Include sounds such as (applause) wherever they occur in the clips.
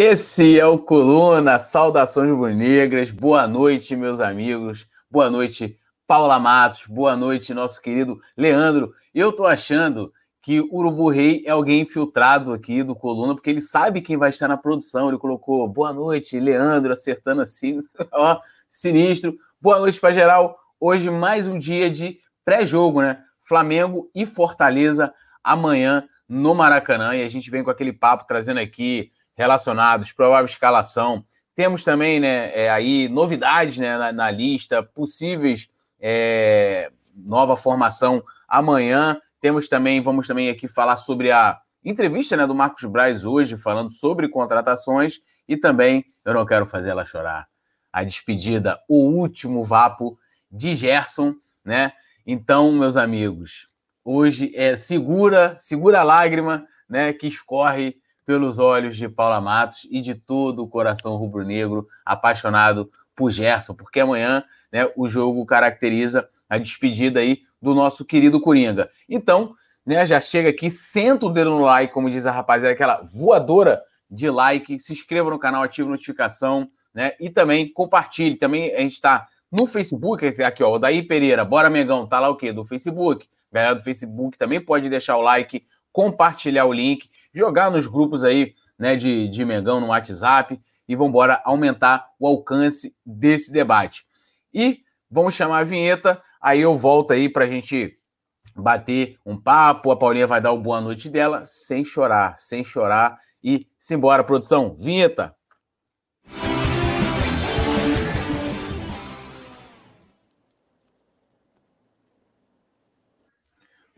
Esse é o Coluna, saudações rubro-negras, boa noite, meus amigos, boa noite, Paula Matos, boa noite, nosso querido Leandro. Eu tô achando que o Urubu Rei é alguém infiltrado aqui do Coluna, porque ele sabe quem vai estar na produção. Ele colocou boa noite, Leandro, acertando assim, (laughs) ó, sinistro. Boa noite para geral. Hoje mais um dia de pré-jogo, né? Flamengo e Fortaleza amanhã no Maracanã. E a gente vem com aquele papo trazendo aqui relacionados, provável escalação. Temos também, né, é, aí novidades né, na, na lista, possíveis é, nova formação amanhã. Temos também, vamos também aqui falar sobre a entrevista né, do Marcos Braz hoje, falando sobre contratações, e também, eu não quero fazer ela chorar, a despedida, o último vapo de Gerson, né? Então, meus amigos, hoje é segura, segura a lágrima, né, que escorre pelos olhos de Paula Matos e de todo o coração rubro-negro apaixonado por Gerson, porque amanhã né, o jogo caracteriza a despedida aí do nosso querido Coringa. Então, né, já chega aqui, senta o dedo no like, como diz a rapaziada, aquela voadora de like, se inscreva no canal, ative a notificação, né, e também compartilhe. Também a gente está no Facebook, aqui ó, o Daí Pereira, Bora Megão, tá lá o quê? Do Facebook. Galera do Facebook também pode deixar o like, compartilhar o link jogar nos grupos aí, né, de, de Mengão no WhatsApp e vamos embora aumentar o alcance desse debate. E vamos chamar a vinheta, aí eu volto aí para a gente bater um papo, a Paulinha vai dar o boa noite dela, sem chorar, sem chorar e simbora, produção, vinheta!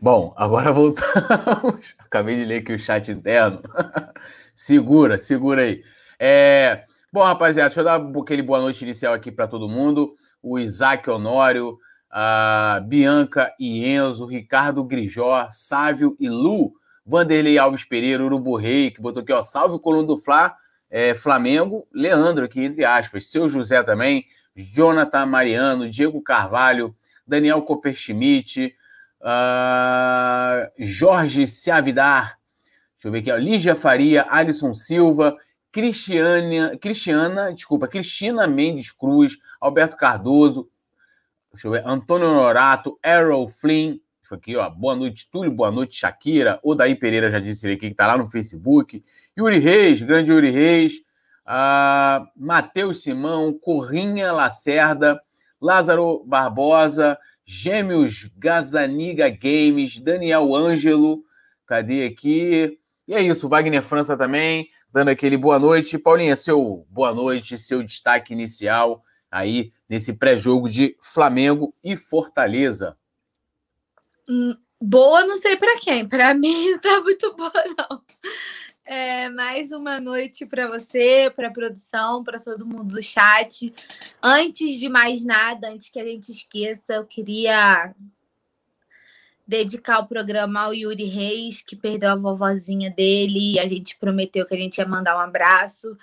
Bom, (laughs) agora voltamos. Acabei de ler aqui o chat interno. (laughs) segura, segura aí. É... Bom, rapaziada, deixa eu dar aquele boa noite inicial aqui para todo mundo. O Isaac Honório, a Bianca e Enzo, Ricardo Grijó, Sávio e Lu, Vanderlei Alves Pereira, Urubu Rei, que botou aqui, ó, salve o coluno do Fla, é, Flamengo, Leandro aqui, entre aspas, seu José também, Jonathan Mariano, Diego Carvalho, Daniel Copperschmidt, Uh, Jorge Seavidar, deixa eu ver aqui, ó, Lígia Faria, Alisson Silva, Cristiana, Cristiana, desculpa, Cristina Mendes Cruz, Alberto Cardoso, deixa eu ver, Antônio Norato, Errol Flynn, aqui, ó, boa noite, Túlio, boa noite, Shakira, Daí Pereira já disse ele aqui que tá lá no Facebook, Yuri Reis, grande Yuri Reis, uh, Matheus Simão, Corrinha Lacerda, Lázaro Barbosa, Gêmeos Gazaniga Games, Daniel Ângelo, cadê aqui? E é isso, Wagner França também, dando aquele boa noite. Paulinha, seu boa noite, seu destaque inicial aí nesse pré-jogo de Flamengo e Fortaleza. Hum, boa, não sei para quem. Para (laughs) mim não tá muito boa, não. É, mais uma noite para você, para a produção, para todo mundo do chat. Antes de mais nada, antes que a gente esqueça, eu queria dedicar o programa ao Yuri Reis, que perdeu a vovozinha dele, e a gente prometeu que a gente ia mandar um abraço.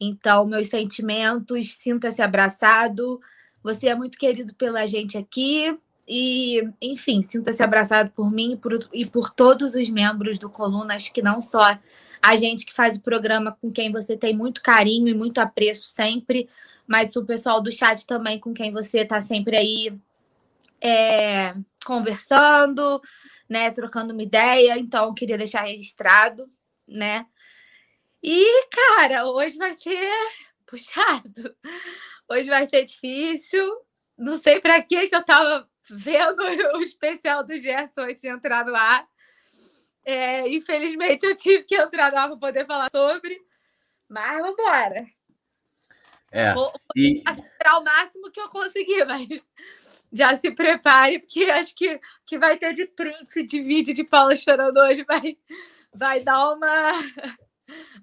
Então, meus sentimentos, sinta-se abraçado. Você é muito querido pela gente aqui. E, enfim, sinta-se abraçado por mim e por, e por todos os membros do Coluna. Acho que não só a gente que faz o programa com quem você tem muito carinho e muito apreço sempre, mas o pessoal do chat também com quem você está sempre aí é, conversando, né, trocando uma ideia. Então, queria deixar registrado, né? E, cara, hoje vai ser (laughs) puxado. Hoje vai ser difícil. Não sei para que que eu tava vendo (laughs) o especial do Gerson antes de entrar no ar. É, infelizmente eu tive que entrar lá para poder falar sobre, mas vamos embora. É, vou, e... vou o máximo que eu conseguir, mas (laughs) já se prepare, porque acho que que vai ter de print de vídeo de Paula chorando hoje, vai, vai dar uma. (laughs)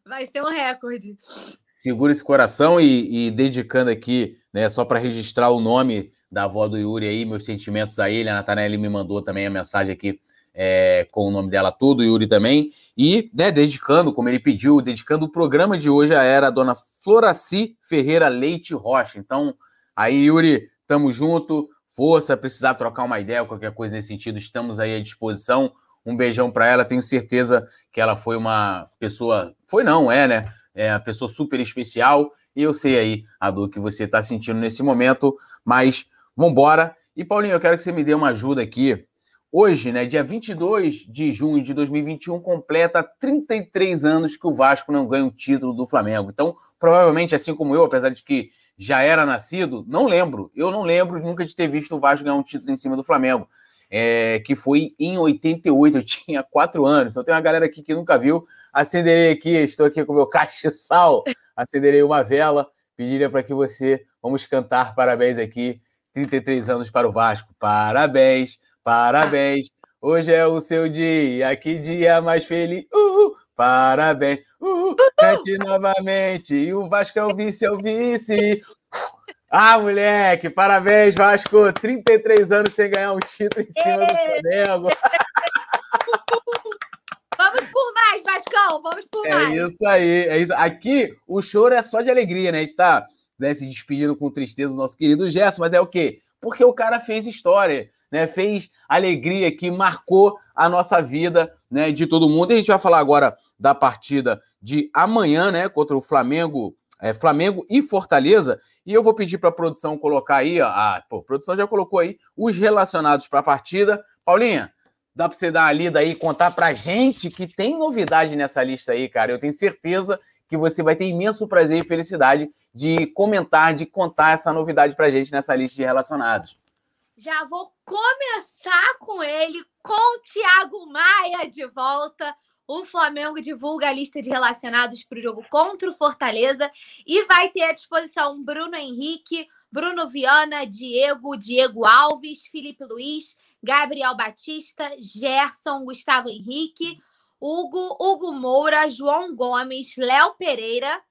Vai ser um recorde. Segura esse coração e, e dedicando aqui, né, só para registrar o nome da avó do Yuri aí, meus sentimentos a ele. A Natanelli me mandou também a mensagem aqui é, com o nome dela todo, Yuri também, e né, dedicando, como ele pediu, dedicando o programa de hoje a era a dona Floraci Ferreira Leite Rocha. Então, aí, Yuri, tamo junto, força, precisar trocar uma ideia, qualquer coisa nesse sentido, estamos aí à disposição. Um beijão para ela, tenho certeza que ela foi uma pessoa, foi não, é, né? é uma pessoa super especial. E eu sei aí a dor que você está sentindo nesse momento, mas vamos embora. E Paulinho, eu quero que você me dê uma ajuda aqui. Hoje, né, dia 22 de junho de 2021, completa 33 anos que o Vasco não ganha o título do Flamengo. Então, provavelmente, assim como eu, apesar de que já era nascido, não lembro. Eu não lembro nunca de ter visto o Vasco ganhar um título em cima do Flamengo. É, que foi em 88, eu tinha quatro anos. Então tem uma galera aqui que nunca viu. Acenderei aqui, estou aqui com o meu castiçal. Acenderei uma vela. Pediria para que você, vamos cantar parabéns aqui. 33 anos para o Vasco. Parabéns, parabéns. Hoje é o seu dia, que dia mais feliz. Uhul, parabéns. Uhul, cante novamente. E o Vasco é o vice, é o vice. Ah, moleque, parabéns, Vasco. 33 anos sem ganhar um título em cima do Flamengo. (laughs) Vamos por mais, Vascão, vamos por é mais. É isso aí, é isso. Aqui o choro é só de alegria, né? A gente tá né, se despedindo com tristeza do nosso querido Gerson, mas é o quê? Porque o cara fez história né, fez alegria que marcou a nossa vida, né, de todo mundo. E a gente vai falar agora da partida de amanhã, né, contra o Flamengo, é, Flamengo e Fortaleza. E eu vou pedir para a produção colocar aí, a, pô, produção já colocou aí os relacionados para a partida. Paulinha, dá para você dar uma lida aí, contar para gente que tem novidade nessa lista aí, cara. Eu tenho certeza que você vai ter imenso prazer e felicidade de comentar, de contar essa novidade para gente nessa lista de relacionados. Já vou começar com ele, com o Thiago Maia de volta. O Flamengo divulga a lista de relacionados para o jogo contra o Fortaleza e vai ter à disposição Bruno Henrique, Bruno Viana, Diego, Diego Alves, Felipe Luiz, Gabriel Batista, Gerson, Gustavo Henrique, Hugo, Hugo Moura, João Gomes, Léo Pereira,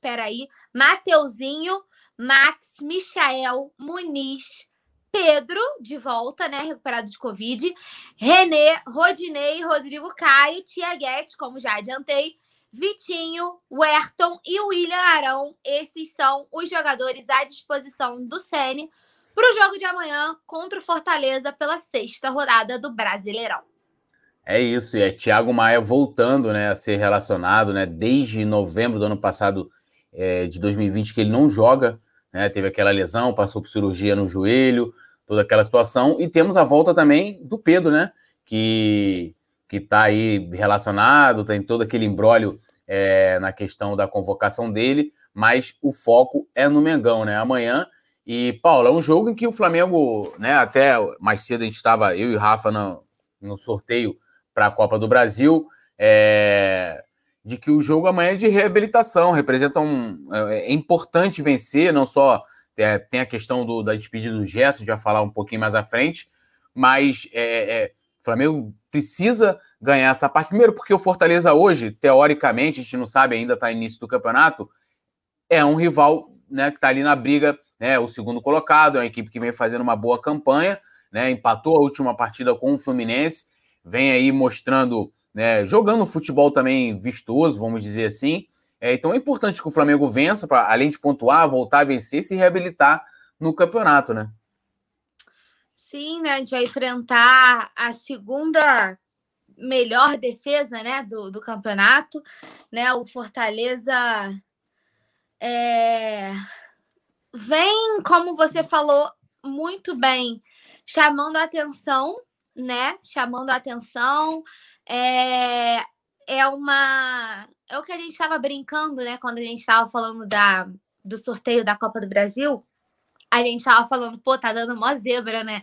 peraí, Mateuzinho, Max, Michael, Muniz, Pedro, de volta, né? Recuperado de Covid. Renê, Rodinei, Rodrigo Caio, Tiaguete, como já adiantei. Vitinho, Werton e William Arão. Esses são os jogadores à disposição do Sene para o jogo de amanhã contra o Fortaleza pela sexta rodada do Brasileirão. É isso, e é Thiago Maia voltando né, a ser relacionado, né? Desde novembro do ano passado, é, de 2020, que ele não joga né? Teve aquela lesão, passou por cirurgia no joelho, toda aquela situação. E temos a volta também do Pedro, né? Que que está aí relacionado, tem todo aquele embrólio é, na questão da convocação dele, mas o foco é no Mengão, né? Amanhã. E, Paulo, é um jogo em que o Flamengo, né? Até mais cedo a gente estava, eu e Rafa, no, no sorteio para a Copa do Brasil. É, de que o jogo amanhã é de reabilitação, representa um. É, é importante vencer, não só é, tem a questão do, da despedida do Gerson, a gente vai falar um pouquinho mais à frente, mas é, é, o Flamengo precisa ganhar essa parte. Primeiro, porque o Fortaleza hoje, teoricamente, a gente não sabe ainda, está início do campeonato, é um rival né, que está ali na briga, né, o segundo colocado, é uma equipe que vem fazendo uma boa campanha, né, empatou a última partida com o Fluminense, vem aí mostrando né, jogando futebol também vistoso, vamos dizer assim. É, então é importante que o Flamengo vença, para além de pontuar, voltar a vencer, se reabilitar no campeonato, né? Sim, né? A gente vai enfrentar a segunda melhor defesa né, do, do campeonato. Né? O Fortaleza é... vem, como você falou muito bem, chamando a atenção, né? Chamando a atenção, é, é uma. É o que a gente estava brincando, né? Quando a gente estava falando da, do sorteio da Copa do Brasil. A gente estava falando, pô, tá dando mó zebra, né?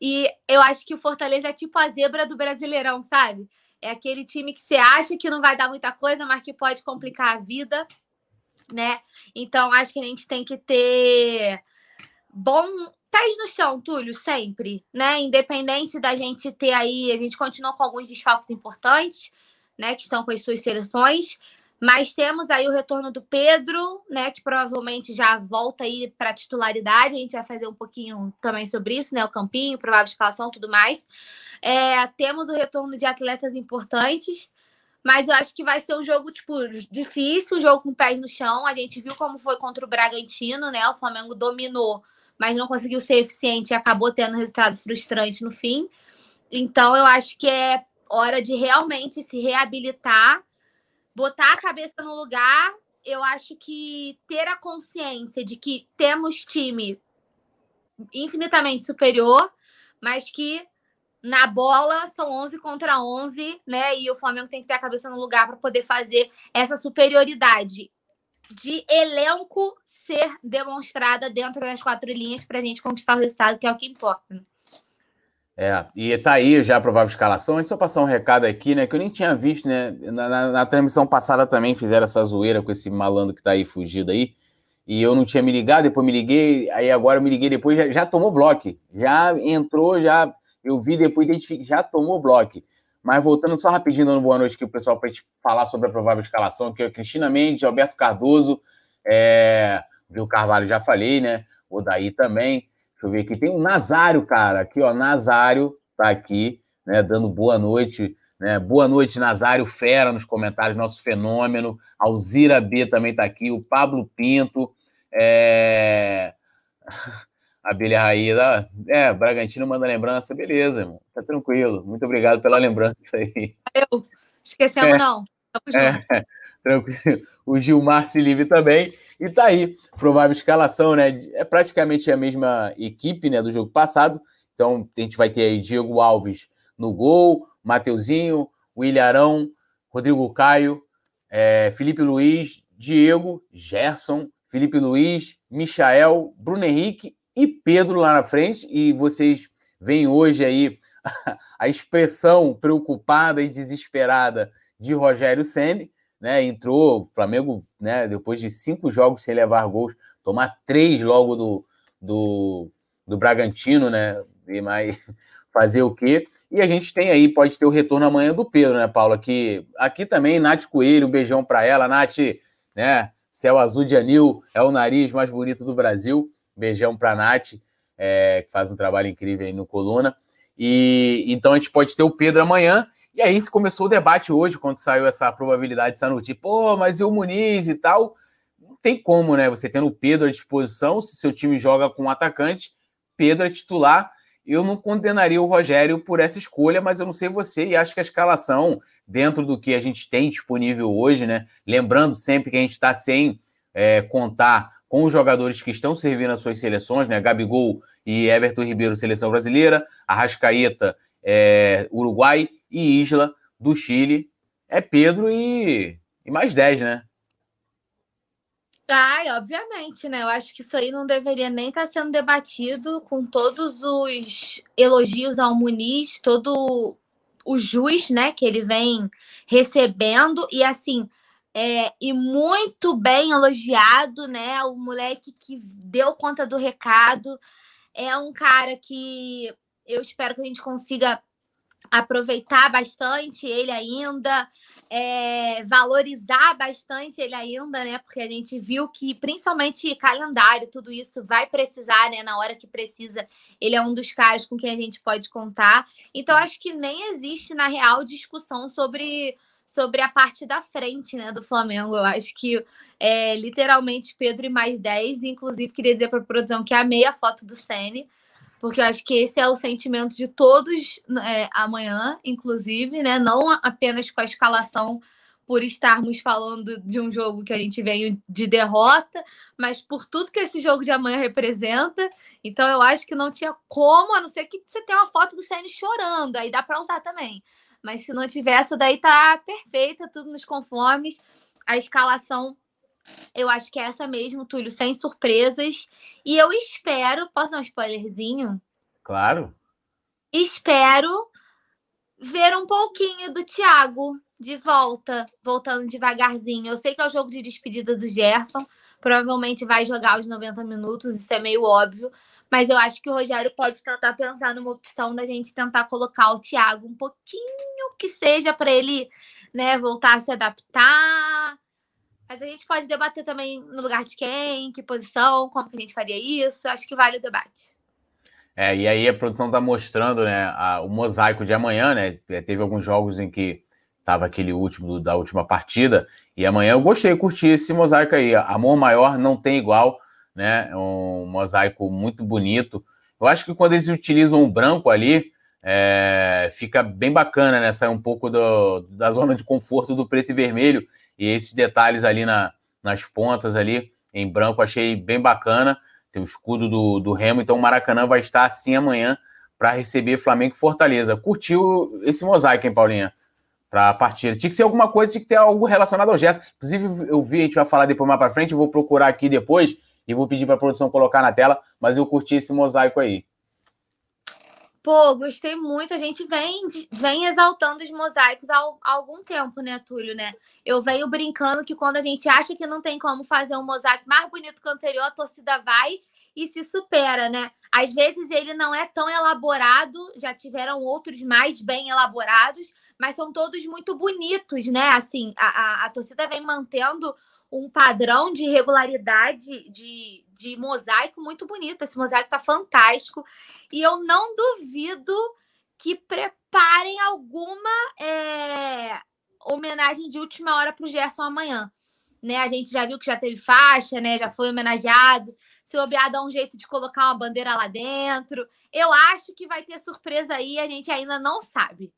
E eu acho que o Fortaleza é tipo a zebra do Brasileirão, sabe? É aquele time que você acha que não vai dar muita coisa, mas que pode complicar a vida, né? Então acho que a gente tem que ter bom pés no chão, Túlio, sempre, né? Independente da gente ter aí, a gente continua com alguns desfalques importantes, né? Que estão com as suas seleções. Mas temos aí o retorno do Pedro, né? Que provavelmente já volta aí para titularidade. A gente vai fazer um pouquinho também sobre isso, né? O campinho, provável escalação, tudo mais. É, temos o retorno de atletas importantes. Mas eu acho que vai ser um jogo, tipo, difícil, um jogo com pés no chão. A gente viu como foi contra o Bragantino, né? O Flamengo dominou mas não conseguiu ser eficiente e acabou tendo resultado frustrante no fim. Então, eu acho que é hora de realmente se reabilitar, botar a cabeça no lugar eu acho que ter a consciência de que temos time infinitamente superior, mas que na bola são 11 contra 11, né? E o Flamengo tem que ter a cabeça no lugar para poder fazer essa superioridade de elenco ser demonstrada dentro das quatro linhas para a gente conquistar o resultado, que é o que importa. Né? É, e tá aí já a provável escalação. É só passar um recado aqui, né? Que eu nem tinha visto, né? Na, na, na, transmissão passada também fizeram essa zoeira com esse malandro que tá aí fugido aí. E eu não tinha me ligado, depois me liguei, aí agora eu me liguei depois, já, já tomou bloco. Já entrou, já. Eu vi depois, identifiquei, já tomou bloco. Mas voltando só rapidinho, dando boa noite aqui o pessoal para falar sobre a provável escalação, que é Cristina Mendes, Alberto Cardoso, é, Viu Carvalho, já falei, né? O Daí também. Deixa eu ver aqui. Tem o Nazário, cara. Aqui, ó. Nazário tá aqui, né? Dando boa noite. Né? Boa noite, Nazário Fera, nos comentários, nosso fenômeno. Alzira B também tá aqui. O Pablo Pinto. É... (laughs) Abelha Raída. É, Bragantino manda lembrança. Beleza, irmão. Tá tranquilo. Muito obrigado pela lembrança aí. Eu. Esquecemos, é. não. É, (laughs) tranquilo. O Gilmar se livre também. E tá aí, provável escalação, né? É praticamente a mesma equipe né, do jogo passado. Então, a gente vai ter aí Diego Alves no gol, Mateuzinho, William Arão, Rodrigo Caio, é, Felipe Luiz, Diego, Gerson, Felipe Luiz, Michael, Bruno Henrique e Pedro lá na frente. E vocês veem hoje aí (laughs) a expressão preocupada e desesperada de Rogério Senni, né? Entrou o Flamengo, né? Depois de cinco jogos sem levar gols, tomar três logo do, do, do Bragantino, né? E mais (laughs) fazer o quê? E a gente tem aí, pode ter o retorno amanhã do Pedro, né, Paula? Que aqui também, Nath Coelho, um beijão para ela, Nath, né? Céu azul de anil, é o nariz mais bonito do Brasil. Beijão para Nath, é, que faz um trabalho incrível aí no Coluna. E então a gente pode ter o Pedro amanhã. E aí se começou o debate hoje, quando saiu essa probabilidade, essa notícia, pô, mas e o Muniz e tal? Não tem como, né? Você tendo o Pedro à disposição, se seu time joga com um atacante, Pedro é titular. Eu não condenaria o Rogério por essa escolha, mas eu não sei você e acho que a escalação, dentro do que a gente tem disponível hoje, né? Lembrando sempre que a gente está sem é, contar com os jogadores que estão servindo as suas seleções, né? Gabigol e Everton Ribeiro, seleção brasileira, Arrascaeta, é, Uruguai e Isla do Chile. É Pedro e, e mais 10, né? Ai, obviamente, né? Eu acho que isso aí não deveria nem estar tá sendo debatido com todos os elogios ao Muniz, todo o jus, né, que ele vem recebendo e assim, é, e muito bem elogiado, né? O moleque que deu conta do recado é um cara que eu espero que a gente consiga aproveitar bastante ele ainda, é, valorizar bastante ele ainda, né? Porque a gente viu que, principalmente calendário, tudo isso vai precisar, né? Na hora que precisa, ele é um dos caras com quem a gente pode contar. Então, acho que nem existe, na real, discussão sobre sobre a parte da frente né, do Flamengo. Eu acho que é literalmente Pedro e mais 10. Inclusive, queria dizer para a produção que amei a foto do Sene, porque eu acho que esse é o sentimento de todos é, amanhã, inclusive, né? Não apenas com a escalação por estarmos falando de um jogo que a gente veio de derrota, mas por tudo que esse jogo de amanhã representa. Então eu acho que não tinha como, a não ser que você tenha uma foto do Sene chorando, aí dá para usar também. Mas se não tiver essa daí, tá perfeita, tudo nos conformes. A escalação, eu acho que é essa mesmo, Túlio, sem surpresas. E eu espero, posso dar um spoilerzinho? Claro. Espero ver um pouquinho do Thiago de volta, voltando devagarzinho. Eu sei que é o jogo de despedida do Gerson, provavelmente vai jogar os 90 minutos, isso é meio óbvio, mas eu acho que o Rogério pode tentar pensar numa opção da gente tentar colocar o Thiago um pouquinho que seja para ele né, voltar a se adaptar. Mas a gente pode debater também no lugar de quem, que posição, como que a gente faria isso. Acho que vale o debate. É, e aí a produção está mostrando né, a, o mosaico de amanhã, né? É, teve alguns jogos em que estava aquele último da última partida. E amanhã eu gostei, curti esse mosaico aí. Amor maior não tem igual né? É um mosaico muito bonito. Eu acho que quando eles utilizam o branco ali, é, fica bem bacana, né? Sai um pouco do, da zona de conforto do preto e vermelho. E esses detalhes ali na, nas pontas ali, em branco, achei bem bacana. Tem o escudo do, do Remo, então o Maracanã vai estar assim amanhã para receber Flamengo e Fortaleza. Curtiu esse mosaico, hein, Paulinha? Para a partida. Tinha que ser alguma coisa, tinha que ter algo relacionado ao gesto. Inclusive, eu vi, a gente vai falar depois mais para frente, eu vou procurar aqui depois e vou pedir para a produção colocar na tela, mas eu curti esse mosaico aí. Pô, gostei muito. A gente vem, vem exaltando os mosaicos há, há, algum tempo, né, Túlio, né? Eu venho brincando que quando a gente acha que não tem como fazer um mosaico mais bonito que o anterior, a torcida vai e se supera, né? Às vezes ele não é tão elaborado, já tiveram outros mais bem elaborados, mas são todos muito bonitos, né? Assim, a, a, a torcida vem mantendo um padrão de regularidade de, de mosaico muito bonito. Esse mosaico tá fantástico. E eu não duvido que preparem alguma é, homenagem de última hora para o Gerson amanhã. Né? A gente já viu que já teve faixa, né? Já foi homenageado. Se o dá um jeito de colocar uma bandeira lá dentro. Eu acho que vai ter surpresa aí, a gente ainda não sabe.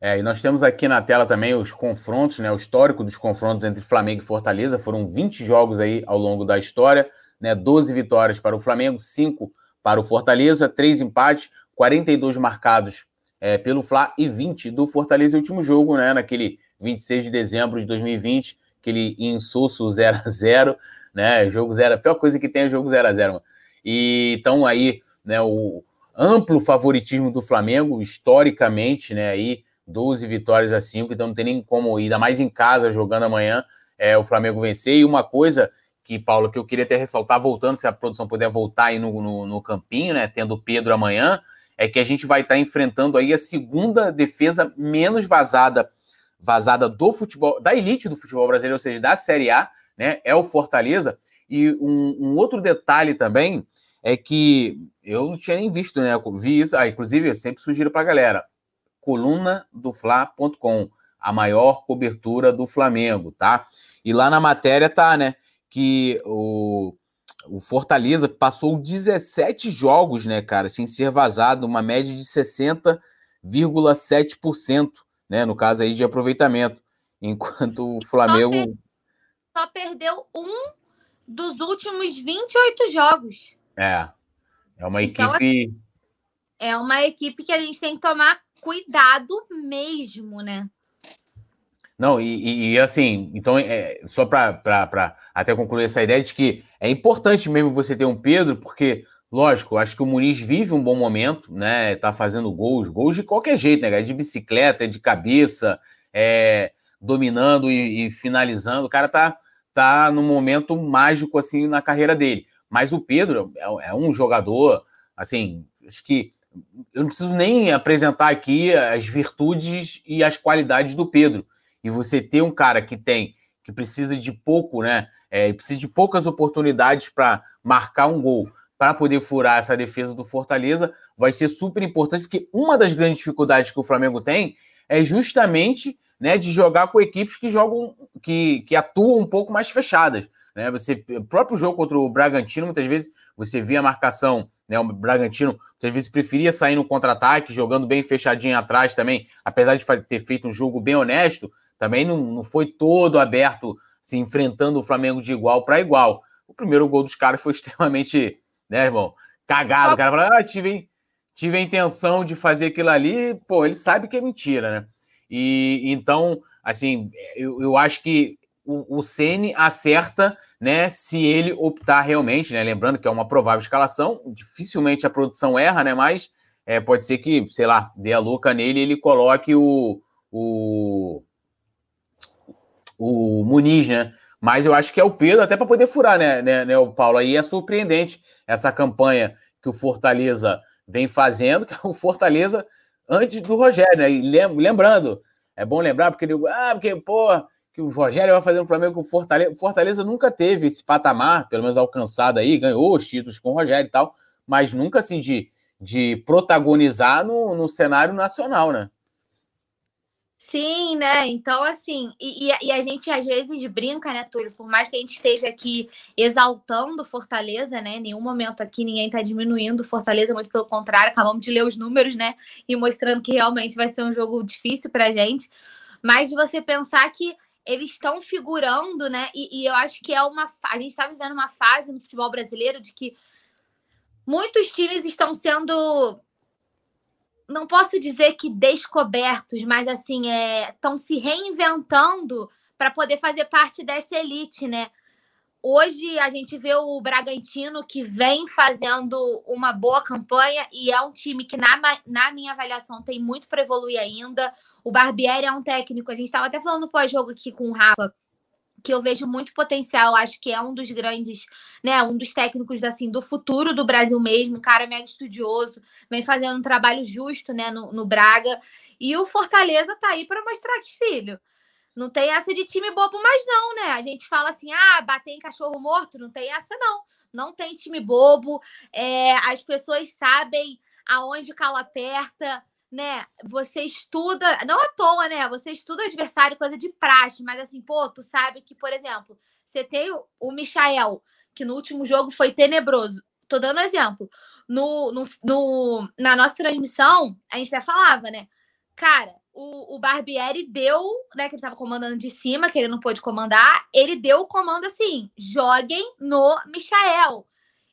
É, e nós temos aqui na tela também os confrontos, né, o histórico dos confrontos entre Flamengo e Fortaleza. Foram 20 jogos aí ao longo da história, né, 12 vitórias para o Flamengo, 5 para o Fortaleza, 3 empates, 42 marcados é, pelo Fla e 20 do Fortaleza. O último jogo, né, naquele 26 de dezembro de 2020, aquele insulso 0 a 0 né, jogo 0, a pior coisa que tem é jogo 0 a 0 E então aí, né, o amplo favoritismo do Flamengo, historicamente, né, aí 12 vitórias a 5, então não tem nem como ainda mais em casa jogando amanhã, é, o Flamengo vencer. E uma coisa que, Paulo, que eu queria até ressaltar, voltando, se a produção puder voltar aí no, no, no campinho, né, tendo o Pedro amanhã, é que a gente vai estar enfrentando aí a segunda defesa menos vazada vazada do futebol, da elite do futebol brasileiro, ou seja, da Série A, né, é o Fortaleza. E um, um outro detalhe também é que eu não tinha nem visto, né, vi isso, ah, inclusive eu sempre sugiro para a galera, coluna do Fla.com, a maior cobertura do Flamengo, tá? E lá na matéria tá, né, que o, o Fortaleza passou 17 jogos, né, cara, sem ser vazado, uma média de 60,7%, né, no caso aí de aproveitamento, enquanto o Flamengo só perdeu um dos últimos 28 jogos. É. É uma então, equipe. É uma equipe que a gente tem que tomar cuidado mesmo, né? Não, e, e assim, então, é, só para até concluir essa ideia de que é importante mesmo você ter um Pedro, porque, lógico, acho que o Muniz vive um bom momento, né? Tá fazendo gols, gols de qualquer jeito, né? De bicicleta, de cabeça, é, dominando e, e, finalizando. O cara tá, tá num momento mágico, assim, na carreira dele. Mas o Pedro é, é um jogador, assim, acho que eu não preciso nem apresentar aqui as virtudes e as qualidades do Pedro. E você ter um cara que tem, que precisa de pouco, né? É, precisa de poucas oportunidades para marcar um gol, para poder furar essa defesa do Fortaleza, vai ser super importante, porque uma das grandes dificuldades que o Flamengo tem é justamente né, de jogar com equipes que jogam, que, que atuam um pouco mais fechadas. Né? Você, o próprio jogo contra o Bragantino, muitas vezes você via a marcação, né? O Bragantino muitas vezes preferia sair no contra-ataque, jogando bem fechadinho atrás também, apesar de fazer, ter feito um jogo bem honesto, também não, não foi todo aberto, se enfrentando o Flamengo de igual para igual. O primeiro gol dos caras foi (laughs) extremamente, né, irmão? Cagado. O cara fala, ah, tive, tive a intenção de fazer aquilo ali, pô, ele sabe que é mentira, né? E então, assim, eu, eu acho que o, o Ceni acerta, né? Se ele optar realmente, né? Lembrando que é uma provável escalação, dificilmente a produção erra, né? Mas é, pode ser que, sei lá, dê a louca nele e ele coloque o, o, o Muniz, né? Mas eu acho que é o Pedro, até para poder furar, né, né, né, o Paulo? Aí é surpreendente essa campanha que o Fortaleza vem fazendo, que é o Fortaleza antes do Rogério, né? E lembrando, é bom lembrar, porque ele, ah, porque, pô, que o Rogério vai fazer no Flamengo com o Fortaleza. Fortaleza nunca teve esse patamar, pelo menos alcançado aí, ganhou os títulos com o Rogério e tal, mas nunca assim de, de protagonizar no, no cenário nacional, né? Sim, né? Então, assim, e, e, a gente às vezes brinca, né, Túlio? Por mais que a gente esteja aqui exaltando Fortaleza, né? Em nenhum momento aqui ninguém está diminuindo Fortaleza, muito pelo contrário, acabamos de ler os números, né? E mostrando que realmente vai ser um jogo difícil pra gente. Mas de você pensar que eles estão figurando, né? E, e, eu acho que é uma. A gente está vivendo uma fase no futebol brasileiro de que muitos times estão sendo. Não posso dizer que descobertos, mas assim, estão é, se reinventando para poder fazer parte dessa elite, né? Hoje a gente vê o Bragantino que vem fazendo uma boa campanha e é um time que, na, na minha avaliação, tem muito para evoluir ainda. O Barbieri é um técnico, a gente estava até falando pós-jogo aqui com o Rafa, que eu vejo muito potencial, acho que é um dos grandes, né, um dos técnicos assim do futuro do Brasil mesmo, um cara mega estudioso, vem fazendo um trabalho justo, né, no, no Braga. E o Fortaleza tá aí para mostrar que filho, não tem essa de time bobo mais não, né? A gente fala assim, ah, bater em cachorro morto, não tem essa não. Não tem time bobo, é, as pessoas sabem aonde o calo aperta, né? Você estuda, não à toa, né? Você estuda adversário, coisa de praxe, mas assim, pô, tu sabe que, por exemplo, você tem o Michael, que no último jogo foi tenebroso. Tô dando um exemplo. No, no, no, na nossa transmissão, a gente até falava, né? Cara, o, o Barbieri deu, né, que ele estava comandando de cima, que ele não pôde comandar, ele deu o comando assim: joguem no Michael.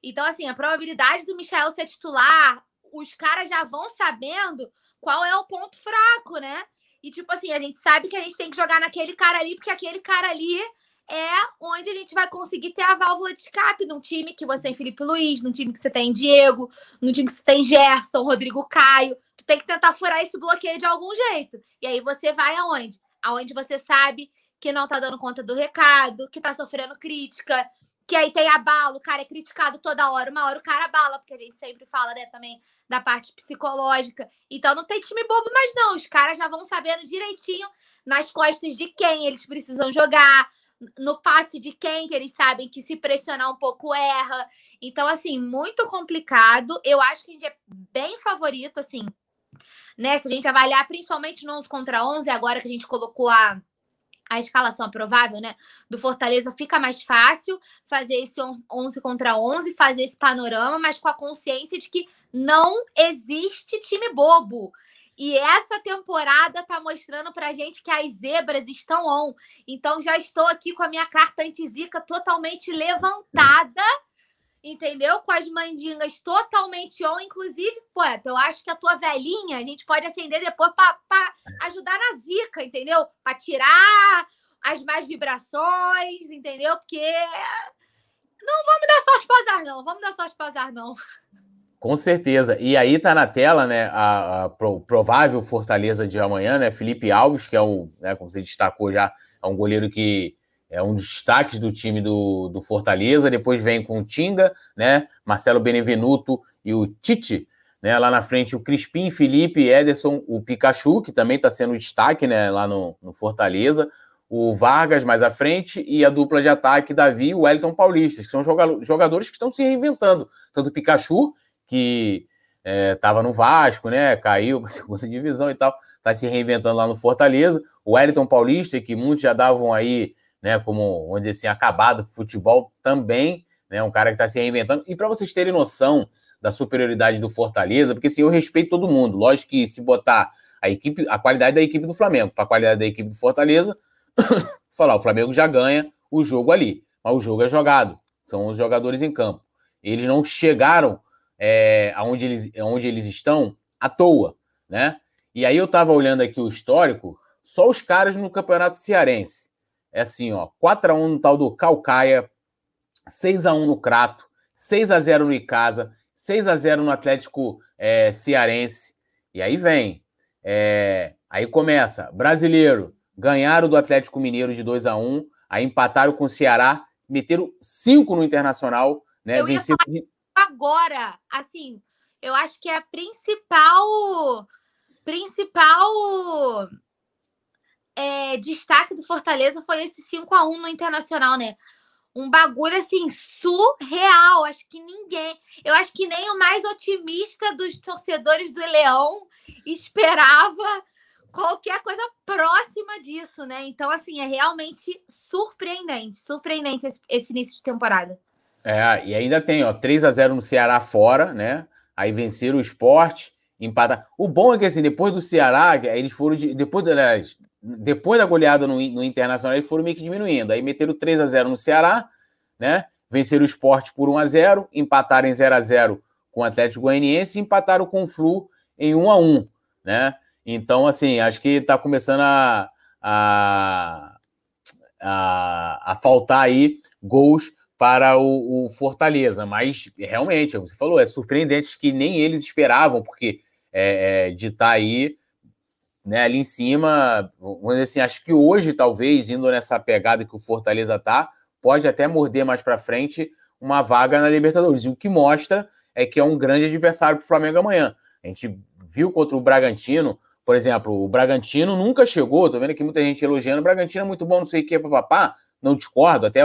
Então, assim, a probabilidade do Michael ser titular, os caras já vão sabendo qual é o ponto fraco, né? E, tipo assim, a gente sabe que a gente tem que jogar naquele cara ali, porque aquele cara ali é onde a gente vai conseguir ter a válvula de escape num time que você tem Felipe Luiz, num time que você tem Diego, num time que você tem Gerson, Rodrigo Caio. Tu tem que tentar furar esse bloqueio de algum jeito. E aí você vai aonde? Aonde você sabe que não tá dando conta do recado, que tá sofrendo crítica, que aí tem abalo, o cara é criticado toda hora, uma hora o cara abala, porque a gente sempre fala, né, também da parte psicológica. Então não tem time bobo mais não, os caras já vão sabendo direitinho nas costas de quem eles precisam jogar, no passe de quem que eles sabem que se pressionar um pouco erra. Então, assim, muito complicado. Eu acho que a gente é bem favorito, assim, né? Se a gente avaliar principalmente no 11 contra 11, agora que a gente colocou a, a escalação provável, né? Do Fortaleza, fica mais fácil fazer esse 11 contra 11, fazer esse panorama, mas com a consciência de que não existe time bobo. E essa temporada tá mostrando pra gente que as zebras estão on. Então já estou aqui com a minha carta antizica totalmente levantada, entendeu? Com as mandingas totalmente on. Inclusive, poeta, eu acho que a tua velhinha a gente pode acender depois para ajudar na zica, entendeu? Para tirar as mais vibrações, entendeu? Porque não vamos dar sorte para azar, não. Vamos dar sorte para azar, não. Com certeza. E aí tá na tela, né, a, a provável Fortaleza de amanhã, né, Felipe Alves, que é o, né, como você destacou já, é um goleiro que é um dos destaques do time do, do Fortaleza. Depois vem com o Tinga, né, Marcelo Benevenuto e o Tite, né, lá na frente o Crispim, Felipe, Ederson, o Pikachu, que também está sendo destaque, né, lá no, no Fortaleza o Vargas mais à frente e a dupla de ataque Davi e o Wellington Paulista, que são jogadores que estão se reinventando. Tanto o Pikachu, que estava é, no Vasco, né? Caiu para a (laughs) segunda divisão e tal, está se reinventando lá no Fortaleza. O Wellington Paulista, que muitos já davam aí, né, como, vamos dizer assim, acabado futebol, também, né? Um cara que está se reinventando. E para vocês terem noção da superioridade do Fortaleza, porque assim, eu respeito todo mundo. Lógico que se botar a equipe, a qualidade da equipe do Flamengo para a qualidade da equipe do Fortaleza, (coughs) falar, o Flamengo já ganha o jogo ali. Mas o jogo é jogado, são os jogadores em campo. Eles não chegaram é, aonde, eles, aonde eles estão à toa, né? E aí eu estava olhando aqui o histórico, só os caras no Campeonato Cearense. É assim, ó, 4 x 1 no tal do Calcaia, 6 x 1 no Crato, 6 x 0 no Icasa, 6 x 0 no Atlético é, Cearense. E aí vem. É, aí começa. Brasileiro, ganharam do Atlético Mineiro de 2 x 1 aí empataram com o Ceará, meteram 5 no Internacional, né? Venceram agora, assim, eu acho que é a principal principal é, destaque do Fortaleza foi esse 5 a 1 no Internacional, né? Um bagulho assim surreal. Acho que ninguém, eu acho que nem o mais otimista dos torcedores do Leão esperava qualquer coisa próxima disso, né? Então, assim, é realmente surpreendente, surpreendente esse, esse início de temporada. É, e ainda tem, ó, 3 a 0 no Ceará fora, né? Aí venceram o esporte, empatar. O bom é que, assim, depois do Ceará, eles foram de. Depois, aliás, depois da goleada no, no Internacional, eles foram meio que diminuindo. Aí meteram 3 a 0 no Ceará, né? Venceram o esporte por 1 a 0 empataram em 0 a 0 com o Atlético Goianiense e empataram com o Flu em 1 a 1 né? Então, assim, acho que está começando a, a, a, a, faltar aí gols para o, o, Fortaleza, mas realmente, você falou, é surpreendente que nem eles esperavam, porque é, é, de estar tá aí né, ali em cima, vamos dizer assim, acho que hoje, talvez, indo nessa pegada que o Fortaleza tá, pode até morder mais para frente uma vaga na Libertadores. E o que mostra é que é um grande adversário para o Flamengo amanhã. A gente viu contra o Bragantino, por exemplo, o Bragantino nunca chegou, tô vendo aqui muita gente elogiando, o Bragantino é muito bom, não sei o que, papapá, não discordo, até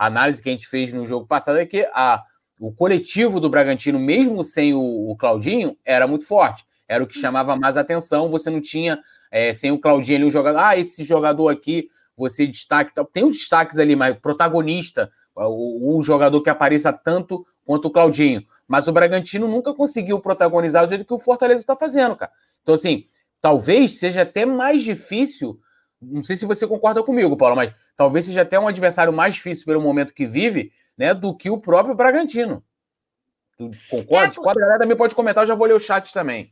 a análise que a gente fez no jogo passado é que a, o coletivo do Bragantino, mesmo sem o, o Claudinho, era muito forte, era o que chamava mais atenção, você não tinha, é, sem o Claudinho ali, um jogador, ah, esse jogador aqui, você destaque, tem os destaques ali, mas protagonista, o, jogador que apareça tanto quanto o Claudinho, mas o Bragantino nunca conseguiu protagonizar do jeito que o Fortaleza está fazendo, cara. Então, assim, talvez seja até mais difícil. Não sei se você concorda comigo, Paulo, mas talvez seja até um adversário mais difícil pelo momento que vive, né, do que o próprio Bragantino. Tu concorda? É, a galera também pode comentar, eu já vou ler o chat também.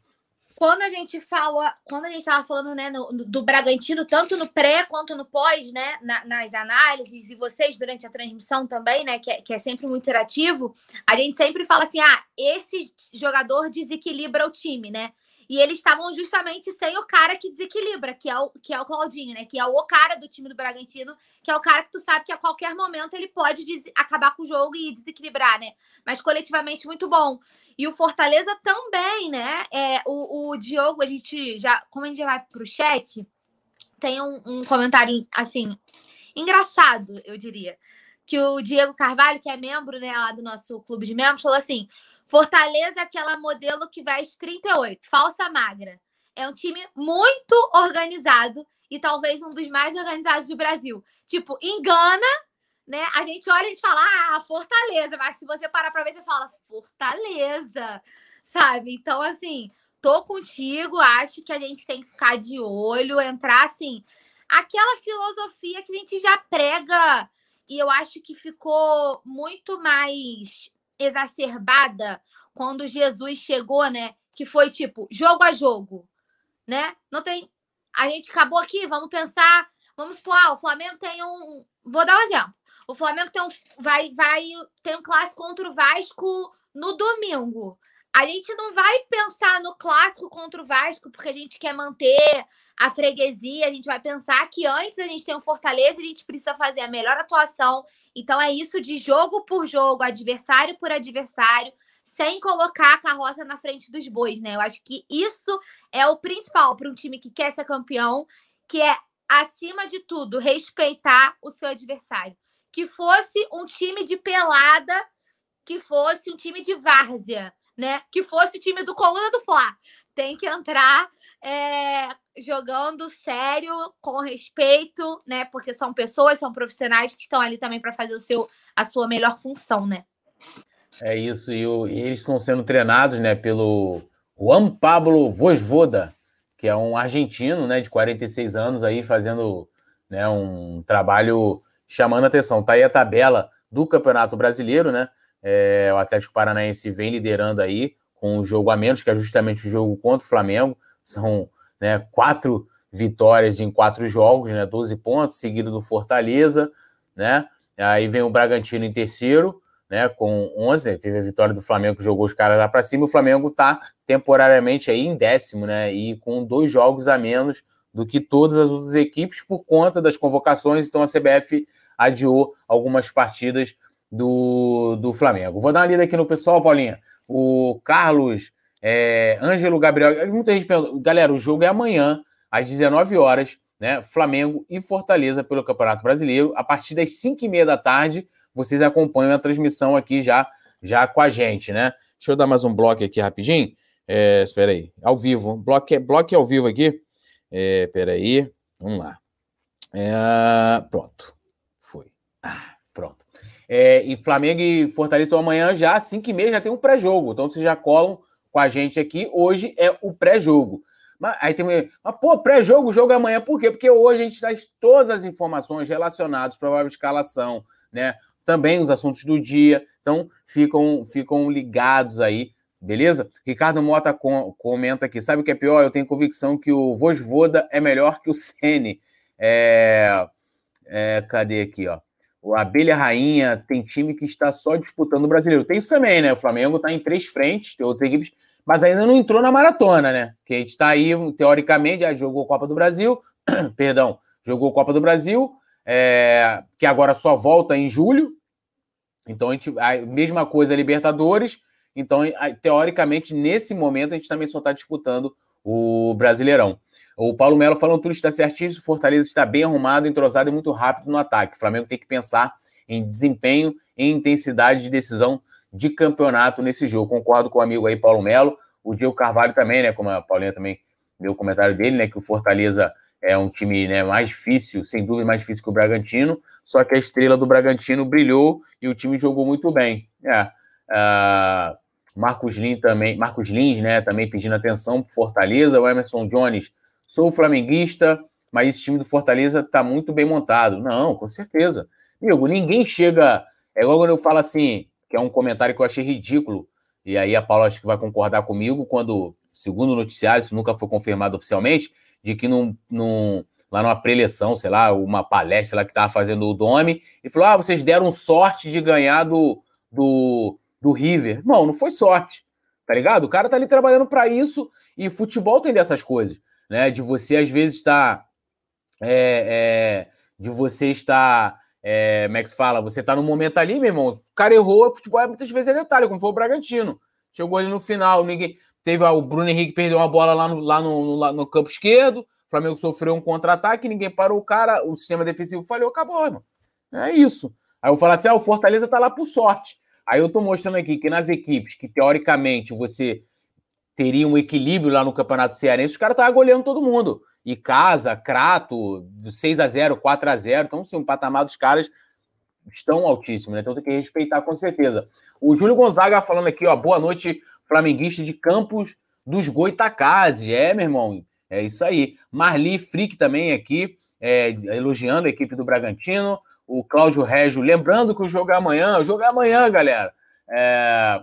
Quando a gente fala, quando a gente estava falando, né, no, do Bragantino, tanto no pré quanto no pós, né, na, nas análises, e vocês durante a transmissão também, né, que é, que é sempre muito interativo, a gente sempre fala assim: ah, esse jogador desequilibra o time, né? E eles estavam justamente sem o cara que desequilibra, que é o, que é o Claudinho, né? Que é o cara do time do Bragantino, que é o cara que tu sabe que a qualquer momento ele pode acabar com o jogo e desequilibrar, né? Mas coletivamente muito bom. E o Fortaleza também, né? É, o, o Diogo, a gente já. Como a gente já vai pro chat, tem um, um comentário assim, engraçado, eu diria. Que o Diego Carvalho, que é membro né, lá do nosso clube de membros, falou assim: Fortaleza, aquela modelo que veste 38, falsa magra. É um time muito organizado e talvez um dos mais organizados do Brasil. Tipo, engana, né? A gente olha e fala, ah, Fortaleza, mas se você parar para ver, você fala, Fortaleza, sabe? Então, assim, tô contigo, acho que a gente tem que ficar de olho, entrar assim, aquela filosofia que a gente já prega e eu acho que ficou muito mais exacerbada quando Jesus chegou, né? Que foi tipo jogo a jogo, né? Não tem. A gente acabou aqui, vamos pensar, vamos supor, ah, o Flamengo tem um. Vou dar um exemplo. O Flamengo tem um, vai, vai ter um clássico contra o Vasco no domingo. A gente não vai pensar no clássico contra o Vasco porque a gente quer manter a freguesia. A gente vai pensar que antes a gente tem um Fortaleza e a gente precisa fazer a melhor atuação então é isso de jogo por jogo, adversário por adversário, sem colocar a carroça na frente dos bois, né? Eu acho que isso é o principal para um time que quer ser campeão, que é acima de tudo respeitar o seu adversário. Que fosse um time de pelada, que fosse um time de várzea, né? Que fosse time do Coluna do Fla. Tem que entrar é, jogando sério, com respeito, né? Porque são pessoas, são profissionais que estão ali também para fazer o seu, a sua melhor função, né? É isso, e, o, e eles estão sendo treinados, né, pelo Juan Pablo Vosvoda, que é um argentino, né, de 46 anos aí, fazendo né, um trabalho chamando atenção. Tá aí a tabela do Campeonato Brasileiro, né? É, o Atlético Paranaense vem liderando aí com um jogo a menos, que é justamente o jogo contra o Flamengo. São né, quatro vitórias em quatro jogos, né, 12 pontos, seguido do Fortaleza, né? Aí vem o Bragantino em terceiro, né, com 11, né, teve a vitória do Flamengo que jogou os caras lá para cima, o Flamengo está temporariamente aí em décimo, né, e com dois jogos a menos do que todas as outras equipes por conta das convocações, então a CBF adiou algumas partidas do, do Flamengo. Vou dar uma lida aqui no pessoal, Paulinha. O Carlos é, Ângelo Gabriel, muita gente pergunta, galera, o jogo é amanhã, às 19 horas, né? Flamengo e Fortaleza pelo Campeonato Brasileiro. A partir das 5 e meia da tarde, vocês acompanham a transmissão aqui já, já com a gente, né? Deixa eu dar mais um bloco aqui rapidinho. É, espera aí, ao vivo. Bloco, bloco ao vivo aqui. É, espera aí, vamos lá. É, pronto, foi. Ah, pronto. É, e Flamengo e Fortaleza amanhã já, às 5 e meia, já tem um pré-jogo. Então vocês já colam com a gente aqui. Hoje é o pré-jogo. Mas, aí tem mas, pô, pré-jogo, jogo é amanhã. Por quê? Porque hoje a gente traz todas as informações relacionadas provável escalação, né? Também os assuntos do dia. Então, ficam, ficam ligados aí, beleza? Ricardo Mota com, comenta aqui. Sabe o que é pior? Eu tenho convicção que o Vosvoda é melhor que o Sene. É, é, cadê aqui, ó? O Abelha Rainha tem time que está só disputando o brasileiro. Tem isso também, né? O Flamengo está em três frentes, tem outras equipes mas ainda não entrou na maratona, né? Que a gente está aí, teoricamente, já jogou Copa do Brasil, (clears throat) perdão, jogou Copa do Brasil, é, que agora só volta em julho. Então, a, gente, a mesma coisa Libertadores. Então, teoricamente, nesse momento, a gente também só está disputando o Brasileirão. O Paulo Melo falando tudo está certíssimo, Fortaleza está bem arrumado, entrosado e muito rápido no ataque. O Flamengo tem que pensar em desempenho, em intensidade de decisão de campeonato nesse jogo. Concordo com o amigo aí, Paulo Melo. O Diego Carvalho também, né? Como a Paulinha também deu o comentário dele, né? Que o Fortaleza é um time né, mais difícil, sem dúvida mais difícil que o Bragantino. Só que a estrela do Bragantino brilhou e o time jogou muito bem. É. Uh, Marcos Lins também, Marcos Lins, né? Também pedindo atenção para Fortaleza. O Emerson Jones, sou flamenguista, mas esse time do Fortaleza está muito bem montado. Não, com certeza. Amigo, ninguém chega. É igual quando eu falo assim: que é um comentário que eu achei ridículo, e aí a Paula acho que vai concordar comigo, quando, segundo o noticiário, isso nunca foi confirmado oficialmente, de que num, num, lá numa preleção, sei lá, uma palestra lá que estava fazendo o Dome, e falou: ah, vocês deram sorte de ganhar do, do, do River. Não, não foi sorte, tá ligado? O cara tá ali trabalhando para isso, e futebol tem dessas coisas, né? De você, às vezes, estar. Tá, é, é, de você estar é, como é que se fala? Você tá no momento ali, meu irmão. O cara errou, futebol muitas vezes é detalhe, como foi o Bragantino. Chegou ali no final, ninguém. Teve o Bruno Henrique perdeu uma bola lá no, lá no, lá no campo esquerdo. O Flamengo sofreu um contra-ataque, ninguém parou o cara, o sistema defensivo falhou, acabou, irmão. É isso. Aí eu falo assim: ah, o Fortaleza tá lá por sorte. Aí eu tô mostrando aqui que nas equipes que teoricamente você teria um equilíbrio lá no Campeonato Cearense, os caras estavam goleando todo mundo e Casa, Crato, 6 a 0 4 a 0 Então, sim, o patamar dos caras estão altíssimo, né? Então tem que respeitar com certeza. O Júlio Gonzaga falando aqui, ó, boa noite, flamenguista de Campos dos Goitacazes. É, meu irmão, é isso aí. Marli Frick também aqui, é, elogiando a equipe do Bragantino. O Cláudio Régio, lembrando que o jogo é amanhã, o jogo é amanhã, galera. É,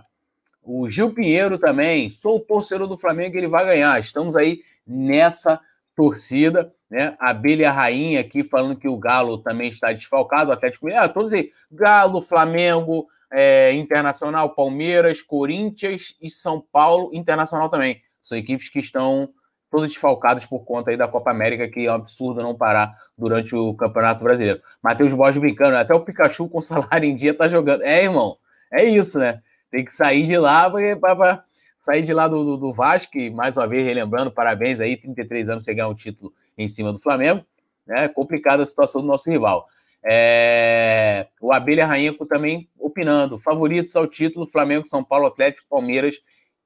o Gil Pinheiro também, sou torcedor do Flamengo, ele vai ganhar. Estamos aí nessa torcida, né? A Abelha Rainha aqui falando que o Galo também está desfalcado, o Atlético Mineiro, ah, todos aí, Galo, Flamengo, é, Internacional, Palmeiras, Corinthians e São Paulo, Internacional também. São equipes que estão todas desfalcadas por conta aí da Copa América, que é um absurdo não parar durante o Campeonato Brasileiro. Matheus Borges brincando, até o Pikachu com (laughs) salário em dia tá jogando. É, irmão, é isso, né? Tem que sair de lá para sair de lá do, do, do Vasco, e mais uma vez relembrando, parabéns aí, 33 anos você ganhar um título em cima do Flamengo. Né? Complicada a situação do nosso rival. É... O Abelha Rainha também opinando. Favoritos ao título: Flamengo, São Paulo, Atlético, Palmeiras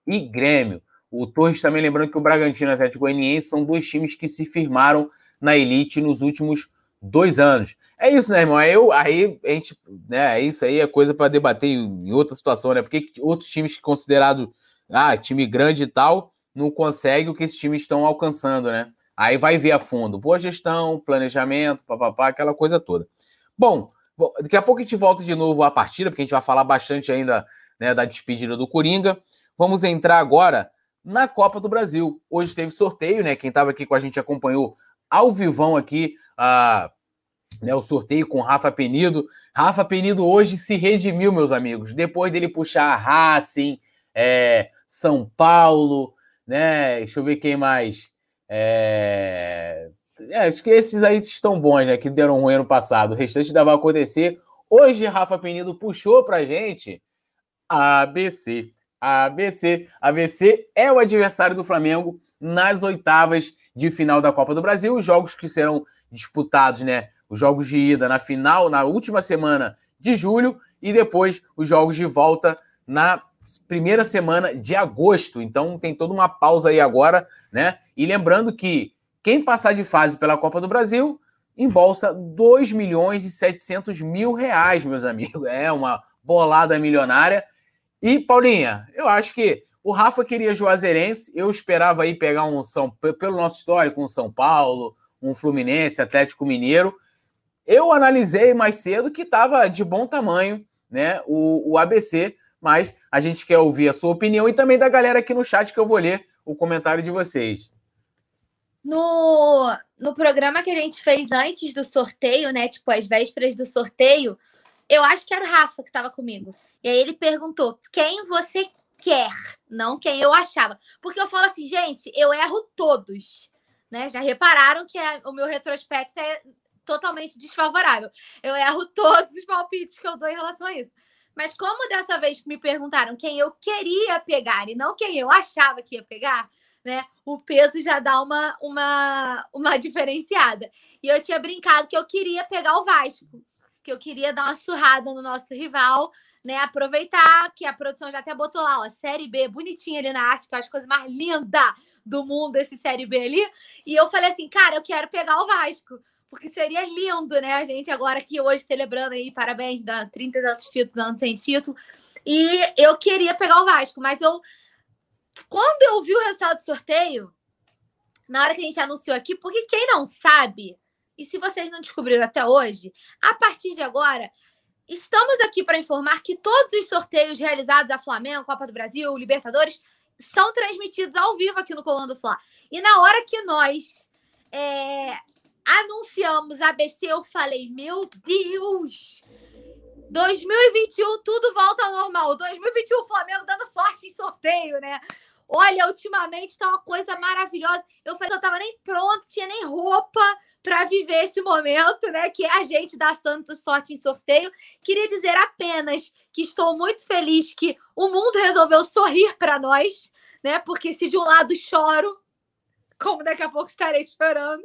e Grêmio. O Torres também lembrando que o Bragantino e o Atlético Goianiense são dois times que se firmaram na elite nos últimos dois anos. É isso, né, irmão? Aí, eu, aí a gente, né, é isso aí é coisa para debater em, outra situação, né? Porque outros times considerados ah, time grande e tal, não consegue o que esses times estão alcançando, né? Aí vai ver a fundo. Boa gestão, planejamento, papapá, aquela coisa toda. Bom, daqui a pouco a gente volta de novo à partida, porque a gente vai falar bastante ainda né, da despedida do Coringa. Vamos entrar agora na Copa do Brasil. Hoje teve sorteio, né? Quem estava aqui com a gente acompanhou ao vivão aqui a, né, o sorteio com Rafa Penido. Rafa Penido hoje se redimiu, meus amigos. Depois dele puxar a Racing, é, São Paulo, né? Deixa eu ver quem mais. É... É, acho que esses aí estão bons, né? Que deram ruim ano passado. O restante ainda vai acontecer. Hoje, Rafa Penido puxou pra gente ABC. ABC. ABC é o adversário do Flamengo nas oitavas de final da Copa do Brasil. Os jogos que serão disputados, né? Os jogos de ida na final, na última semana de julho, e depois os jogos de volta na primeira semana de agosto. Então tem toda uma pausa aí agora, né? E lembrando que quem passar de fase pela Copa do Brasil embolsa 2 milhões e 700 mil reais, meus amigos. É uma bolada milionária. E, Paulinha, eu acho que O Rafa queria Juazeirense, eu esperava aí pegar um São pelo nosso histórico, um São Paulo, um Fluminense, Atlético Mineiro. Eu analisei mais cedo que estava de bom tamanho, né? O, o ABC, mas a gente quer ouvir a sua opinião e também da galera aqui no chat que eu vou ler o comentário de vocês. No, no programa que a gente fez antes do sorteio, né? Tipo, as vésperas do sorteio, eu acho que era o Rafa que estava comigo. E aí ele perguntou: quem você quer, não quem eu achava. Porque eu falo assim, gente, eu erro todos. Né? Já repararam que é, o meu retrospecto é totalmente desfavorável. Eu erro (laughs) todos os palpites que eu dou em relação a isso. Mas como dessa vez me perguntaram quem eu queria pegar e não quem eu achava que ia pegar, né? O peso já dá uma, uma, uma diferenciada. E eu tinha brincado que eu queria pegar o Vasco, que eu queria dar uma surrada no nosso rival, né? Aproveitar que a produção já até botou lá, ó, Série B, bonitinha ali na arte, que eu acho a coisa mais linda do mundo, esse Série B ali. E eu falei assim, cara, eu quero pegar o Vasco porque seria lindo, né? A gente agora aqui hoje celebrando aí, parabéns, da 30 anos títulos, anos sem título. E eu queria pegar o Vasco, mas eu. Quando eu vi o resultado do sorteio, na hora que a gente anunciou aqui, porque quem não sabe, e se vocês não descobriram até hoje, a partir de agora, estamos aqui para informar que todos os sorteios realizados a Flamengo, Copa do Brasil, Libertadores, são transmitidos ao vivo aqui no Colando Fla. E na hora que nós é, anunciamos ABC, eu falei, meu Deus! 2021 tudo volta ao normal. 2021 Flamengo dando sorte em sorteio, né? Olha, ultimamente tá uma coisa maravilhosa. Eu falei que eu tava nem pronto, tinha nem roupa para viver esse momento, né? Que é a gente da Santos Sorte em sorteio. Queria dizer apenas que estou muito feliz que o mundo resolveu sorrir para nós, né? Porque se de um lado choro, como daqui a pouco estarei chorando.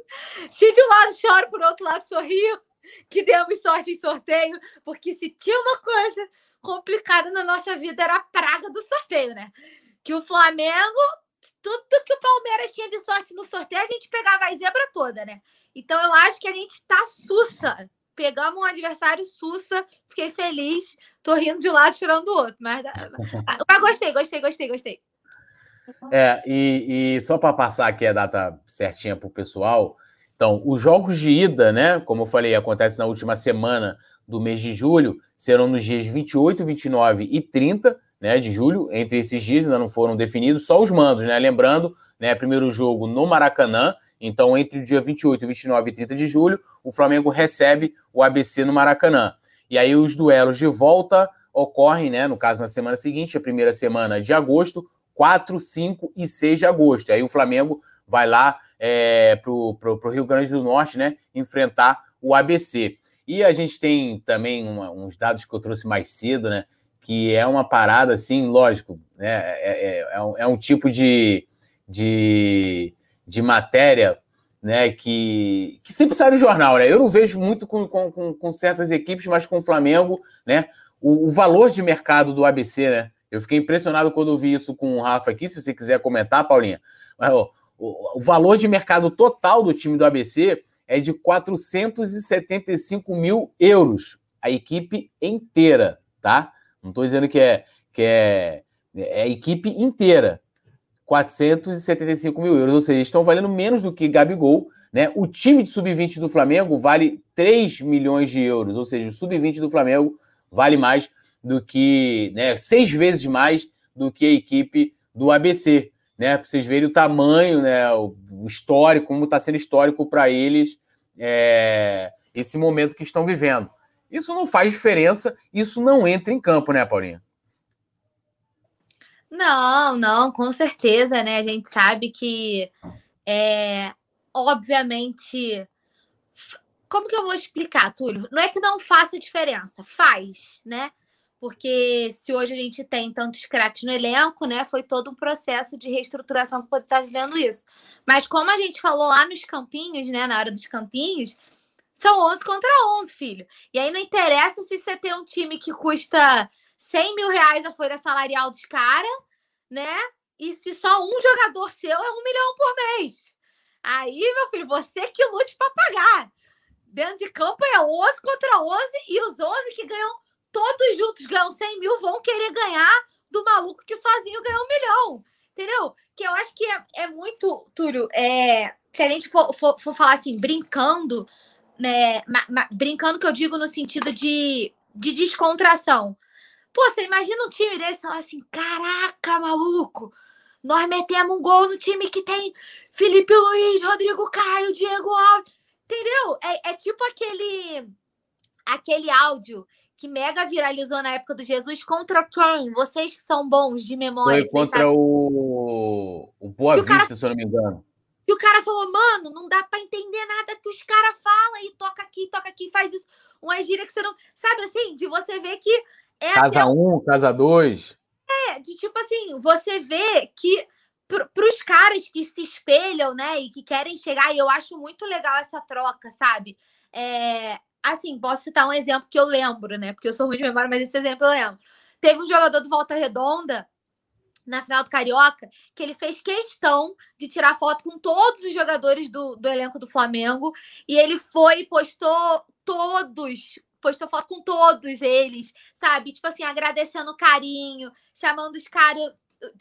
Se de um lado choro, por outro lado sorrio, que demos sorte em sorteio, porque se tinha uma coisa complicada na nossa vida era a praga do sorteio, né? Que o Flamengo, tudo que o Palmeiras tinha de sorte no sorteio, a gente pegava a zebra toda, né? Então eu acho que a gente tá sussa. Pegamos um adversário sussa, fiquei feliz, tô rindo de um lado, chorando do outro. Mas, (laughs) mas gostei, gostei, gostei, gostei. É, e, e só para passar aqui a data certinha para o pessoal, então, os jogos de ida, né, como eu falei, acontece na última semana do mês de julho, serão nos dias 28, 29 e 30 né, de julho. Entre esses dias ainda não foram definidos, só os mandos, né? Lembrando, né, primeiro jogo no Maracanã, então entre o dia 28, 29 e 30 de julho, o Flamengo recebe o ABC no Maracanã. E aí os duelos de volta ocorrem, né, no caso na semana seguinte, a primeira semana de agosto, 4, 5 e 6 de agosto. Aí o Flamengo vai lá é, para o Rio Grande do Norte, né? Enfrentar o ABC. E a gente tem também uma, uns dados que eu trouxe mais cedo, né? Que é uma parada assim, lógico, né? É, é, é, um, é um, tipo de, de, de matéria né, que, que sempre sai no jornal, né? Eu não vejo muito com, com, com certas equipes, mas com o Flamengo, né? O, o valor de mercado do ABC, né? Eu fiquei impressionado quando vi isso com o Rafa aqui, se você quiser comentar, Paulinha. Mas, ó, o, o valor de mercado total do time do ABC é de 475 mil euros. A equipe inteira, tá? Não estou dizendo que é, que é, é a equipe inteira. 475 mil euros, ou seja, estão valendo menos do que Gabigol. Né? O time de sub-20 do Flamengo vale 3 milhões de euros, ou seja, o sub-20 do Flamengo vale mais do que, né, seis vezes mais do que a equipe do ABC, né? Para vocês verem o tamanho, né, o histórico, como está sendo histórico para eles é, esse momento que estão vivendo. Isso não faz diferença, isso não entra em campo, né, Paulinha? Não, não, com certeza, né? A gente sabe que, é, obviamente, como que eu vou explicar, Túlio? Não é que não faça diferença, faz, né? Porque se hoje a gente tem tantos craques no elenco, né, foi todo um processo de reestruturação que pode estar vivendo isso. Mas como a gente falou lá nos campinhos, né, na hora dos campinhos, são 11 contra 11, filho. E aí não interessa se você tem um time que custa 100 mil reais a folha salarial dos caras, né, e se só um jogador seu é um milhão por mês. Aí, meu filho, você que lute para pagar. Dentro de campo é 11 contra 11 e os 11 que ganham todos juntos ganham 100 mil, vão querer ganhar do maluco que sozinho ganhou um milhão. Entendeu? Que eu acho que é, é muito, Túlio, é, se a gente for, for, for falar assim, brincando, né, ma, ma, brincando que eu digo no sentido de, de descontração. Pô, você imagina um time desse falar assim: caraca, maluco, nós metemos um gol no time que tem Felipe Luiz, Rodrigo Caio, Diego Alves. Entendeu? É, é tipo aquele aquele áudio que mega viralizou na época do Jesus contra quem? Vocês que são bons de memória. Foi contra o, o Boa Vista, cara... se eu não me engano. E o cara falou, mano, não dá para entender nada que os caras falam e toca aqui, toca aqui, faz isso. Uma gíria que você não. Sabe assim, de você ver que. É casa 1, um, casa 2. É, de tipo assim, você vê que para os caras que se espelham, né, e que querem chegar, e eu acho muito legal essa troca, sabe? É, assim, posso citar um exemplo que eu lembro, né? Porque eu sou ruim de memória, mas esse exemplo eu lembro. Teve um jogador do Volta Redonda na final do Carioca, que ele fez questão de tirar foto com todos os jogadores do, do elenco do Flamengo. E ele foi e postou todos, postou foto com todos eles, sabe? Tipo assim, agradecendo o carinho, chamando os caras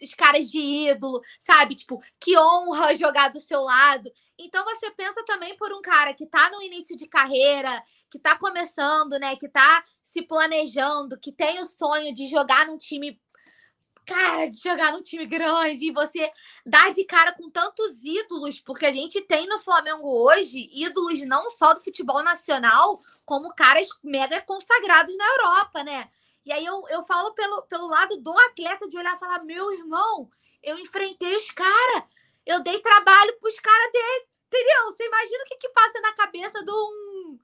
os caras de ídolo, sabe? Tipo, que honra jogar do seu lado. Então você pensa também por um cara que tá no início de carreira, que tá começando, né? Que tá se planejando, que tem o sonho de jogar num time cara de jogar num time grande e você dar de cara com tantos ídolos, porque a gente tem no Flamengo hoje ídolos não só do futebol nacional, como caras mega consagrados na Europa, né? E aí eu, eu falo pelo, pelo lado do atleta de olhar e falar: meu irmão, eu enfrentei os caras, eu dei trabalho pros caras dele, entendeu? Você imagina o que, que passa na cabeça de um.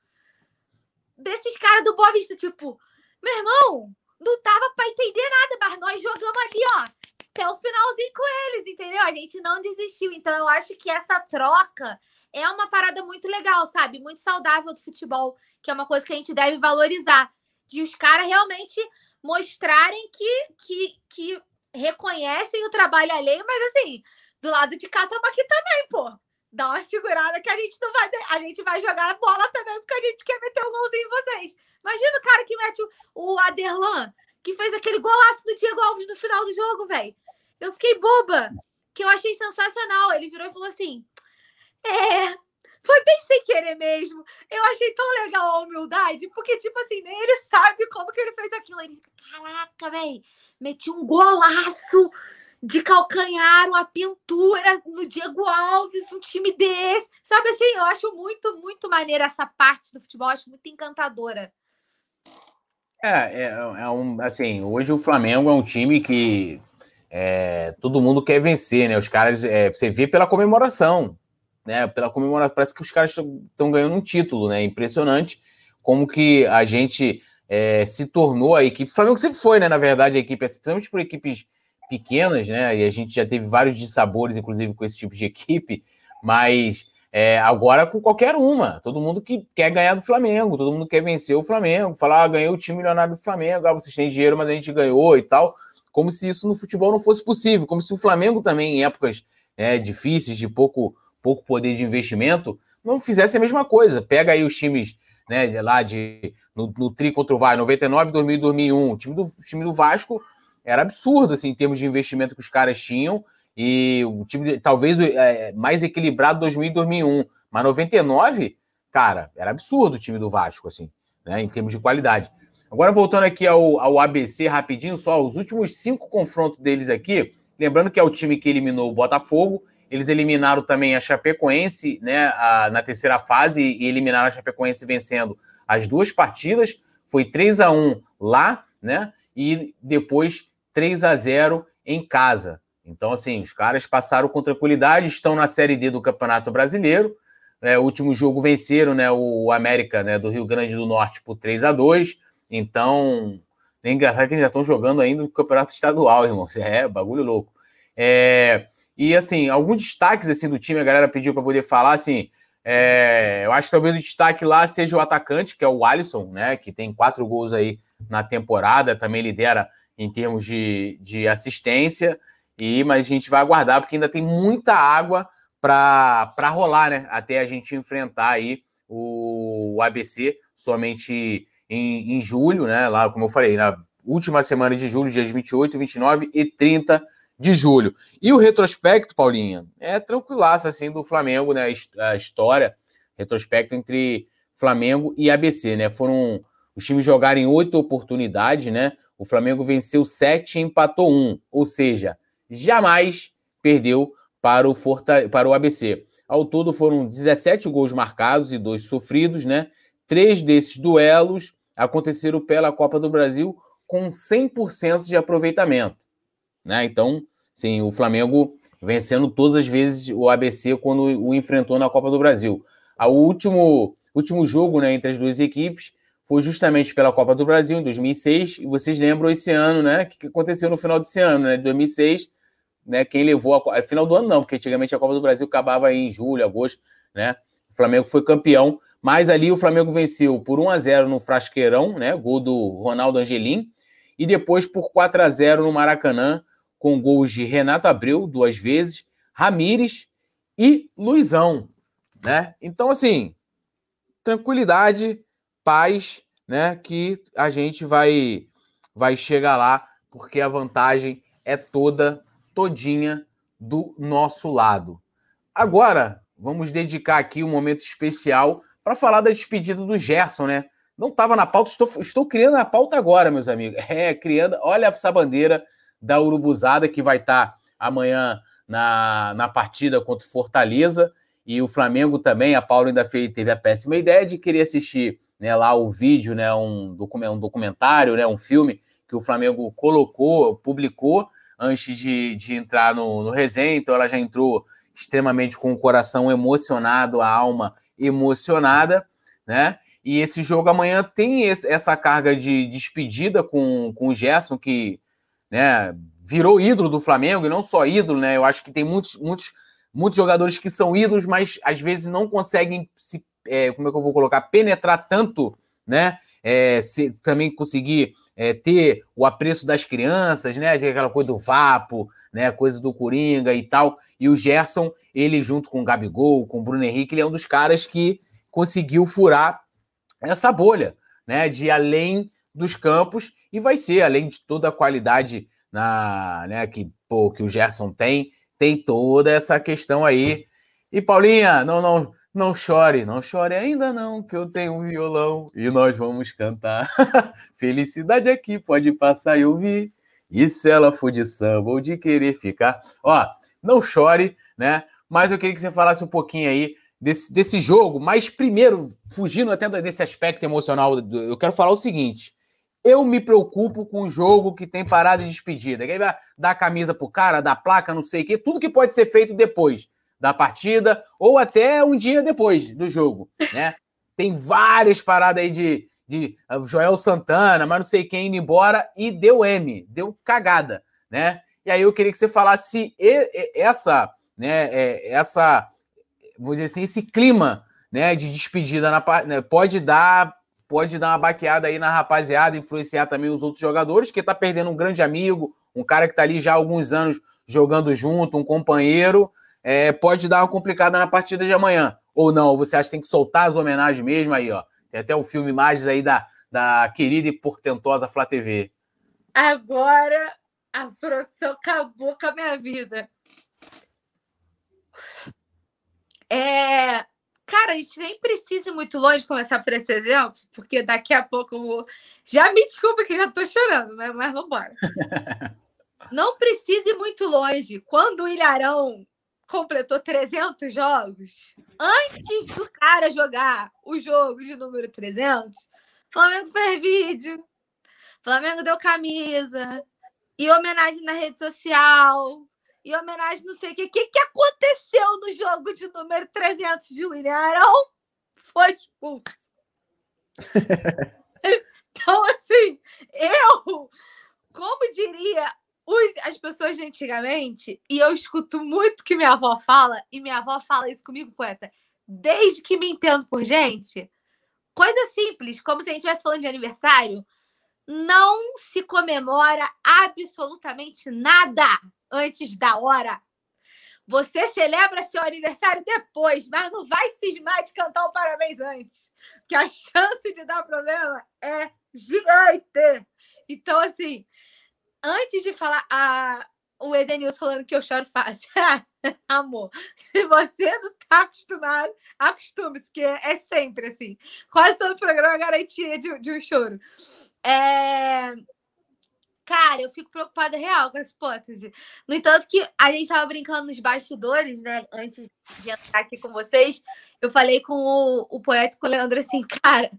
desses caras do Boa Vista, tipo, meu irmão, não tava para entender nada, mas nós jogamos ali, ó, até o finalzinho com eles, entendeu? A gente não desistiu. Então, eu acho que essa troca é uma parada muito legal, sabe? Muito saudável do futebol, que é uma coisa que a gente deve valorizar. De os caras realmente mostrarem que, que, que reconhecem o trabalho alheio, mas assim, do lado de cá estamos aqui também, pô. Dá uma segurada que a gente não vai. A gente vai jogar a bola também, porque a gente quer meter um golzinho em vocês. Imagina o cara que mete o, o Aderlan, que fez aquele golaço do Diego Alves no final do jogo, velho. Eu fiquei boba, que eu achei sensacional. Ele virou e falou assim: É, foi bem sem querer mesmo. Eu achei tão legal a humildade, porque, tipo assim, nem ele sabe como que ele fez aquilo. Ele, caraca, velho, meti um golaço de calcanhar, uma pintura no Diego Alves, um time desse. Sabe assim, eu acho muito, muito maneira essa parte do futebol, acho muito encantadora. É, é, é um, assim, hoje o Flamengo é um time que é, todo mundo quer vencer, né? Os caras, é, você vê pela comemoração, né? Pela comemoração, parece que os caras estão ganhando um título, né? Impressionante como que a gente é, se tornou a equipe. O Flamengo sempre foi, né? Na verdade, a equipe, principalmente por equipes pequenas, né? E a gente já teve vários dissabores, inclusive, com esse tipo de (laughs) equipe, mas é, agora com qualquer uma. Todo mundo que quer ganhar do Flamengo, todo mundo quer vencer o Flamengo, falar, ah, ganhei o time milionário do Flamengo, ah, vocês têm dinheiro, mas a gente ganhou e tal. Como se isso no futebol não fosse possível, como se o Flamengo também, em épocas é, difíceis, de pouco, pouco poder de investimento, não fizesse a mesma coisa. Pega aí os times né, lá de no, no tri contra o Vasco, 99, 2000 2001. O time do, time do Vasco era absurdo assim, em termos de investimento que os caras tinham e o time talvez é, mais equilibrado 2000 e 2001, mas 99, cara, era absurdo o time do Vasco, assim, né, em termos de qualidade. Agora, voltando aqui ao, ao ABC rapidinho, só os últimos cinco confrontos deles aqui, lembrando que é o time que eliminou o Botafogo, eles eliminaram também a Chapecoense né, a, na terceira fase e eliminaram a Chapecoense vencendo as duas partidas. Foi 3 a 1 lá, né? E depois 3 a 0 em casa. Então, assim, os caras passaram com tranquilidade, estão na Série D do Campeonato Brasileiro. É, o último jogo venceram né, o América né, do Rio Grande do Norte por 3 a 2 Então, é engraçado que eles já estão jogando ainda no Campeonato Estadual, irmão. É bagulho louco. É, e, assim, alguns destaques assim, do time, a galera pediu para poder falar, assim, é, eu acho que talvez o destaque lá seja o atacante, que é o Alisson, né, que tem quatro gols aí na temporada, também lidera em termos de, de assistência. E, mas a gente vai aguardar, porque ainda tem muita água para rolar, né? Até a gente enfrentar aí o, o ABC somente em, em, julho, né? Lá, como eu falei, na última semana de julho, dias 28, 29 e 30 de julho. E o retrospecto, Paulinha, é tranquilaço assim do Flamengo, né? A história, retrospecto entre Flamengo e ABC, né? Foram os times jogarem oito oportunidades, né? O Flamengo venceu sete e empatou um, ou seja, jamais perdeu para o, Forta... para o ABC. Ao todo foram 17 gols marcados e dois sofridos, né? Três desses duelos aconteceram pela Copa do Brasil com 100% de aproveitamento, né? Então, sim, o Flamengo vencendo todas as vezes o ABC quando o enfrentou na Copa do Brasil. O último, último jogo né, entre as duas equipes foi justamente pela Copa do Brasil em 2006, e vocês lembram esse ano, né? O que aconteceu no final desse ano, né? De 2006, né? Quem levou a, a final do ano não, porque antigamente a Copa do Brasil acabava em julho, agosto, né? O Flamengo foi campeão, mas ali o Flamengo venceu por 1 a 0 no Frasqueirão, né? Gol do Ronaldo Angelim, e depois por 4 a 0 no Maracanã, com gols de Renato Abreu duas vezes, Ramires e Luizão, né? Então assim, tranquilidade, paz, né? Que a gente vai vai chegar lá, porque a vantagem é toda todinha do nosso lado. Agora, vamos dedicar aqui um momento especial para falar da despedida do Gerson, né? Não estava na pauta, estou, estou criando a pauta agora, meus amigos. (laughs) É, criando, olha essa bandeira da Urubuzada que vai estar tá amanhã na, na partida contra o Fortaleza. E o Flamengo também, a Paula ainda fez, teve a péssima ideia de querer assistir né, lá o vídeo, né, um, um documentário, né, um filme que o Flamengo colocou, publicou antes de, de entrar no, no resenha, então ela já entrou extremamente com o coração emocionado, a alma emocionada, né? E esse jogo amanhã tem esse, essa carga de despedida com, com o Gerson, que né, virou ídolo do Flamengo, e não só ídolo, né? Eu acho que tem muitos, muitos, muitos jogadores que são ídolos, mas às vezes não conseguem se, é, como é que eu vou colocar, penetrar tanto, né? É, se, também conseguir é, ter o apreço das crianças, né? Aquela coisa do Vapo, né? Coisa do Coringa e tal. E o Gerson, ele junto com o Gabigol, com o Bruno Henrique, ele é um dos caras que conseguiu furar essa bolha, né? De além dos campos e vai ser, além de toda a qualidade na, né, que, pô, que o Gerson tem, tem toda essa questão aí. E Paulinha, não, não, não chore, não chore ainda não, que eu tenho um violão e nós vamos cantar. (laughs) Felicidade aqui pode passar e ouvir. E se ela for de samba ou de querer ficar? Ó, não chore, né? Mas eu queria que você falasse um pouquinho aí desse, desse jogo. Mas primeiro, fugindo até desse aspecto emocional, eu quero falar o seguinte. Eu me preocupo com o jogo que tem parada de despedida. Que vai dar a camisa pro cara, dar placa, não sei o quê, tudo que pode ser feito depois da partida ou até um dia depois do jogo, né? Tem várias paradas aí de, de uh, Joel Santana, mas não sei quem indo embora e deu M, deu cagada, né? E aí eu queria que você falasse se essa, né, é, essa, vou dizer assim, esse clima, né, de despedida na né, pode dar pode dar uma baqueada aí na rapaziada, influenciar também os outros jogadores, que tá perdendo um grande amigo, um cara que tá ali já há alguns anos jogando junto, um companheiro, é, pode dar uma complicada na partida de amanhã. Ou não? Você acha que tem que soltar as homenagens mesmo aí, ó? Tem até o filme Imagens aí da, da querida e portentosa Flá TV. Agora a produção acabou com a minha vida. É, cara, a gente nem precisa ir muito longe começar por esse exemplo, porque daqui a pouco eu vou. Já me desculpa que já tô chorando, mas, mas vamos embora. (laughs) Não precisa ir muito longe. Quando o Ilharão completou 300 jogos, antes do cara jogar o jogo de número 300, Flamengo fez vídeo, Flamengo deu camisa, e homenagem na rede social, e homenagem não sei o que. O que, que aconteceu no jogo de número 300 de William Arão? Foi expulso. (laughs) então, assim, eu, como diria os, as pessoas de antigamente, e eu escuto muito que minha avó fala, e minha avó fala isso comigo, poeta, desde que me entendo por gente. Coisa simples, como se a gente estivesse falando de aniversário, não se comemora absolutamente nada antes da hora. Você celebra seu aniversário depois, mas não vai cismar de cantar o parabéns antes, que a chance de dar problema é gigante. Então, assim, antes de falar a, o Edenilson falando que eu choro fácil. (laughs) Amor, se você não tá acostumado, acostume-se, que é, sempre assim. Quase todo programa é garantia de, de um choro. É... Cara, eu fico preocupada real com essa hipótese. No entanto, que a gente estava brincando nos bastidores, né? Antes de entrar aqui com vocês, eu falei com o, o poeta com o Leandro assim, cara,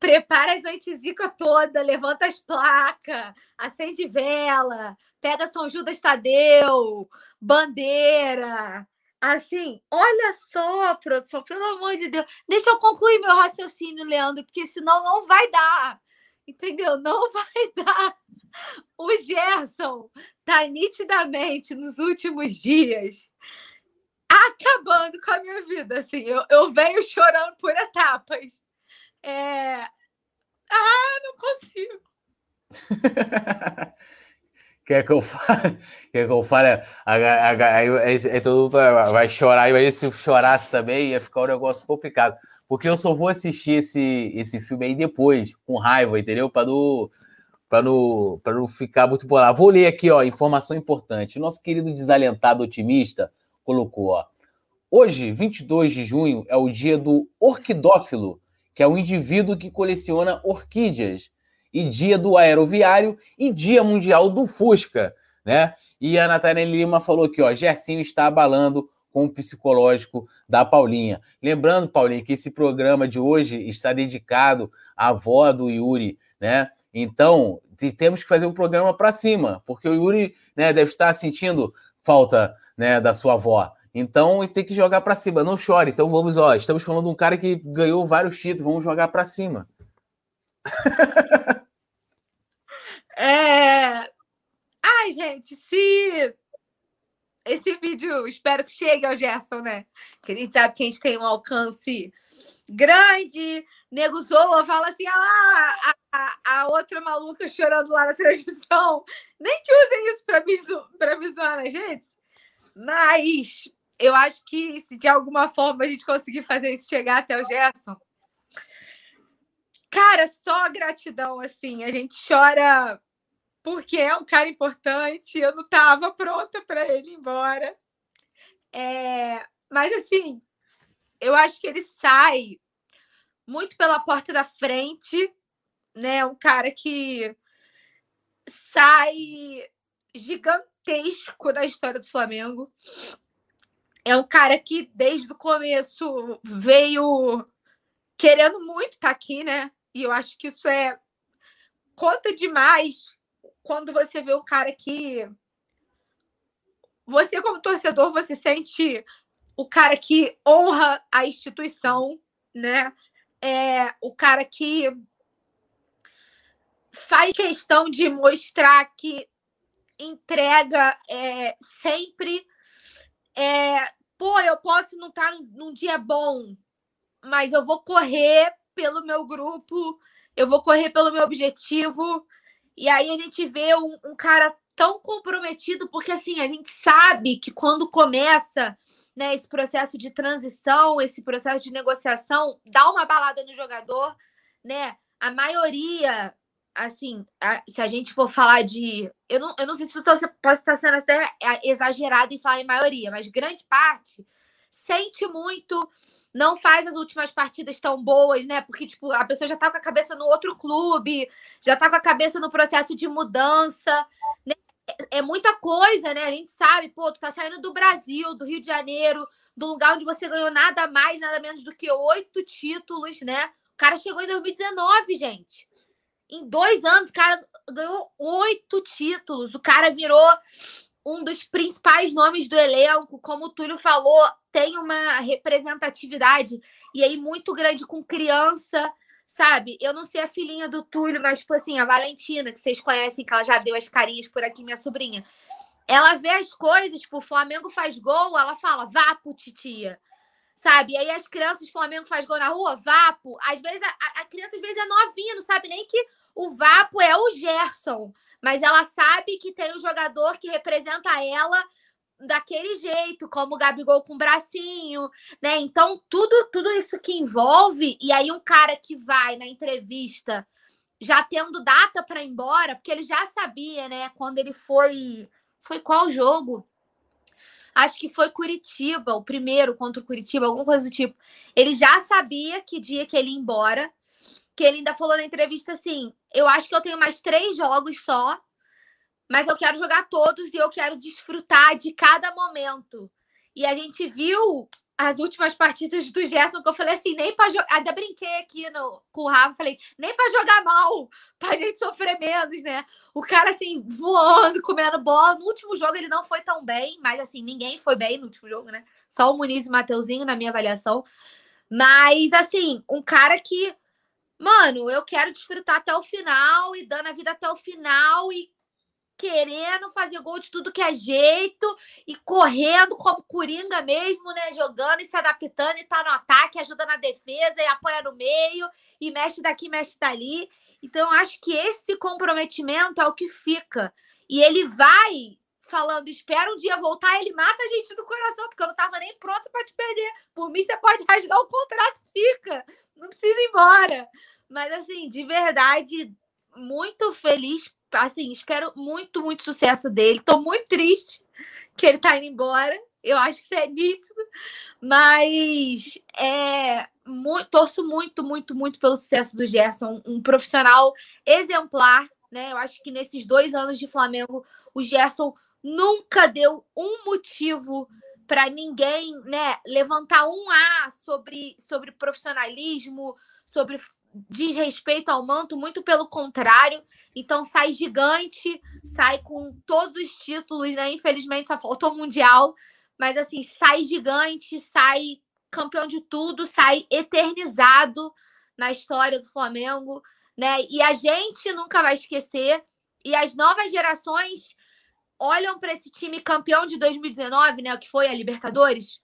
prepara as antizica toda, levanta as placas, acende vela, pega São Judas Tadeu, bandeira. Assim, olha só, pelo amor de Deus. Deixa eu concluir meu raciocínio, Leandro, porque senão não vai dar. Entendeu? Não (laughs) vai dar. O Gerson tá nitidamente nos últimos dias acabando com a minha vida. Assim, eu, eu venho chorando por etapas. É... Ah, não consigo. (laughs) Quer que eu fale? Quer que eu fale? Aí todo mundo vai chorar, e aí se chorasse também ia ficar um negócio complicado. Porque eu só vou assistir esse, esse filme aí depois, com raiva, entendeu? Para não, não, não ficar muito bolado. Vou ler aqui, ó, informação importante. O nosso querido desalentado otimista colocou, ó. Hoje, 22 de junho, é o dia do orquidófilo, que é um indivíduo que coleciona orquídeas e dia do aeroviário e dia mundial do Fusca, né? E a Natália Lima falou que, ó, Gersinho está abalando com o psicológico da Paulinha. Lembrando, Paulinha, que esse programa de hoje está dedicado à avó do Yuri, né? Então, temos que fazer um programa para cima, porque o Yuri né, deve estar sentindo falta né, da sua avó. Então, tem que jogar para cima, não chore. Então, vamos, ó, estamos falando de um cara que ganhou vários títulos, vamos jogar para cima. (laughs) É... Ai, gente, se esse vídeo, espero que chegue ao Gerson, né? Que a gente sabe que a gente tem um alcance grande. Nego Zoa fala assim: ah, a, a, outra maluca chorando lá na transmissão. Nem que usem isso para me zoar, né, gente? Mas eu acho que se de alguma forma a gente conseguir fazer isso chegar até o Gerson, cara, só gratidão, assim. A gente chora porque é um cara importante. Eu não estava pronta para ele ir embora. É, mas, assim, eu acho que ele sai muito pela porta da frente, né? Um cara que sai gigantesco da história do Flamengo. É um cara que desde o começo veio querendo muito estar tá aqui, né? E eu acho que isso é conta demais quando você vê um cara que você como torcedor você sente o cara que honra a instituição, né? É o cara que faz questão de mostrar que entrega é, sempre. É, pô, eu posso não estar tá num dia bom, mas eu vou correr pelo meu grupo, eu vou correr pelo meu objetivo, e aí a gente vê um, um cara tão comprometido, porque assim, a gente sabe que quando começa né, esse processo de transição, esse processo de negociação, dá uma balada no jogador, né? A maioria, assim, a, se a gente for falar de. Eu não, eu não sei se eu tô, posso estar sendo até exagerado em falar em maioria, mas grande parte sente muito não faz as últimas partidas tão boas, né? Porque, tipo, a pessoa já tá com a cabeça no outro clube, já tá com a cabeça no processo de mudança, né? É muita coisa, né? A gente sabe, pô, tu tá saindo do Brasil, do Rio de Janeiro, do lugar onde você ganhou nada mais, nada menos do que oito títulos, né? O cara chegou em 2019, gente. Em dois anos, o cara ganhou oito títulos. O cara virou um dos principais nomes do elenco, como o Túlio falou, tem uma representatividade e aí muito grande com criança, sabe? Eu não sei a filhinha do Túlio, mas tipo assim, a Valentina, que vocês conhecem, que ela já deu as carinhas por aqui, minha sobrinha. Ela vê as coisas, tipo, o Flamengo faz gol, ela fala, vapo, titia. Sabe? E aí as crianças, Flamengo faz gol na rua, vapo. Às vezes a, a criança às vezes é novinha, não sabe nem que o vapo é o Gerson mas ela sabe que tem um jogador que representa ela daquele jeito, como o Gabigol com o bracinho, né? Então, tudo, tudo isso que envolve, e aí um cara que vai na entrevista já tendo data para ir embora, porque ele já sabia, né? Quando ele foi. Foi qual jogo? Acho que foi Curitiba, o primeiro contra o Curitiba, alguma coisa do tipo. Ele já sabia que dia que ele ia embora. Que ele ainda falou na entrevista assim: eu acho que eu tenho mais três jogos só, mas eu quero jogar todos e eu quero desfrutar de cada momento. E a gente viu as últimas partidas do Gerson, que eu falei assim, nem para jogar. Ainda brinquei aqui no, com o Rafa, falei, nem para jogar mal, pra gente sofrer menos, né? O cara, assim, voando, comendo bola. No último jogo ele não foi tão bem, mas, assim, ninguém foi bem no último jogo, né? Só o Muniz e o Mateuzinho, na minha avaliação. Mas, assim, um cara que, mano, eu quero desfrutar até o final e dando a vida até o final e querendo fazer gol de tudo que é jeito e correndo como coringa mesmo, né? Jogando e se adaptando e tá no ataque, ajuda na defesa e apoia no meio e mexe daqui, mexe dali. Então, acho que esse comprometimento é o que fica. E ele vai falando, espera um dia voltar, ele mata a gente do coração, porque eu não tava nem pronto para te perder. Por mim, você pode rasgar o contrato, fica. Não precisa ir embora. Mas, assim, de verdade, muito feliz assim, espero muito, muito sucesso dele. Tô muito triste que ele tá indo embora. Eu acho que isso é nítido. Mas é, muito, torço muito, muito, muito pelo sucesso do Gerson. Um profissional exemplar, né? Eu acho que nesses dois anos de Flamengo, o Gerson nunca deu um motivo para ninguém, né, levantar um A sobre, sobre profissionalismo, sobre desrespeito ao manto, muito pelo contrário. Então sai gigante, sai com todos os títulos, né? Infelizmente só faltou o Mundial, mas assim, sai gigante, sai campeão de tudo, sai eternizado na história do Flamengo, né? E a gente nunca vai esquecer. E as novas gerações olham para esse time campeão de 2019, né? Que foi a Libertadores,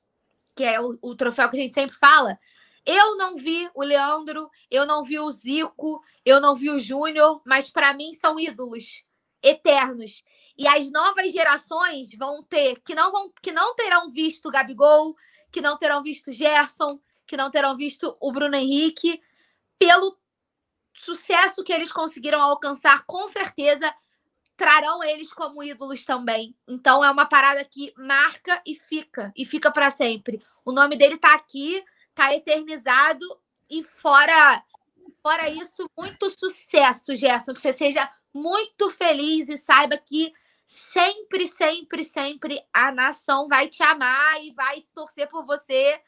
que é o, o troféu que a gente sempre fala. Eu não vi o Leandro, eu não vi o Zico, eu não vi o Júnior, mas para mim são ídolos eternos. E as novas gerações vão ter, que não vão, que não terão visto o Gabigol, que não terão visto o Gerson, que não terão visto o Bruno Henrique, pelo sucesso que eles conseguiram alcançar, com certeza trarão eles como ídolos também. Então é uma parada que marca e fica, e fica para sempre. O nome dele está aqui, tá eternizado e fora fora isso, muito sucesso, Gerson, que você seja muito feliz e saiba que sempre, sempre, sempre a nação vai te amar e vai torcer por você.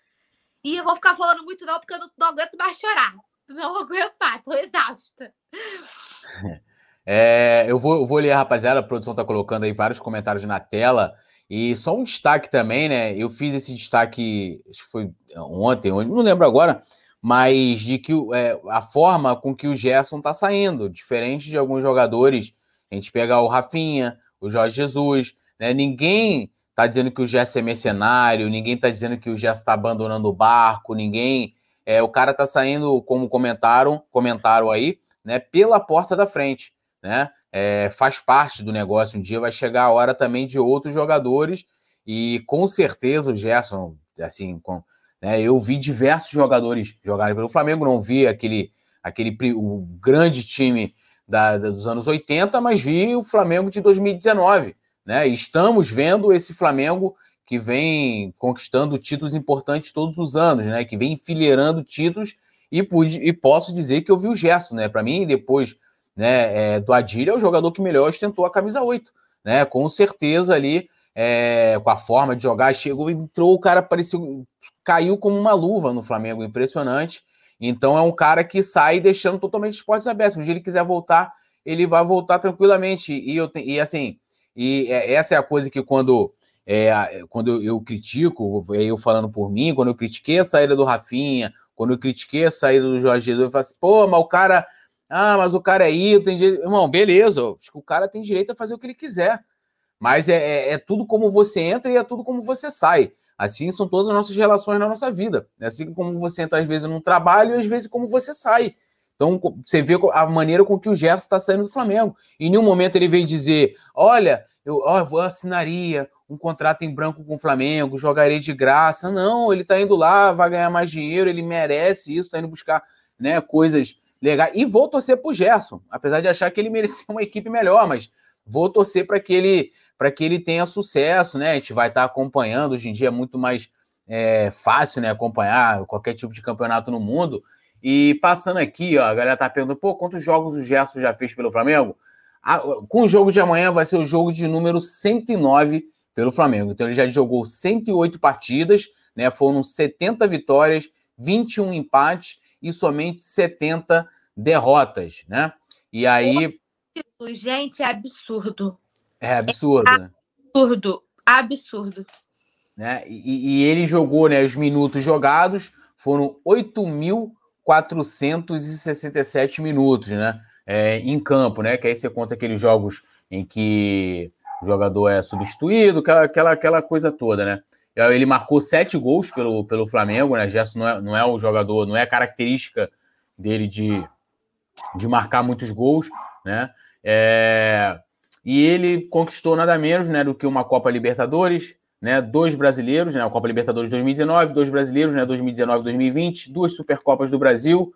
E eu vou ficar falando muito não, porque eu não, não aguento mais chorar. Não (laughs) aguento mais, tô exausta. (laughs) É, eu, vou, eu vou ler, rapaziada, a produção tá colocando aí vários comentários na tela. E só um destaque também, né? Eu fiz esse destaque, acho que foi ontem, não lembro agora, mas de que é, a forma com que o Gerson tá saindo, diferente de alguns jogadores, a gente pega o Rafinha, o Jorge Jesus, né? Ninguém tá dizendo que o Gerson é mercenário, ninguém tá dizendo que o Gerson tá abandonando o barco, ninguém. É, o cara tá saindo, como comentaram, comentaram aí, né, pela porta da frente, né? é, faz parte do negócio. Um dia vai chegar a hora também de outros jogadores e com certeza o Gerson, assim, com, né, eu vi diversos jogadores jogarem pelo Flamengo, não vi aquele, aquele o grande time da, da, dos anos 80, mas vi o Flamengo de 2019, né? Estamos vendo esse Flamengo que vem conquistando títulos importantes todos os anos, né? Que vem enfileirando títulos e, pude, e posso dizer que eu vi o Gerson, né? Para mim, depois né, é, do Adilha é o jogador que melhor ostentou a camisa 8, né? Com certeza ali, é, com a forma de jogar, chegou, entrou, o cara pareceu, caiu como uma luva no Flamengo, impressionante. Então é um cara que sai deixando totalmente os portas abertos. Se ele quiser voltar, ele vai voltar tranquilamente. E, eu, e assim, e é, essa é a coisa que quando, é, quando eu, eu critico, eu falando por mim, quando eu critiquei a saída do Rafinha, quando eu critiquei a saída do Jorge Jesus, eu falo assim, pô, mas o cara ah, mas o cara é ídolo, tem direito. Irmão, beleza, acho que o cara tem direito a fazer o que ele quiser. Mas é, é, é, tudo como você entra e é tudo como você sai. Assim são todas as nossas relações na nossa vida. É assim como você entra, às vezes, num trabalho e às vezes como você sai. Então, você vê a maneira com que o Gerson está saindo do Flamengo. Em nenhum momento ele veio dizer: olha, eu, ó, eu assinaria um contrato em branco com o Flamengo, jogarei de graça. Não, ele está indo lá, vai ganhar mais dinheiro, ele merece isso, está indo buscar né, coisas legais. E vou torcer pro Gerson, apesar de achar que ele (laughs) merecia uma equipe melhor, mas vou torcer para que ele para que ele tenha sucesso, né? A gente vai estar tá acompanhando. Hoje em dia é muito mais é, fácil, né? Acompanhar qualquer tipo de campeonato no mundo. E passando aqui, ó, a galera tá perguntando, pô, quantos jogos o Gerson já fez pelo Flamengo? Com o jogo de amanhã vai ser o jogo de número 109 pelo Flamengo. Então ele já jogou 108 partidas, né? Foram 70 vitórias, 21 empates e somente 70 derrotas, né? E aí. Gente, é absurdo. É absurdo, é né? Absurdo, absurdo. Né? E, e, ele jogou, né? Os minutos jogados foram 8.467 minutos, né? É, em campo, né? Que aí você conta aqueles jogos em que o jogador é substituído, aquela, aquela, aquela coisa toda, né? Ele marcou sete gols pelo, pelo Flamengo, né? Gerson não é, não é o jogador, não é característica dele de, de marcar muitos gols, né? É, e ele conquistou nada menos né, do que uma Copa Libertadores, né, dois brasileiros, né, a Copa Libertadores 2019, dois brasileiros, né, 2019 2020, duas Supercopas do Brasil,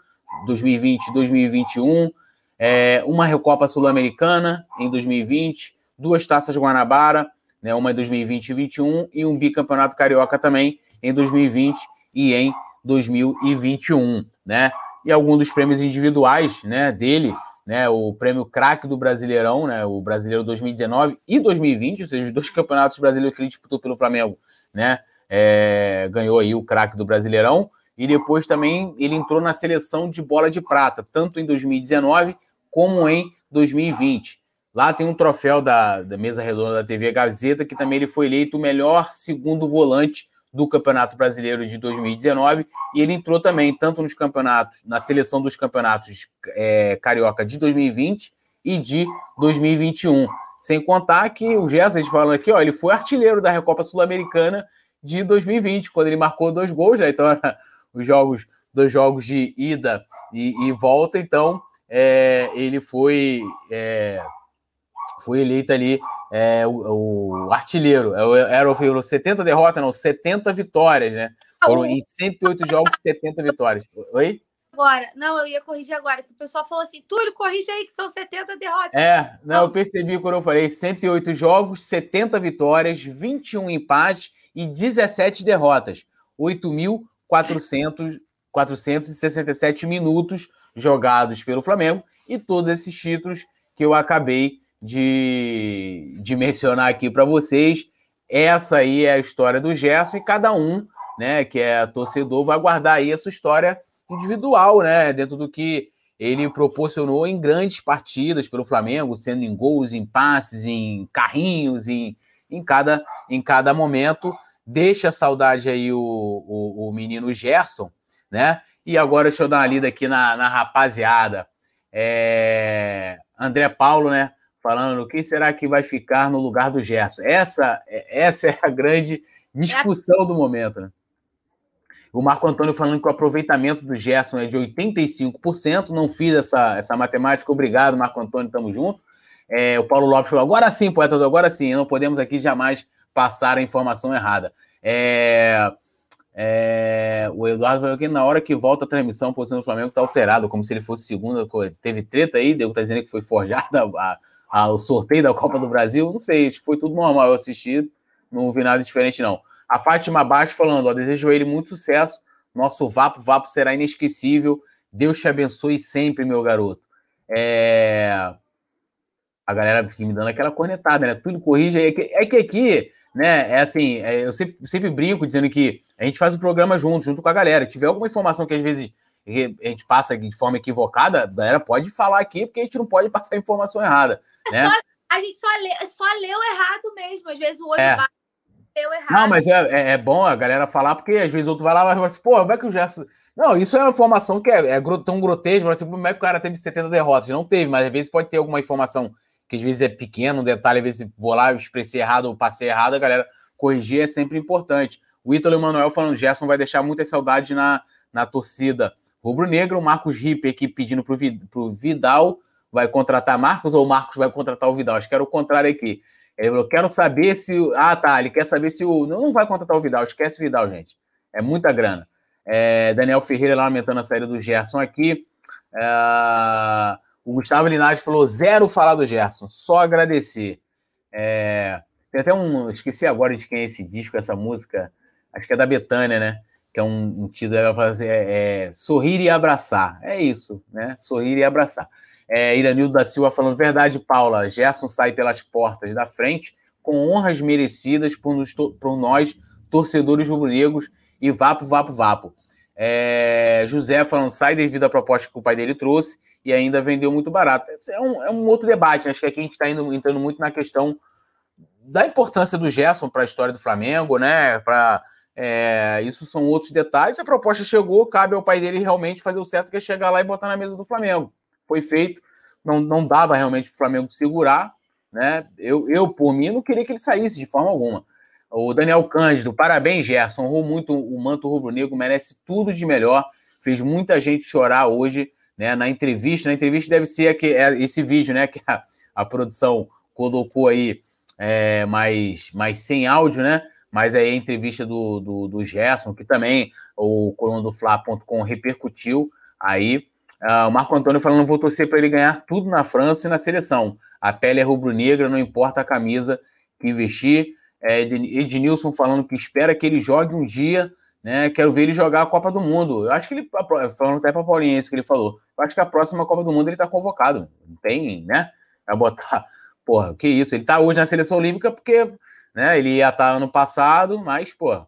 2020 2021, é, uma Recopa Sul-Americana em 2020, duas Taças Guanabara, né, uma em 2020 e 2021, e um bicampeonato carioca também em 2020 e em 2021, né? E alguns dos prêmios individuais, né, dele, né, o prêmio craque do Brasileirão, né, o Brasileiro 2019 e 2020, ou seja, os dois campeonatos brasileiros que ele disputou pelo Flamengo, né, é, ganhou aí o craque do Brasileirão, e depois também ele entrou na seleção de bola de prata, tanto em 2019 como em 2020. Lá tem um troféu da, da mesa redonda da TV Gazeta, que também ele foi eleito o melhor segundo volante do Campeonato Brasileiro de 2019 e ele entrou também tanto nos campeonatos, na seleção dos campeonatos é, carioca de 2020 e de 2021. Sem contar que o Gerson, a gente falando aqui, ó, ele foi artilheiro da Recopa Sul-Americana de 2020, quando ele marcou dois gols, né? Então, (laughs) os jogos, dois jogos de ida e, e volta, então é, ele foi, é, foi eleito ali é, o, o, artilheiro. É era o 70 derrotas, não, 70 vitórias, né? Foram em 108 jogos, 70 vitórias. Oi? Agora, não, eu ia corrigir agora, que o pessoal falou assim, Túlio, corrige aí que são 70 derrotas. É, não, eu percebi quando eu falei 108 jogos, 70 vitórias, 21 empates e 17 derrotas. 8.467 minutos jogados pelo Flamengo e todos esses títulos que eu acabei de, de mencionar aqui para vocês. Essa aí é a história do Gerson e cada um, né, que é torcedor, vai guardar aí a sua história individual, né, dentro do que ele proporcionou em grandes partidas pelo Flamengo, sendo em gols, em passes, em carrinhos, em, em, cada, em cada momento. Deixa a saudade aí o, o, o menino Gerson, né? E agora deixa eu dar uma lida aqui na, na rapaziada. É... André Paulo, né? Falando o que será que vai ficar no lugar do Gerson. Essa, essa é a grande discussão do momento. Né? O Marco Antônio falando que o aproveitamento do Gerson é de 85%. Não fiz essa, essa matemática. Obrigado, Marco Antônio, tamo junto. É, o Paulo Lopes falou: agora sim, poeta, agora sim, não podemos aqui jamais passar a informação errada. É, é, o Eduardo falou que na hora que volta a transmissão, a posição do Flamengo está alterado, como se ele fosse segunda. Teve treta aí, Diego está dizendo que foi forjada a, o sorteio da Copa do Brasil, não sei, foi tudo normal. Eu assisti, não vi nada diferente, não. A Fátima Bate falando: ó, desejo a ele muito sucesso. Nosso Vapo, Vapo será inesquecível. Deus te abençoe sempre, meu garoto. É... A galera me dando aquela cornetada, né? Tudo corrige. É que, é que aqui, né? É assim, é, eu sempre, sempre brinco dizendo que a gente faz o programa junto, junto com a galera. Se tiver alguma informação que às vezes a gente passa de forma equivocada, a galera pode falar aqui, porque a gente não pode passar informação errada. É né? Só, a gente só, lê, só leu errado mesmo. Às vezes o olho é. bate, leu errado. Não, mas é, é, é, bom a galera falar, porque às vezes o outro vai lá e fala assim, pô, como é que o Gerson. Não, isso é uma informação que é, tão grotesca, assim, como é que o cara teve 70 derrotas? Não teve, mas às vezes pode ter alguma informação que às vezes é pequeno, um detalhe, às vezes vou lá, expressei errado ou passei errado, a galera corrigir é sempre importante. O Ítalo Emanuel falando, Gerson vai deixar muita saudade na, na torcida rubro-negro. Marcos Rippe aqui pedindo para o Vidal vai contratar Marcos ou Marcos vai contratar o Vidal? Acho que era o contrário aqui. Ele falou: quero saber se. Ah, tá. Ele quer saber se o. Não, não vai contratar o Vidal, esquece o Vidal, gente. É muita grana. É, Daniel Ferreira lamentando a saída do Gerson aqui. É, o Gustavo Linares falou zero falar do Gerson, só agradecer. É, tem até um. Esqueci agora de quem é esse disco, essa música. Acho que é da Betânia, né? Que é um, título. Ela assim, é, é, sorrir e abraçar. É isso, né? Sorrir e abraçar. É, Iranildo da Silva falando verdade, Paula. Gerson sai pelas portas da frente com honras merecidas por, nos, por nós, torcedores rubro-negros, e vapo, vapo, vapo. É, José falando sai devido à proposta que o pai dele trouxe e ainda vendeu muito barato. Esse é um, é um outro debate. Né? Acho que aqui a gente está entrando muito na questão da importância do Gerson para a história do Flamengo, né? Para é, isso são outros detalhes. A proposta chegou, cabe ao pai dele realmente fazer o certo, que é chegar lá e botar na mesa do Flamengo. Foi feito, não, não dava realmente para o Flamengo segurar, né? Eu, eu, por mim, não queria que ele saísse de forma alguma. O Daniel Cândido, parabéns, Gerson. Honrou muito o manto rubro-negro, merece tudo de melhor. Fez muita gente chorar hoje, né? Na entrevista. Na entrevista deve ser aqui, é esse vídeo, né? (laughs) Que a, a produção colocou aí é, sem áudio, né? Mas aí a entrevista do, do, do Gerson, que também o coluna do Fla.com repercutiu aí. Uh, o Marco Antônio falando: vou torcer para ele ganhar tudo na França e na seleção. A pele é rubro-negra, não importa a camisa que vestir. É, Ednilson falando que espera que ele jogue um dia, né? Quero ver ele jogar a Copa do Mundo. Eu acho que ele, falando até para Paulinho, isso que ele falou. Eu acho que a próxima Copa do Mundo ele está convocado. Não tem, né? Vai botar (laughs) porra, que isso? Ele tá hoje na seleção olímpica porque né, ele ia estar ano passado, mas, pô,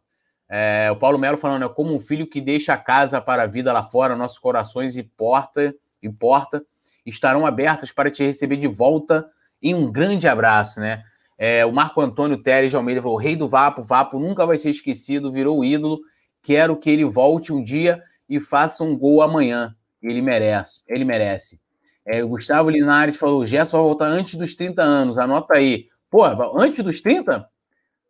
é, o Paulo Melo falando, é como um filho que deixa a casa para a vida lá fora, nossos corações e porta e porta estarão abertos para te receber de volta em um grande abraço, né? É, o Marco Antônio Teres de Almeida falou: o rei do Vapo, Vapo nunca vai ser esquecido, virou ídolo. Quero que ele volte um dia e faça um gol amanhã. Ele merece, ele merece. É, o Gustavo Linares falou: o Gerson vai voltar antes dos 30 anos, anota aí. Pô, antes dos 30?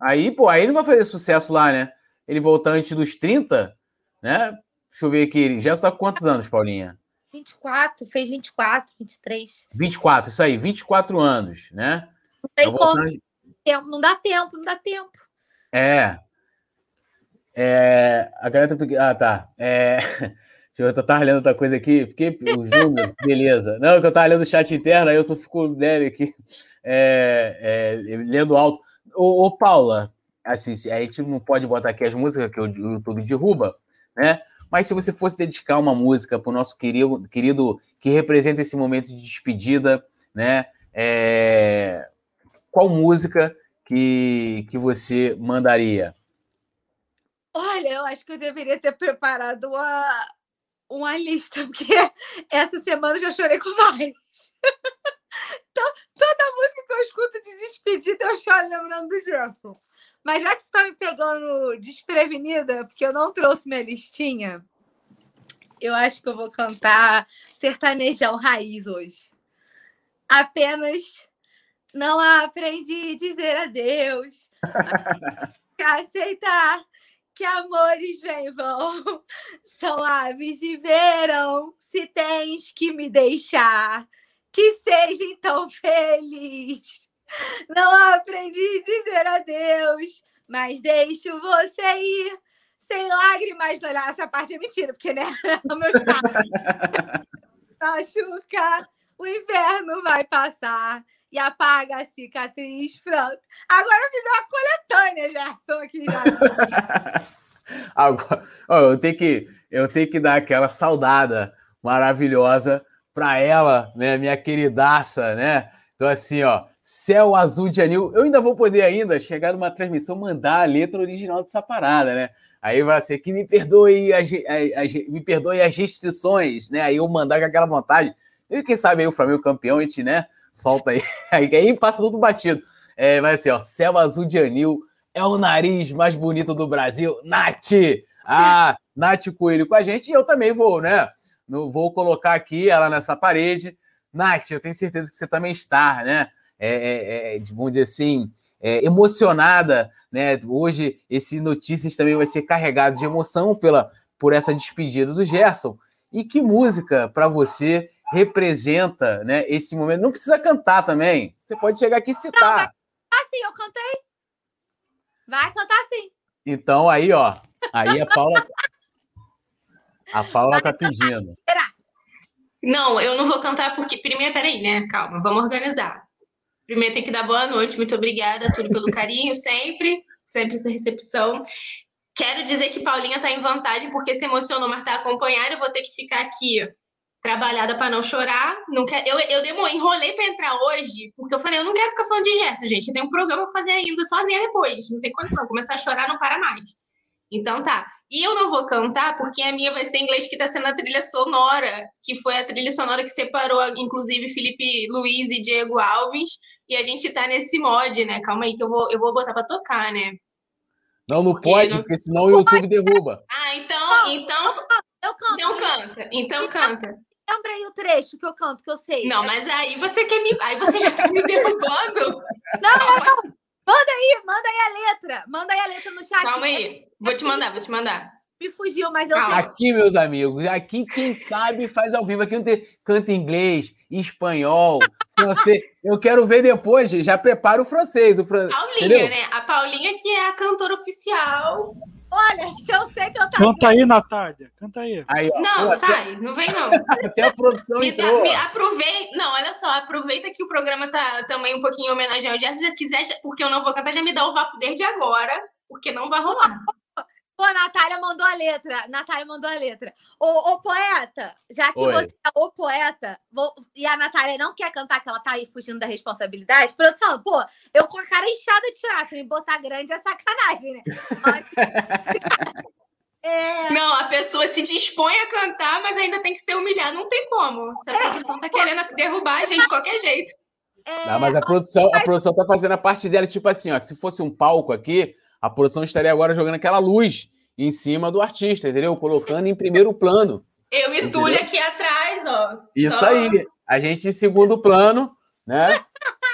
Aí, pô, aí ele vai fazer sucesso lá, né? Ele voltar antes dos 30, né? Deixa eu ver aqui. Gerson tá com quantos anos, Paulinha? 24, fez 24, 23. 24, isso aí, 24 anos, né? Não tem como. Tempo, não dá tempo, não dá tempo. É. É. A galera tá. Ah, tá. É. (laughs) Deixa eu tava lendo outra coisa aqui, porque o Júnior, (laughs) beleza. Não, que eu tava lendo o chat interno, aí eu tô fico dele aqui, é, é, lendo alto. Ô, ô, Paula, assim, a gente não pode botar aqui as músicas que o YouTube derruba, né? Mas se você fosse dedicar uma música para o nosso querido, querido que representa esse momento de despedida, né? É, qual música que, que você mandaria? Olha, eu acho que eu deveria ter preparado uma, uma lista, porque (laughs) essa semana eu já chorei com vários. (laughs) então, toda música que eu escuto de despedida, eu choro lembrando do Jefferson. Mas já que você está me pegando desprevenida, porque eu não trouxe minha listinha, eu acho que eu vou cantar sertanejão raiz hoje. Apenas não aprendi a dizer adeus. (laughs) aceitar que amores vêm e vão, são aves de verão. Se tens que me deixar, que seja então feliz. Não aprendi a dizer adeus, mas deixo você ir sem lágrimas. Olha, essa parte é mentira, porque né? (laughs) O meu machucar, o inverno vai passar e apaga a cicatriz. Pronto. Agora eu fiz uma coletânea, Gerson, aqui já. (laughs) Agora, eu, tenho que, eu tenho que dar aquela saudada maravilhosa para ela, né, minha queridaça, né? Então, assim, ó, Céu Azul de Anil. Eu ainda vou poder ainda chegar numa transmissão, mandar a letra original dessa parada, né? Aí vai ser que me perdoe, a, a, a, me perdoe as restrições, né? Aí eu mandar com aquela vontade. E quem sabe aí o Flamengo campeão, a gente, né? solta aí. (laughs) Aí, passa tudo batido. É, mas assim, ó, céu azul de anil é o nariz mais bonito do Brasil. Nath! Ah, Nath Coelho com a gente. E eu também vou, né? No, vou colocar aqui ela nessa parede. Nath, eu tenho certeza que você também está, né? É, é, é, vamos dizer assim, é, emocionada, né? Hoje esse notícias também vai ser carregado de emoção pela por essa despedida do Gerson. E que música para você representa né, esse momento. Não precisa cantar também. Você pode chegar aqui e citar. Não, assim, eu cantei. Vai cantar sim. Então, aí, ó. Aí a Paula. A Paula tá pedindo. Não, eu não vou cantar porque. Primeiro, peraí, né? Calma, vamos organizar. Primeiro tem que dar boa noite, muito obrigada, tudo pelo (laughs) carinho, sempre, sempre essa recepção. Quero dizer que Paulinha está em vantagem porque se emocionou, mas está acompanhada. Eu vou ter que ficar aqui trabalhada para não chorar. Não quer... Eu, eu demorei, enrolei para entrar hoje, porque eu falei, eu não quero ficar falando de Gerson, gente. Eu tenho um programa para fazer ainda sozinha depois. Não tem condição. Começar a chorar, não para mais. Então tá. E eu não vou cantar porque a minha vai ser em inglês que está sendo a trilha sonora, que foi a trilha sonora que separou, inclusive, Felipe Luiz e Diego Alves. E a gente tá nesse mod, né? Calma aí que eu vou, eu vou botar para tocar, né? Não, não porque pode, não... porque senão o YouTube derruba. Ah, então, então. Eu canto. Então canta. Então canta. Lembra aí o trecho que eu canto, que eu sei. Não, mas aí você quer me. Aí você já tá me (laughs) derrubando. Não, não, não. Manda aí, manda aí a letra. Manda aí a letra no chat. Calma aí. Vou te mandar, vou te mandar. Me fugiu, mas eu sei. Aqui, meus amigos, aqui quem sabe faz ao vivo. Aqui não tem canta inglês, espanhol, (laughs) francês. Eu quero ver depois, já prepara o francês. O fran... Paulinha, Entendeu? né? A Paulinha que é a cantora oficial. Olha, se eu sei que eu tava. Canta aí, Natália. Canta aí. aí ó, não, pô, sai, até... não vem não. (laughs) Até a produção me, entrou. Me aproveita. Não, olha só, aproveita que o programa tá também um pouquinho em homenagem ao. Se quiser, porque eu não vou cantar, já me dá o vapo desde agora, porque não vai rolar. Pô, Natália mandou a letra. Natália mandou a letra. Ô, ô poeta, já que Oi. você é o poeta, vou... e a Natália não quer cantar, que ela tá aí fugindo da responsabilidade, produção, pô, eu com a cara inchada de tirar, se me botar grande é sacanagem, né? (laughs) É... Não, a pessoa se dispõe a cantar, mas ainda tem que ser humilhada. Não tem como. Se a produção tá querendo derrubar a gente de qualquer jeito. É... Não, mas a produção, a produção tá fazendo a parte dela, tipo assim, ó, que se fosse um palco aqui, a produção estaria agora jogando aquela luz em cima do artista, entendeu? Colocando em primeiro plano. Eu e Túlio aqui atrás, ó. Isso Só... aí. A gente em segundo plano, né? (laughs)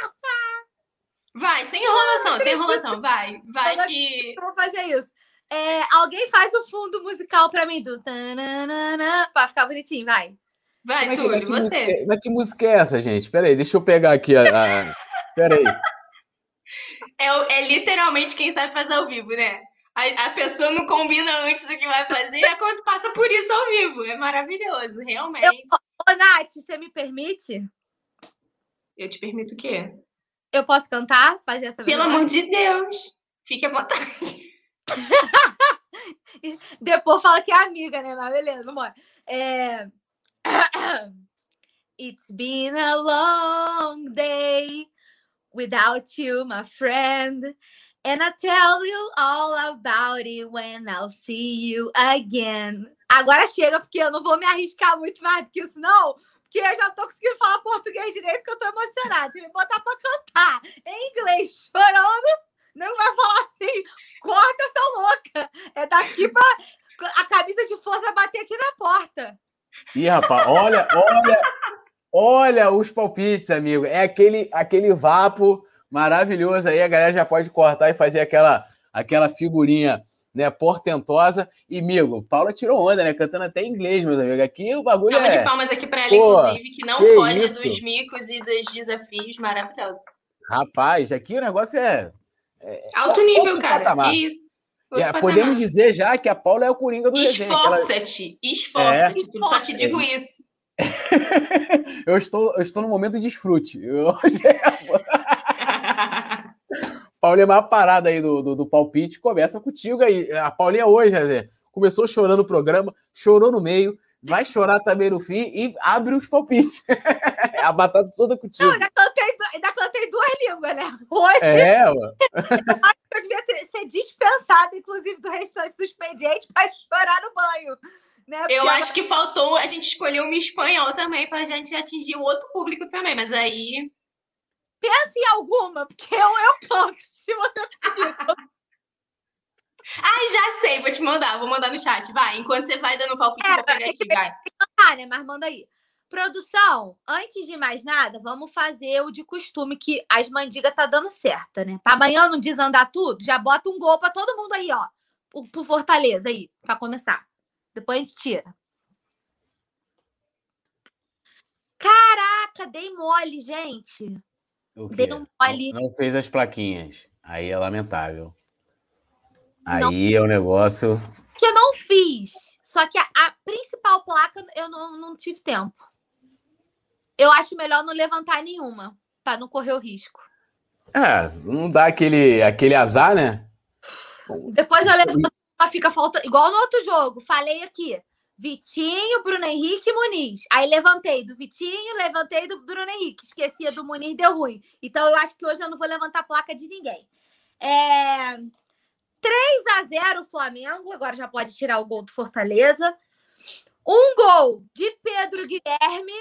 Vai, sem enrolação, sem enrolação, vai. Vai que. Eu vou fazer isso. É, alguém faz o fundo musical para mim do para ficar bonitinho, vai. Vai, é Túlio, que, você. Música, mas que música é essa, gente? Peraí, deixa eu pegar aqui a. a... Peraí. É, é literalmente quem sabe fazer ao vivo, né? A, a, pessoa não combina antes o que vai fazer, é quando passa por isso ao vivo. É maravilhoso, realmente. Eu, ô, Nath, você me permite? Eu te permito o quê? Eu posso cantar? Fazer essa Pelo amor de Deus, fique à vontade. (laughs) Depois fala que é amiga, né? Mas beleza, vamos É... (clears throat) It's been a long day without you, my friend. And I tell you all about it when I'll see you again. Agora chega, porque eu não vou me arriscar muito mais do que isso, não. Porque eu já tô conseguindo falar português direito, porque eu tô emocionada. Se me botar pra cantar em inglês, chorando, não vai falar assim, corta, seu louca. É daqui pra a camisa de força bater aqui na porta. Ih, rapaz, olha, olha, olha os palpites, amigo. É aquele, aquele vapo maravilhoso aí. A galera já pode cortar e fazer aquela, aquela figurinha né, portentosa. E, amigo, Paula tirou onda, né? Cantando até em inglês, meus amigos. Aqui o bagulho Salva é... de palmas aqui para ela, Pô, inclusive, que não que foge isso? dos micos e dos desafios. Maravilhoso. Rapaz, aqui o negócio é... é Alto nível, cara. Patamar. Que isso. É, podemos dizer já que a Paula é o Coringa do Esforça-te, esforça-te. É. Só te digo isso. Eu, estou, eu estou no momento de desfrute. Eu... (laughs) Paulinha, uma parada aí do, do, do, palpite começa contigo aí. A Paulinha hoje, né, começou chorando o programa, chorou no meio, vai chorar também no fim e abre os palpites. (laughs) a batata toda contigo. Não, ainda cantei, ainda cantei duas línguas, né? Hoje. É, mano. Eu acho que eu devia ser dispensada, inclusive, do restante do expediente para chorar no banho. Né? Eu acho que faltou a gente escolher uma espanhol também para a gente atingir o outro público também, mas aí. Pensa em alguma, porque eu, eu canto se você. Ai, já sei, vou te mandar, vou mandar no chat, vai. Enquanto você vai dando palpite, é, vou pegar aqui, vai. Ah, né? Mas manda aí. Produção, antes de mais nada, vamos fazer o de costume que as mandigas tá dando certo, né? Pra amanhã não desandar tudo, já bota um gol pra todo mundo aí, ó. Pro, pro Fortaleza aí, pra começar. Depois tira. Caraca, dei mole, gente. Dei um mole. Não, não fez as plaquinhas. Aí é lamentável. Aí não. é o um negócio. Que eu não fiz. Só que a, a, principal placa eu não, não tive tempo. eu acho melhor não levantar nenhuma, para não correr o risco. É, não dá aquele, aquele azar, né? Depois eu levanto, fica faltando. Igual no outro jogo, falei aqui. Vitinho, Bruno Henrique e Muniz. Aí levantei do Vitinho, levantei do Bruno Henrique. Esquecia do Muniz, deu ruim. Então eu acho que hoje eu não vou levantar placa de ninguém. É... 3 a 0 Flamengo. Agora já pode tirar o gol do Fortaleza. Um gol de Pedro Guilherme,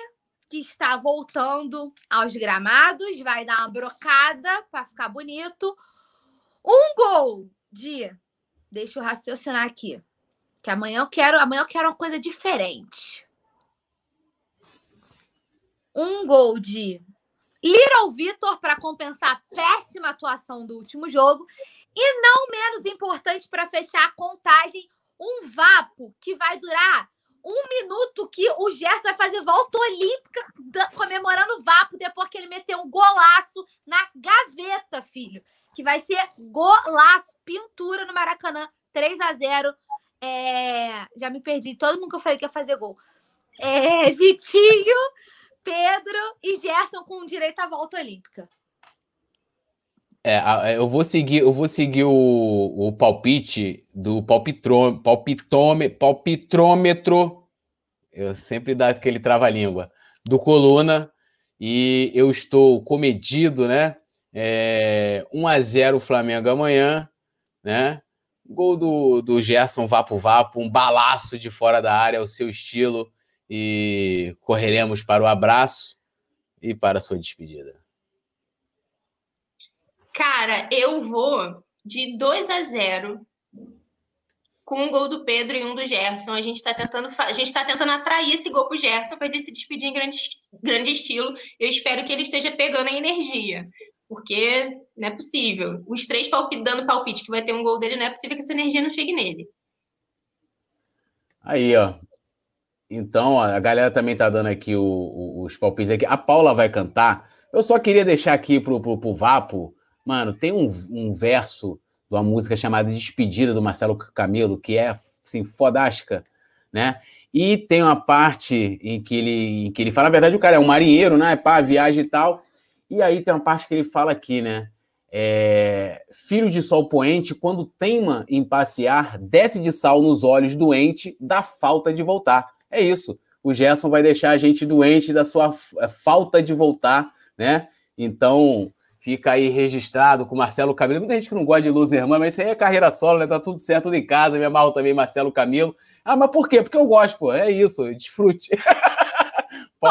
que está voltando aos gramados. Vai dar uma brocada para ficar bonito. Um gol de. Deixa eu raciocinar aqui. Que amanhã eu quero, amanhã eu quero uma coisa diferente. Um gol de Little Vitor para compensar a péssima atuação do último jogo. E não menos importante para fechar a contagem, um vapo que vai durar um minuto que o Gerson vai fazer volta olímpica comemorando o Vapo depois que ele meteu um golaço na gaveta, filho. Que vai ser golaço, pintura no Maracanã, 3 a 0 é, já me perdi. Todo mundo que eu falei que ia fazer gol. É, (laughs) Vitinho, Pedro e Gerson com direito à volta olímpica. É, eu vou seguir, eu vou seguir o, o palpite do palpitrômetro. Eu sempre dá aquele trava-língua do Coluna e eu estou comedido, né? É, 1 a 0 Flamengo amanhã, né? Gol do, do Gerson Vapo Vapo, um balaço de fora da área, o seu estilo. E correremos para o abraço e para a sua despedida. Cara, eu vou de 2 a 0 com um gol do Pedro e um do Gerson. A gente está tentando, a gente tá tentando atrair esse gol para o Gerson para ele se despedir em grande, grande estilo. Eu espero que ele esteja pegando a energia porque não é possível. Os três palpite, dando palpite que vai ter um gol dele, não é possível que essa energia não chegue nele. Aí, ó. Então, a galera também tá dando aqui o, o, os palpites aqui. A Paula vai cantar. Eu só queria deixar aqui pro, pro, pro Vapo, mano, tem um, um verso de uma música chamada Despedida do Marcelo Camilo, que é assim, fodástica, né? E tem uma parte em que ele, em que ele fala, na verdade, o cara é um marinheiro, né? Pá, viagem e tal. E aí tem uma parte que ele fala aqui, né? É, filho de sol poente, quando teima em passear, desce de sal nos olhos doente da falta de voltar. É isso. O Gerson vai deixar a gente doente da sua é, falta de voltar, né? Então, fica aí registrado com Marcelo Camilo. Muita gente que não gosta de Luz Irmã, mas isso aí é carreira solo, né? Tá tudo certo, tudo em casa. Me amarro também Marcelo Camilo. Ah, mas por quê? Porque eu gosto, pô. É isso, desfrute. (laughs)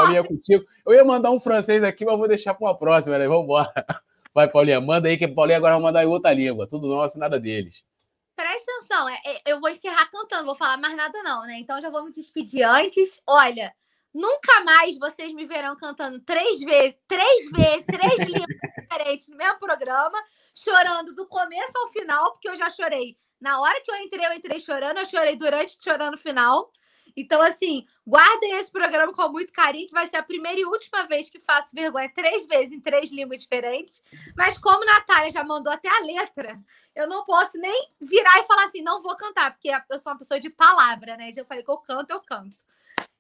Paulinha, contigo. Eu ia mandar um francês aqui, mas vou deixar para uma próxima, né? Vamos embora. (laughs) Vai, Paulinha, manda aí, que Paulinha agora vai mandar em outra língua. Tudo nosso, nada deles. Presta atenção, é, é, eu vou encerrar cantando, vou falar mais nada não, né? Então já vou me despedir antes. Olha, nunca mais vocês me verão cantando três vezes, três vezes, três (laughs) línguas diferentes no mesmo programa, chorando do começo ao final, porque eu já chorei. Na hora que eu entrei, eu entrei chorando, eu chorei durante, chorando no final. Então, assim, guardem esse programa com muito carinho, que vai ser a primeira e última vez que faço vergonha três vezes em três línguas diferentes. Mas como Natália já mandou até a letra, eu não posso nem virar e falar assim, não vou cantar, porque eu sou uma pessoa de palavra, né? Eu falei que eu canto, eu canto.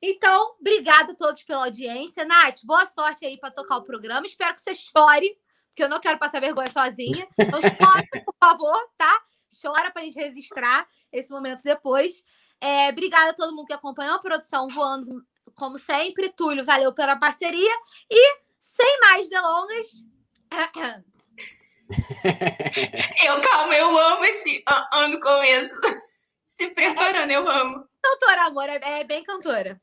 Então, obrigada a todos pela audiência. Nath, boa sorte aí para tocar o programa. Espero que você chore, porque eu não quero passar vergonha sozinha. Então, chora, por favor, tá? Chora para a gente registrar esse momento depois. É, obrigada a todo mundo que acompanhou a produção voando, como sempre. Túlio, valeu pela parceria. E, sem mais delongas. (laughs) eu, calma, eu amo esse ano começo. (laughs) Se preparando, eu amo. Cantora, amor, é, é bem cantora.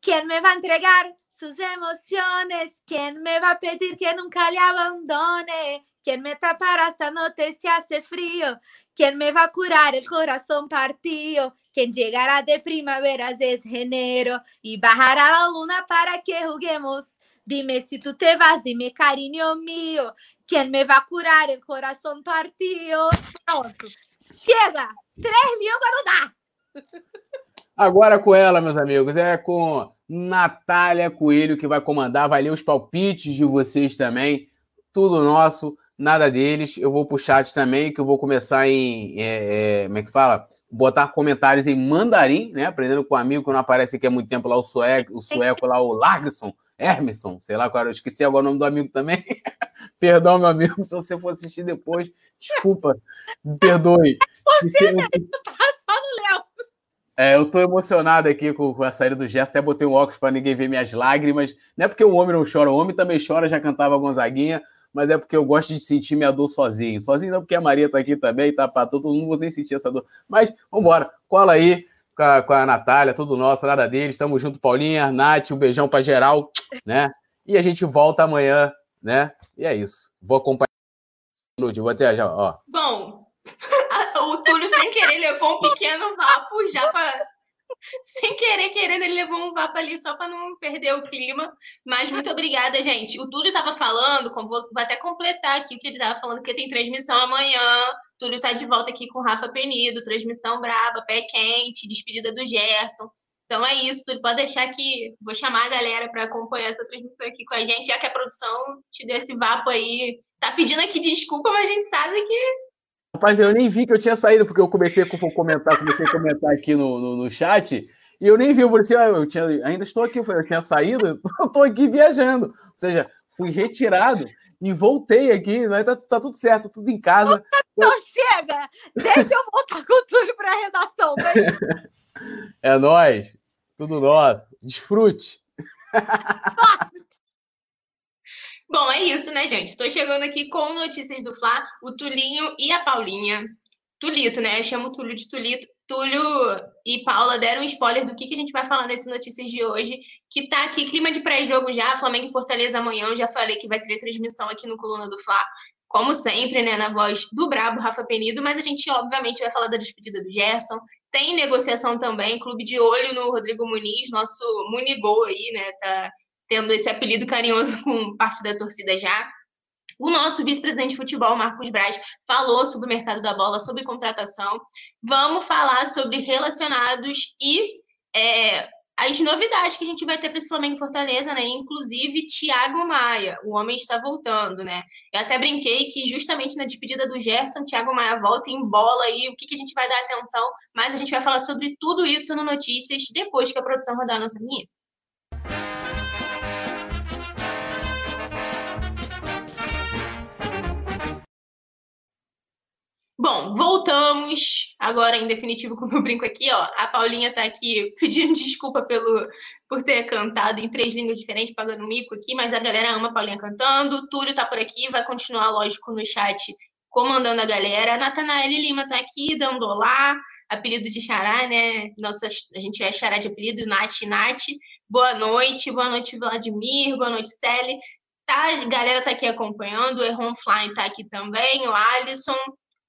Quem me vai entregar sus emociones? Quem me vai pedir que nunca lhe abandone? Quem me tapará esta noite se hace frío? Quem me vai curar el corazón partido? Quien llegará de primaveras es enero y bajará la luna para que juguemos. Dime si tú te vas, dime cariño mío. Quem me vai curar o coração partido? Pronto. Chega! Três línguas não dá! Agora com ela, meus amigos, é com Natália Coelho que vai comandar, vai ler os palpites de vocês também. Tudo nosso, nada deles. Eu vou pro chat também, que eu vou começar em. É, é, como é que fala? botar comentários em mandarim, né? Aprendendo com um amigo que não aparece aqui há muito tempo lá, o sueco, o sueco lá, o Largson, Hermeson, sei lá qual eu esqueci agora o nome do amigo também. (laughs) Perdão, meu amigo, se você for assistir depois, desculpa, me perdoe. Você, né? (laughs) tá só no Léo. É, eu tô emocionado aqui com, com a saída do gesto, até botei um óculos para ninguém ver minhas lágrimas. Não é porque o homem não chora, o homem também chora, já cantava Gonzaguinha, mas é porque eu gosto de sentir minha dor sozinho. Sozinho não, porque a Maria tá aqui também, tá para todo mundo, vou nem sentir essa dor. Mas vambora, cola aí com a, com a Natália, tudo nosso, nada deles. Tamo junto, Paulinha, Nath, um beijão para geral, né? E a gente volta amanhã, né? E é isso. Vou acompanhar. Vou até já, ó. Bom, (laughs) o Túlio, sem querer, levou um pequeno vapo já para. (laughs) Sem querer, querendo, ele levou um vapo ali só para não perder o clima. Mas muito obrigada, gente. O Túlio estava falando, vou, até completar aqui o que ele estava falando, que tem transmissão amanhã. Túlio está de volta aqui com o Rafa Penido, transmissão braba, pé quente, despedida do Gerson. Então é isso, Túlio. Pode deixar que vou chamar a galera para acompanhar essa transmissão aqui com a gente, já que a produção te deu esse vapo aí. Tá pedindo aqui desculpa, mas a gente sabe que Rapaz, eu nem vi que eu tinha saído, porque eu comecei a comentar, comecei a comentar aqui no, no, no chat, e eu nem vi, eu falei assim, ah, eu tinha, ainda estou aqui, eu, falei, eu tinha saído, (laughs) eu estou aqui viajando. Ou seja, fui retirado e voltei aqui, mas tá, tá tudo certo, tudo em casa. Então chega! Deixa eu voltar com o Túlio para a redação. (laughs) é nóis, tudo nosso. Desfrute. Bom, é isso, né, gente? Estou chegando aqui com notícias do Fla, o Tulinho e a Paulinha. Tulito, né? Eu chamo o Túlio de Tulito. Túlio e Paula deram um spoiler do que, que a gente vai falar nesse Notícias de hoje, que tá aqui, clima de pré-jogo já, Flamengo e Fortaleza amanhã, eu já falei que vai ter transmissão aqui no Coluna do Fla, como sempre, né, na voz do brabo Rafa Penido, mas a gente, obviamente, vai falar da despedida do Gerson, tem negociação também, clube de olho no Rodrigo Muniz, nosso Munigol aí, né, tá tendo esse apelido carinhoso (laughs) com parte da torcida já. O nosso vice-presidente de futebol, Marcos Braz, falou sobre o mercado da bola, sobre contratação. Vamos falar sobre relacionados e é, as novidades que a gente vai ter para esse Flamengo Fortaleza, né? Inclusive, Thiago Maia, o homem está voltando, né? Eu até brinquei que justamente na despedida do Gerson, Thiago Maia volta em bola aí, o que, que a gente vai dar atenção, mas a gente vai falar sobre tudo isso no Notícias depois que a produção rodar a nossa vinheta. Bom, voltamos agora em definitivo com o brinco aqui, ó. A Paulinha tá aqui pedindo desculpa pelo por ter cantado em três línguas diferentes, pagando mico aqui, mas a galera ama a Paulinha cantando. Túlio tá por aqui, vai continuar, lógico, no chat comandando a galera. A Natanael Lima tá aqui dando olá, apelido de Xará, né? Nossa, a gente é Xará de apelido, Nath Nath. Boa noite, boa noite, Vladimir, boa noite, Sally. Tá, a galera tá aqui acompanhando, o Erron Flying tá aqui também, o Alisson.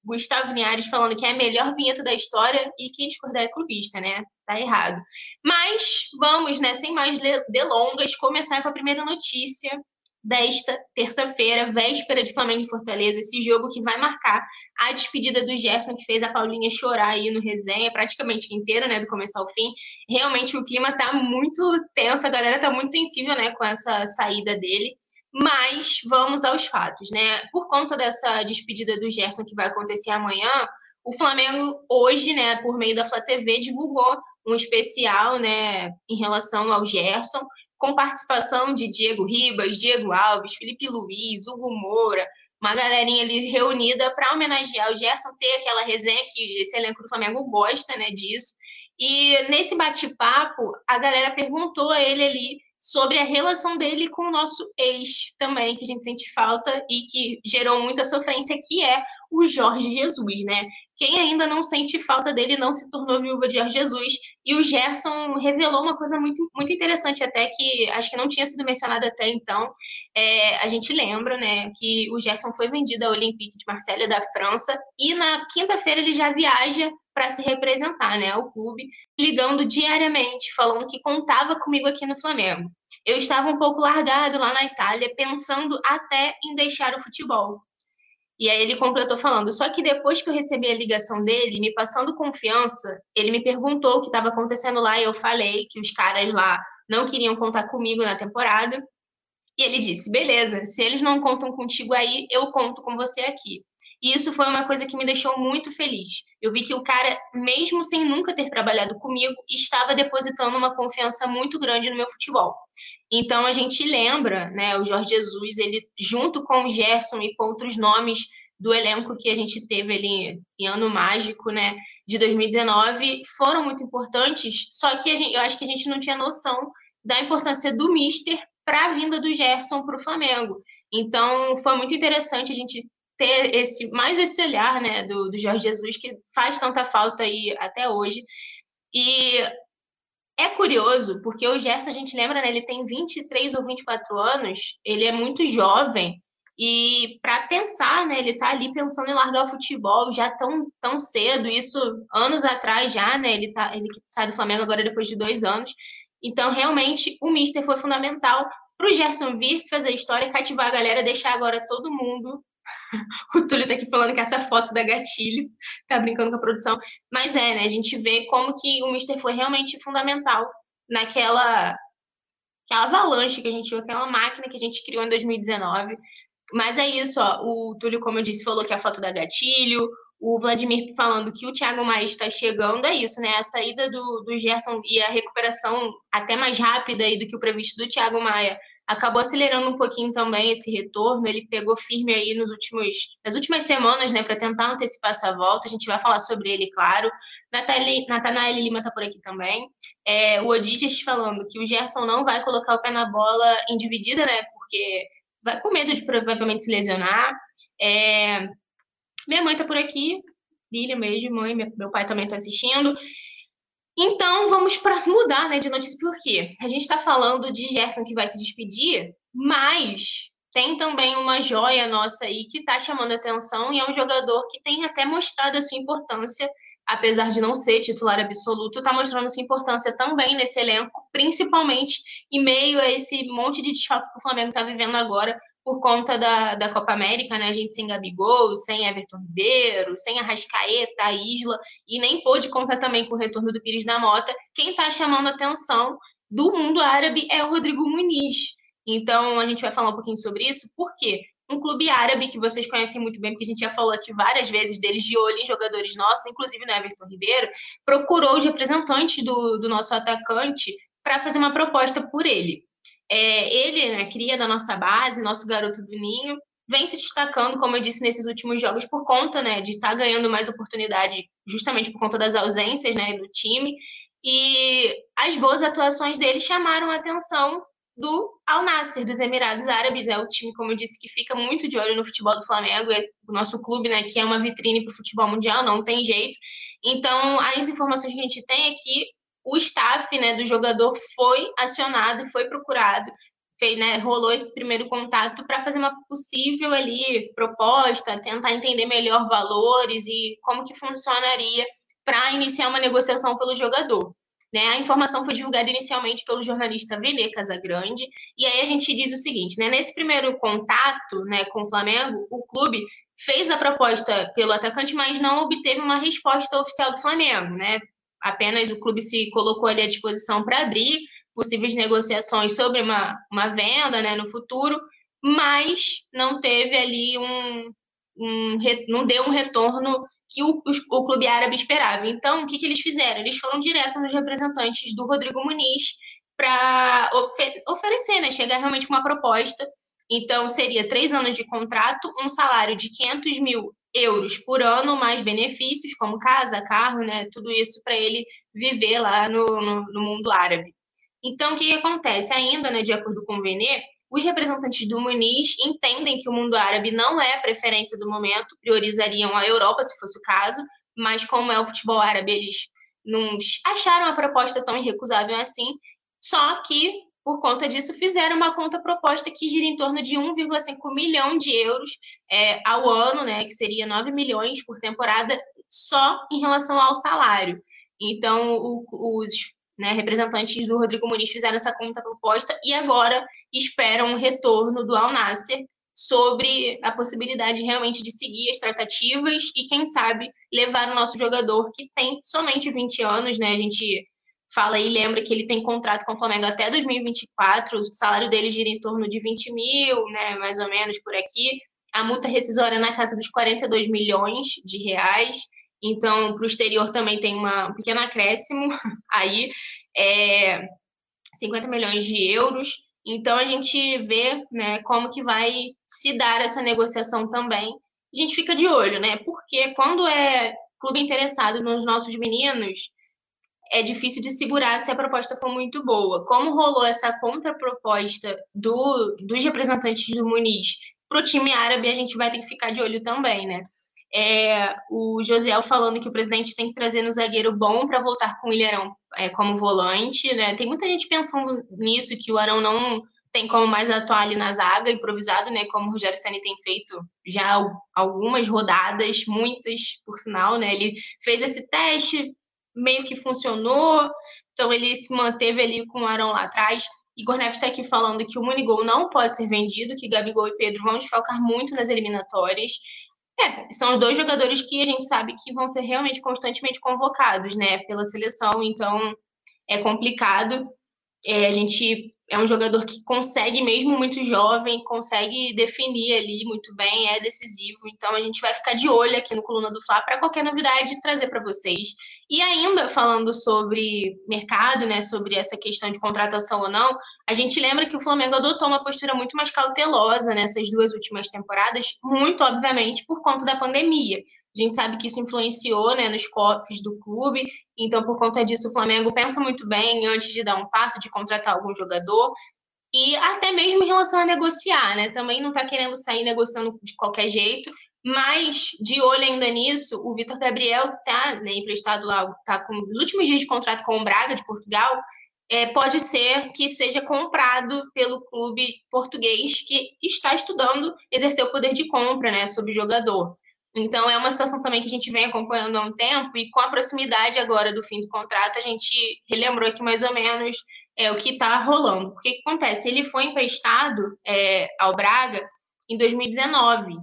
Gustavo Linhares falando que é a melhor vinheta da história e quem discordar é clubista, né? Tá errado. Mas vamos, né, sem mais delongas, começar com a primeira notícia desta terça-feira, véspera de Flamengo e Fortaleza, esse jogo que vai marcar a despedida do Gerson, que fez a Paulinha chorar aí no resenha, praticamente inteira, né, do começo ao fim. Realmente o clima tá muito tenso, a galera tá muito sensível, né, com essa saída dele. Mas vamos aos fatos, né? Por conta dessa despedida do Gerson que vai acontecer amanhã, o Flamengo hoje, né, por meio da Flá TV, divulgou um especial, né, em relação ao Gerson, com participação de Diego Ribas, Diego Alves, Felipe Luiz, Hugo Moura, uma galerinha ali reunida para homenagear o Gerson, ter aquela resenha que esse elenco do Flamengo gosta, né, disso. E nesse bate-papo, a galera perguntou a ele ali sobre a relação dele com o nosso ex também, que a gente sente falta e que gerou muita sofrência, que é o Jorge Jesus, né? Quem ainda não sente falta dele não se tornou viúva de Jorge Jesus. E o Gerson revelou uma coisa muito, muito interessante, até que acho que não tinha sido mencionada até então. É, a gente lembra, né, que o Gerson foi vendido ao Olympique de Marselha da França e na quinta-feira ele já viaja para se representar, né, ao clube, ligando diariamente, falando que contava comigo aqui no Flamengo. Eu estava um pouco largado lá na Itália, pensando até em deixar o futebol. E aí ele completou falando: só que depois que eu recebi a ligação dele, me passando confiança, ele me perguntou o que estava acontecendo lá e eu falei que os caras lá não queriam contar comigo na temporada. E ele disse: beleza, se eles não contam contigo aí, eu conto com você aqui. E isso foi uma coisa que me deixou muito feliz. Eu vi que o cara, mesmo sem nunca ter trabalhado comigo, estava depositando uma confiança muito grande no meu futebol. Então a gente lembra, né, o Jorge Jesus, ele junto com o Gerson e com outros nomes do elenco que a gente teve ali em ano mágico, né, de 2019, foram muito importantes, só que gente, eu acho que a gente não tinha noção da importância do Mister para a vinda do Gerson para o Flamengo. Então, foi muito interessante a gente ter esse mais esse olhar, né, do, do Jorge Jesus que faz tanta falta aí até hoje. E é curioso, porque o Gerson, a gente lembra, né, ele tem 23 ou 24 anos, ele é muito jovem, e para pensar, né, ele tá ali pensando em largar o futebol já tão, tão cedo, isso anos atrás já, né, ele, tá, ele sai do Flamengo agora depois de dois anos. Então, realmente, o Mister foi fundamental para o Gerson vir fazer história, cativar a galera, deixar agora todo mundo. (laughs) o Túlio tá aqui falando que essa foto da gatilho, tá brincando com a produção. Mas é, né, a gente vê como que o Mister foi realmente fundamental naquela aquela avalanche que a gente viu, aquela máquina que a gente criou em 2019 mas é isso, ó. O Túlio, como eu disse, falou que a foto da gatilho. O Vladimir falando que o Thiago Maia está chegando, é isso, né? A saída do, do Gerson e a recuperação até mais rápida aí do que o previsto do Thiago Maia acabou acelerando um pouquinho também esse retorno. Ele pegou firme aí nos últimos, nas últimas semanas, né, para tentar antecipar essa volta. A gente vai falar sobre ele, claro. Natanael Lima está por aqui também. É, o Odiges falando que o Gerson não vai colocar o pé na bola em dividida, né? Porque vai com medo de provavelmente se lesionar. É... Minha mãe tá por aqui. Lília, beijo, mãe. Meu pai também tá assistindo. Então, vamos para (laughs) mudar né, de notícia, porque a gente está falando de Gerson que vai se despedir, mas tem também uma joia nossa aí que está chamando atenção e é um jogador que tem até mostrado a sua importância apesar de não ser titular absoluto, está mostrando sua importância também nesse elenco, principalmente em meio a esse monte de desfalque que o Flamengo está vivendo agora por conta da, da Copa América, né? A gente sem Gabigol, sem Everton Ribeiro, sem Arrascaeta, a Isla, e nem pôde contar também com o retorno do Pires da Mota. Quem está chamando atenção do mundo árabe é o Rodrigo Muniz. Então, a gente vai falar um pouquinho sobre isso, por quê? um clube árabe que vocês conhecem muito bem, porque a gente já falou aqui várias vezes deles de olho em jogadores nossos, inclusive no Everton Ribeiro, procurou os representantes do, do nosso atacante para fazer uma proposta por ele. É, ele, né, cria da nossa base, nosso garoto do ninho, vem se destacando, como eu disse, nesses últimos jogos por conta né, de estar tá ganhando mais oportunidade, justamente por conta das ausências né, do time. E as boas atuações dele chamaram a atenção do Al Nasser, dos Emirados Árabes. É o time, como eu disse, que fica muito de olho no futebol do Flamengo. É o nosso clube, né, que é uma vitrine para o futebol mundial, não tem jeito. Então, as informações que a gente tem é que o staff né, do jogador foi acionado, foi procurado, fez, né, rolou esse primeiro contato para fazer uma possível ali proposta, tentar entender melhor valores e como que funcionaria para iniciar uma negociação pelo jogador. Né? A informação foi divulgada inicialmente pelo jornalista Vene Casagrande, e aí a gente diz o seguinte, né? nesse primeiro contato né, com o Flamengo, o clube fez a proposta pelo atacante, mas não obteve uma resposta oficial do Flamengo, né? Apenas o clube se colocou ali à disposição para abrir possíveis negociações sobre uma, uma venda né, no futuro, mas não teve ali um, um não deu um retorno que o, o, clube árabe esperava. Então, o que, que eles fizeram? Eles foram direto nos representantes do Rodrigo Muniz para ofer oferecer, né, chegar realmente com uma proposta. Então, seria três anos de contrato, um salário de 500 mil euros por ano, mais benefícios, como casa, carro, né, tudo isso para ele viver lá no, no, no, mundo árabe. Então, o que, acontece? Ainda, né, de acordo com o Venê, os representantes do Muniz entendem que o mundo árabe não é a preferência do momento, priorizariam a Europa, se fosse o caso, mas como é o futebol árabe, eles não acharam a proposta tão irrecusável assim, só que, por conta disso, fizeram uma conta proposta que gira em torno de 1,5 milhão de euros é, ao ano, né, que seria 9 milhões por temporada, só em relação ao salário. Então, o, os né, representantes do Rodrigo Muniz fizeram essa conta proposta e agora esperam um retorno do Al Nasser sobre a possibilidade realmente de seguir as tratativas e, quem sabe, levar o nosso jogador que tem somente 20 anos, né? A gente fala e lembra que ele tem contrato com o Flamengo até 2024, o salário dele gira em torno de 20 mil, né? Mais ou menos por aqui. a multa rescisória na casa dos 42 milhões de reais. Então, para o exterior também tem uma, um pequeno acréscimo (laughs) aí, é, 50 milhões de euros. Então, a gente vê né, como que vai se dar essa negociação também. A gente fica de olho, né? Porque quando é clube interessado nos nossos meninos, é difícil de segurar se a proposta for muito boa. Como rolou essa contraproposta do, dos representantes do Muniz para o time árabe, a gente vai ter que ficar de olho também, né? É, o Josiel falando que o presidente tem que trazer no zagueiro bom para voltar com o Ilharão é, como volante, né? Tem muita gente pensando nisso, que o Arão não tem como mais atuar ali na zaga, improvisado, né? Como o Rogério Senna tem feito já algumas rodadas, muitas, por sinal, né? Ele fez esse teste, meio que funcionou, então ele se manteve ali com o Arão lá atrás. Igor Neves está aqui falando que o Munigol não pode ser vendido, que Gabigol e Pedro vão desfalcar muito nas eliminatórias. É, são dois jogadores que a gente sabe que vão ser realmente constantemente convocados, né, pela seleção, então é complicado. É, a gente é um jogador que consegue, mesmo muito jovem, consegue definir ali muito bem, é decisivo. Então a gente vai ficar de olho aqui no Coluna do Fla para qualquer novidade trazer para vocês. E ainda falando sobre mercado, né, sobre essa questão de contratação ou não, a gente lembra que o Flamengo adotou uma postura muito mais cautelosa nessas duas últimas temporadas, muito obviamente por conta da pandemia. A gente sabe que isso influenciou né, nos cofres do clube, então, por conta disso, o Flamengo pensa muito bem antes de dar um passo, de contratar algum jogador, e até mesmo em relação a negociar, né? Também não está querendo sair negociando de qualquer jeito, mas de olho ainda nisso, o Vitor Gabriel está né, emprestado lá, está com os últimos dias de contrato com o Braga de Portugal. É, pode ser que seja comprado pelo clube português que está estudando exercer o poder de compra né, sobre o jogador. Então, é uma situação também que a gente vem acompanhando há um tempo, e com a proximidade agora do fim do contrato, a gente relembrou aqui mais ou menos é, o que está rolando. O que, acontece? Ele foi emprestado é, ao Braga em 2019.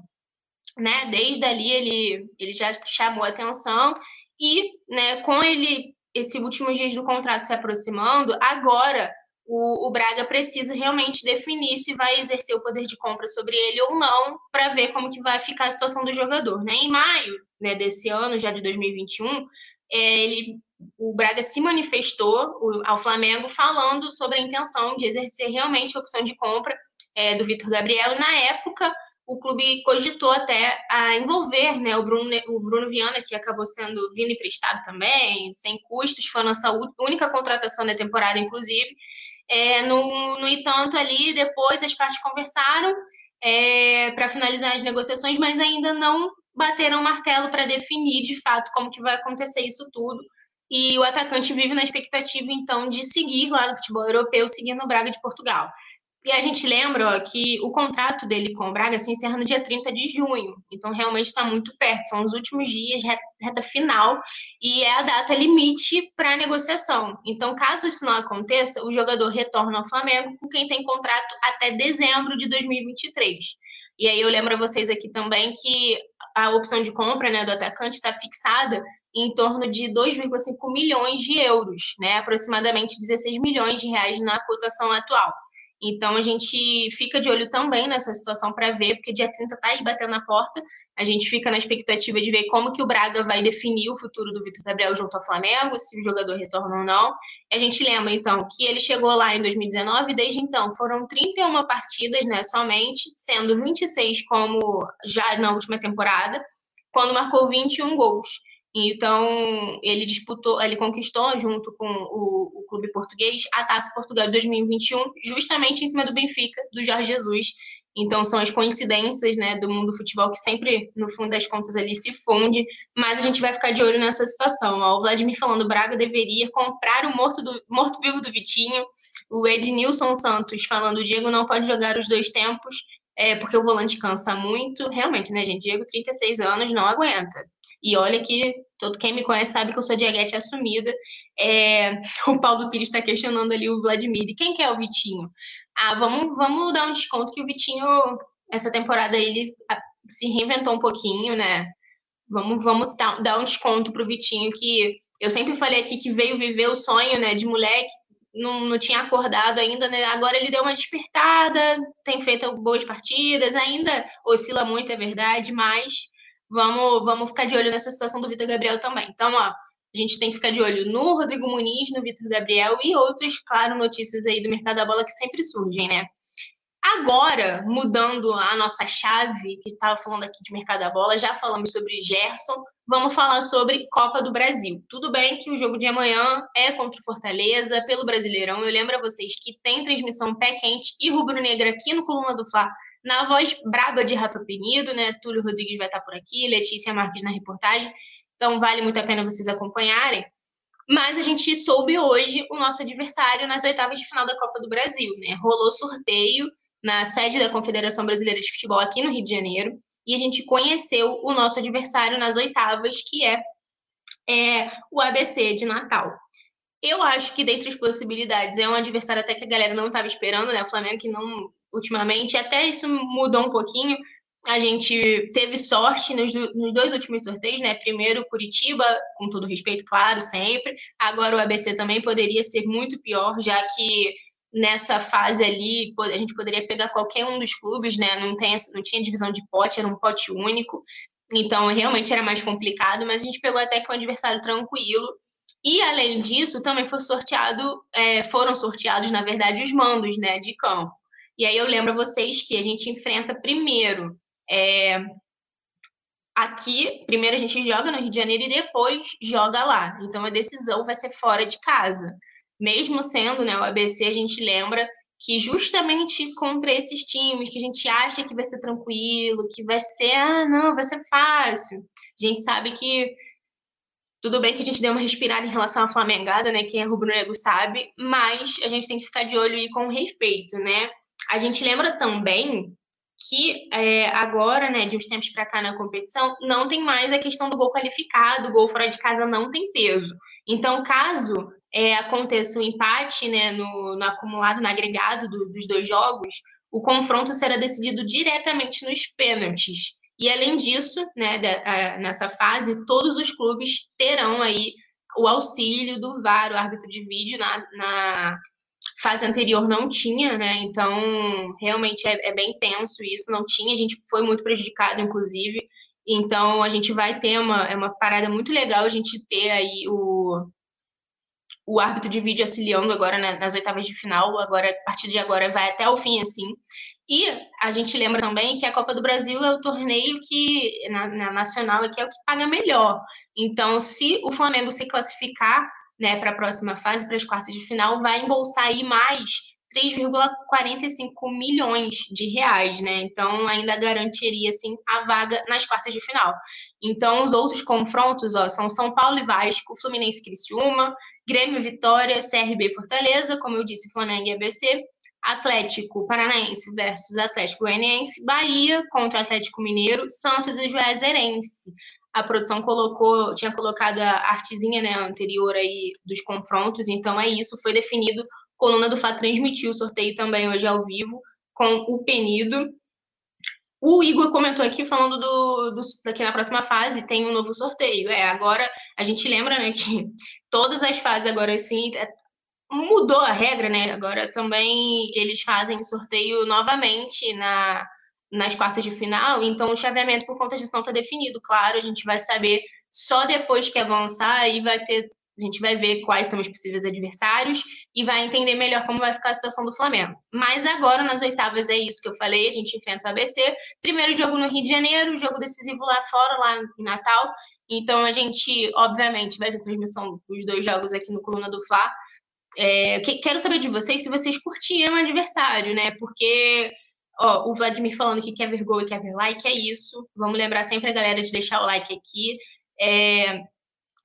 Né? Desde ali ele, ele já chamou atenção, e né, com ele, esses últimos dias do contrato se aproximando, agora o, o, Braga precisa realmente definir se vai exercer o poder de compra sobre ele ou não, para ver como que vai ficar a situação do jogador. Né? Em maio né, desse ano, já de 2021, é, ele, o Braga se manifestou ao Flamengo falando sobre a intenção de exercer realmente a opção de compra é, do Vitor Gabriel. Na época, o clube cogitou até a envolver né, o, Bruno, o Bruno Viana, que acabou sendo vindo emprestado também, sem custos, foi a nossa única contratação da temporada, inclusive. É, no, no entanto, ali depois as partes conversaram é, para finalizar as negociações, mas ainda não bateram o martelo para definir de fato como que vai acontecer isso tudo. E o atacante vive na expectativa, então, de seguir lá no futebol europeu, seguindo o Braga de Portugal. E a gente lembra ó, que o contrato dele com o Braga se encerra no dia 30 de junho. Então, realmente está muito perto. São os últimos dias, reta final, e é a data limite para negociação. Então, caso isso não aconteça, o jogador retorna ao Flamengo com quem tem contrato até dezembro de 2023. E aí eu lembro a vocês aqui também que a opção de compra né, do atacante está fixada em torno de 2,5 milhões de euros, né, aproximadamente 16 milhões de reais na cotação atual. Então a gente fica de olho também nessa situação para ver, porque dia 30 tá aí batendo na porta. A gente fica na expectativa de ver como que o Braga vai definir o futuro do Vitor Gabriel junto ao Flamengo, se o jogador retorna ou não. E a gente lembra, então, que ele chegou lá em 2019 e desde então foram 31 partidas, né, somente, sendo 26 como já na última temporada, quando marcou 21 gols. Então, ele disputou, ele conquistou, junto com o, o, clube português, a Taça Portugal de 2021, justamente em cima do Benfica, do Jorge Jesus. Então, são as coincidências né, do mundo do futebol que sempre, no fundo das contas, ali se funde, mas a gente vai ficar de olho nessa situação. O Vladimir falando, Braga deveria comprar o morto-vivo do, morto do Vitinho. O Ednilson Santos falando, o Diego não pode jogar os dois tempos, é, porque o volante cansa muito. Realmente, né, gente? Diego, 36 anos, não aguenta. E olha que todo quem me conhece sabe que eu sou diaguete assumida. É, (laughs) o Paulo Pires está questionando ali o Vladimir. E quem que é o Vitinho? Ah, vamos, vamos dar um desconto que o Vitinho, essa temporada, ele se reinventou um pouquinho, né? Vamos, vamos dar um desconto pro Vitinho, que eu sempre falei aqui que veio viver o sonho, né, de moleque, não, não tinha acordado ainda, né? Agora ele deu uma despertada, tem feito boas partidas, ainda oscila muito, é verdade, mas vamos, vamos ficar de olho nessa situação do Vitor Gabriel também. Então, ó, a gente tem que ficar de olho no Rodrigo Muniz, no Vitor Gabriel e outras, claro, notícias aí do mercado da bola que sempre surgem, né? Agora, mudando a nossa chave, que estava falando aqui de mercado da bola, já falamos sobre Gerson, vamos falar sobre Copa do Brasil. Tudo bem que o jogo de amanhã é contra o Fortaleza, pelo Brasileirão. Eu lembro a vocês que tem transmissão pé quente e rubro-negra aqui no Coluna do Fla, na voz braba de Rafa Penido, né? Túlio Rodrigues vai estar por aqui, Letícia Marques na reportagem. Então, vale muito a pena vocês acompanharem. Mas a gente soube hoje o nosso adversário nas oitavas de final da Copa do Brasil, né? Rolou sorteio na sede da Confederação Brasileira de Futebol aqui no Rio de Janeiro, e a gente conheceu o nosso adversário nas oitavas, que é, é o ABC de Natal. Eu acho que dentre as possibilidades é um adversário até que a galera não estava esperando, né? O Flamengo que não ultimamente, até isso mudou um pouquinho. A gente teve sorte nos, nos, dois últimos sorteios, né? Primeiro Curitiba, com todo respeito, claro, sempre. Agora o ABC também poderia ser muito pior, já que nessa fase ali, a gente poderia pegar qualquer um dos clubes, né? Não, tem, não tinha divisão de pote, era um pote único. Então, realmente era mais complicado, mas a gente pegou até que um adversário tranquilo. E, além disso, também foi sorteado, é, foram sorteados, na verdade, os mandos né, de campo. E aí eu lembro a vocês que a gente enfrenta primeiro é, aqui, primeiro a gente joga no Rio de Janeiro e depois joga lá. Então a decisão vai ser fora de casa mesmo sendo né, o ABC, a gente lembra que justamente contra esses times que a gente acha que vai ser tranquilo, que vai ser, ah, não, vai ser fácil. A gente sabe que tudo bem que a gente deu uma respirada em relação à Flamengada, né? Quem é rubro-negro sabe, mas a gente tem que ficar de olho e com respeito, né? A gente lembra também que é, agora, né, de uns tempos para cá na competição, não tem mais a questão do gol qualificado, o gol fora de casa não tem peso. Então, caso é, aconteça um empate né, no, no, acumulado, no agregado do, dos dois jogos, o confronto será decidido diretamente nos pênaltis. E além disso, né, de, a, nessa fase, todos os clubes terão aí o auxílio do VAR, o árbitro de vídeo, na, na fase anterior não tinha, né? Então, realmente é, é, bem tenso isso, não tinha, a gente foi muito prejudicado, inclusive. Então, a gente vai ter uma, é uma parada muito legal a gente ter aí o, o árbitro de vídeo auxiliando agora nas oitavas de final, agora a partir de agora vai até o fim assim. E a gente lembra também que a Copa do Brasil é o torneio que na, na nacional aqui é o que paga melhor. Então, se o Flamengo se classificar né, para a próxima fase, para as quartas de final, vai embolsar aí mais 3,45 milhões de reais, né? Então ainda garantiria assim a vaga nas quartas de final. Então os outros confrontos, ó, são São Paulo e Vasco, Fluminense e Criciúma, Grêmio Vitória, CRB Fortaleza, como eu disse, Flamengo e ABC, Atlético Paranaense versus Atlético Goianiense, Bahia contra Atlético Mineiro, Santos e Juazeirense. A produção colocou, tinha colocado a artezinha né, anterior aí dos confrontos, então é isso, foi definido Coluna do Fá transmitiu o sorteio também hoje ao vivo com o Penido. O Igor comentou aqui falando do, do daqui na próxima fase tem um novo sorteio. É, agora a gente lembra, né, que (laughs) todas as fases agora sim é, mudou a regra, né? Agora também eles fazem sorteio novamente na nas quartas de final, então o chaveamento por conta disso não está definido, claro, a gente vai saber só depois que avançar e vai ter a gente vai ver quais são os possíveis adversários e vai entender melhor como vai ficar a situação do Flamengo. Mas agora, nas oitavas, é isso que eu falei: a gente enfrenta o ABC. Primeiro jogo no Rio de Janeiro, jogo decisivo lá fora, lá em Natal. Então, a gente, obviamente, vai ter transmissão dos dois jogos aqui no Coluna do Fla. É, quero saber de vocês se vocês curtiram o adversário, né? Porque ó, o Vladimir falando que quer ver gol e quer ver like, é isso. Vamos lembrar sempre a galera de deixar o like aqui. É,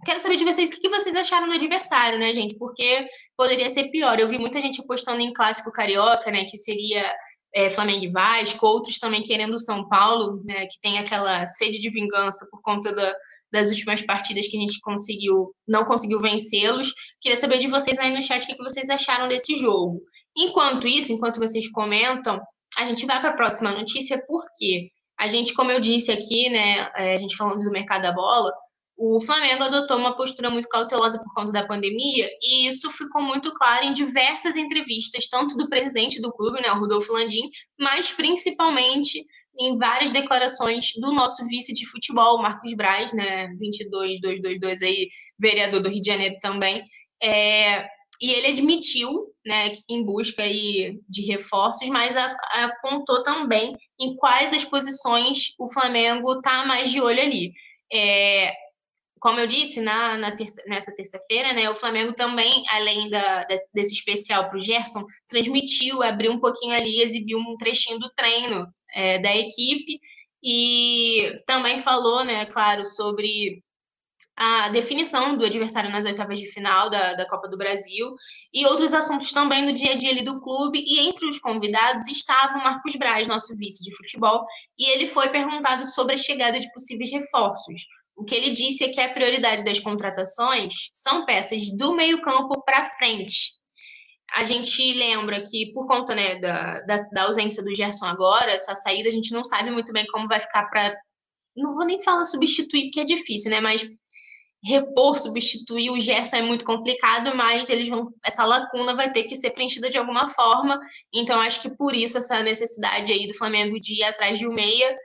Quero saber de vocês o que vocês acharam do adversário, né, gente? Porque poderia ser pior. Eu vi muita gente apostando em clássico carioca, né? Que seria é, Flamengo e Vasco, outros também querendo o São Paulo, né? Que tem aquela sede de vingança por conta da, das últimas partidas que a gente conseguiu, não conseguiu vencê-los. Queria saber de vocês aí no chat o que vocês acharam desse jogo. Enquanto isso, enquanto vocês comentam, a gente vai para a próxima notícia, porque a gente, como eu disse aqui, né? É, a gente falando do mercado da bola o Flamengo adotou uma postura muito cautelosa por conta da pandemia, e isso ficou muito claro em diversas entrevistas, tanto do presidente do clube, né, o Rodolfo Landim, mas principalmente em várias declarações do nosso vice de futebol, Marcos Braz, né, 22222 aí, vereador do Rio de Janeiro também, é, e ele admitiu, né, em busca aí de reforços, mas apontou também em quais as posições o Flamengo está mais de olho ali. É, como eu disse na, na terça, nessa terça-feira, né, o Flamengo também, além da, desse especial para o Gerson, transmitiu, abriu um pouquinho ali, exibiu um trechinho do treino é, da equipe e também falou, né, claro, sobre a definição do adversário nas oitavas de final da, da Copa do Brasil e outros assuntos também no dia a dia ali do clube. E entre os convidados estava o Marcos Braz, nosso vice de futebol, e ele foi perguntado sobre a chegada de possíveis reforços. O que ele disse é que a prioridade das contratações são peças do meio-campo para frente. A gente lembra que, por conta né, da, da, da, ausência do Gerson agora, essa saída, a gente não sabe muito bem como vai ficar para. Não vou nem falar substituir, porque é difícil, né? Mas repor, substituir o Gerson é muito complicado, mas eles vão. Essa lacuna vai ter que ser preenchida de alguma forma. Então, acho que por isso essa necessidade aí do Flamengo de ir atrás de um meia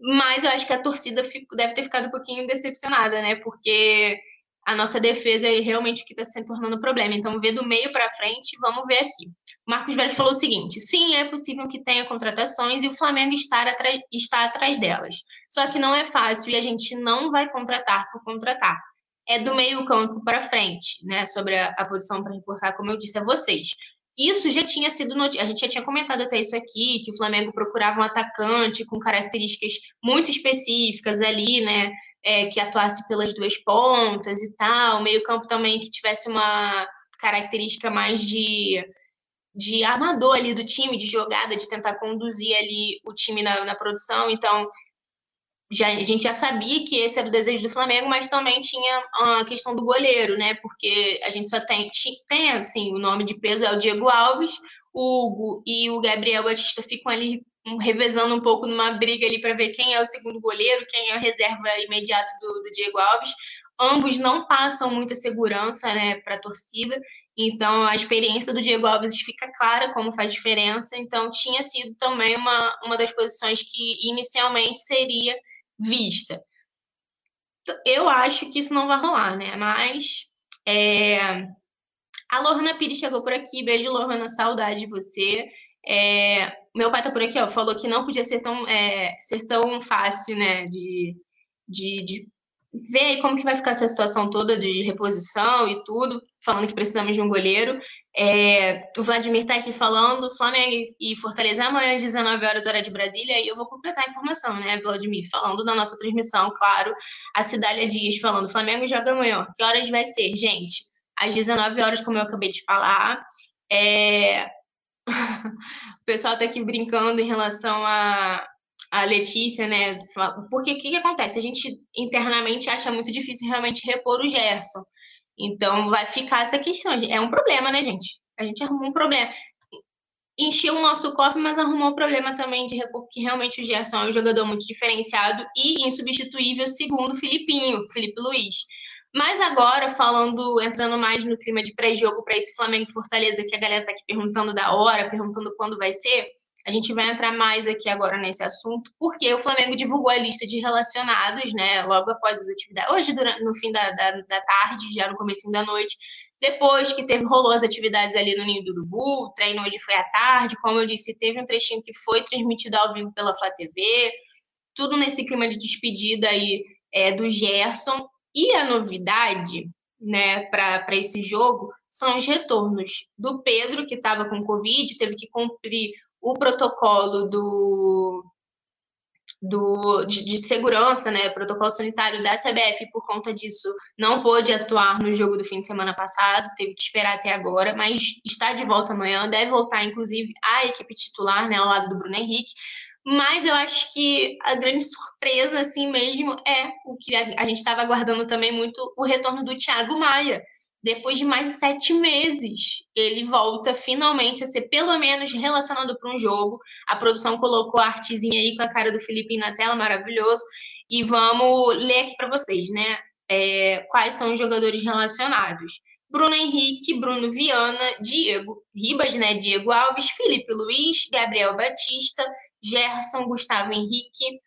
mas eu acho que a torcida deve ter ficado um pouquinho decepcionada, né? Porque a nossa defesa é realmente o que está se tornando problema. Então, ver do meio para frente, vamos ver aqui. Marcos Velho falou o seguinte: sim, é possível que tenha contratações e o Flamengo está atrás delas. Só que não é fácil e a gente não vai contratar por contratar. É do meio campo para frente, né? Sobre a, a posição para reforçar, como eu disse a vocês. Isso já tinha sido a gente já tinha comentado até isso aqui, que o Flamengo procurava um atacante com características muito específicas ali, né? É, que atuasse pelas duas pontas e tal, meio-campo também que tivesse uma característica mais de, de armador ali do time, de jogada, de tentar conduzir ali o time na, na produção. Então, já, a gente já sabia que esse era o desejo do Flamengo, mas também tinha a questão do goleiro, né? Porque a gente só tem, tem assim, o nome de peso é o Diego Alves, o Hugo e o Gabriel Batista ficam ali revezando um pouco numa briga ali para ver quem é o segundo goleiro, quem é a reserva imediata do, do Diego Alves. Ambos não passam muita segurança né, para a torcida, então a experiência do Diego Alves fica clara como faz diferença. Então tinha sido também uma, uma das posições que inicialmente seria vista. Eu acho que isso não vai rolar, né? Mas é... a Lohana Pires chegou por aqui. Beijo, Lohana, saudade de você. É... Meu pai tá por aqui, ó. Falou que não podia ser tão, é... ser tão fácil, né? De, de, de ver aí como que vai ficar essa situação toda de reposição e tudo, falando que precisamos de um goleiro. É, o Vladimir está aqui falando, Flamengo e Fortaleza amanhã às 19 horas, hora de Brasília, e eu vou completar a informação, né, Vladimir? Falando da nossa transmissão, claro. A Cidália Dias falando, Flamengo joga amanhã. Que horas vai ser? Gente, às 19 horas, como eu acabei de falar. É... (laughs) o pessoal está aqui brincando em relação a, a Letícia, né? Porque o que, que acontece? A gente internamente acha muito difícil realmente repor o Gerson. Então vai ficar essa questão. É um problema, né, gente? A gente arrumou um problema. Encheu o nosso cofre, mas arrumou um problema também de repor, porque realmente o Gerson é um jogador muito diferenciado e insubstituível, segundo o Filipinho, Felipe Luiz. Mas agora, falando, entrando mais no clima de pré-jogo para esse Flamengo Fortaleza, que a galera tá aqui perguntando da hora, perguntando quando vai ser. A gente vai entrar mais aqui agora nesse assunto, porque o Flamengo divulgou a lista de relacionados, né, logo após as atividades, hoje durante, no fim da, da, da tarde, já no começo da noite, depois que teve, rolou as atividades ali no Ninho do Urubu, o treino hoje foi à tarde, como eu disse, teve um trechinho que foi transmitido ao vivo pela Flá TV, tudo nesse clima de despedida aí é, do Gerson, e a novidade, né, para esse jogo, são os retornos do Pedro, que estava com Covid, teve que cumprir o protocolo do, do, de, de, segurança, né, protocolo sanitário da CBF, por conta disso, não pôde atuar no jogo do fim de semana passado, teve que esperar até agora, mas está de volta amanhã, deve voltar, inclusive, a equipe titular, né, ao lado do Bruno Henrique. Mas eu acho que a grande surpresa, assim mesmo, é o que a, a gente estava aguardando também muito, o retorno do Thiago Maia depois de mais sete meses, ele volta finalmente a ser pelo menos relacionado para um jogo. A produção colocou a artezinha aí com a cara do Felipe na tela, maravilhoso. E vamos ler aqui para vocês, né? É, quais são os jogadores relacionados. Bruno Henrique, Bruno Viana, Diego Ribas, né? Diego Alves, Felipe Luiz, Gabriel Batista, Gerson, Gustavo Henrique,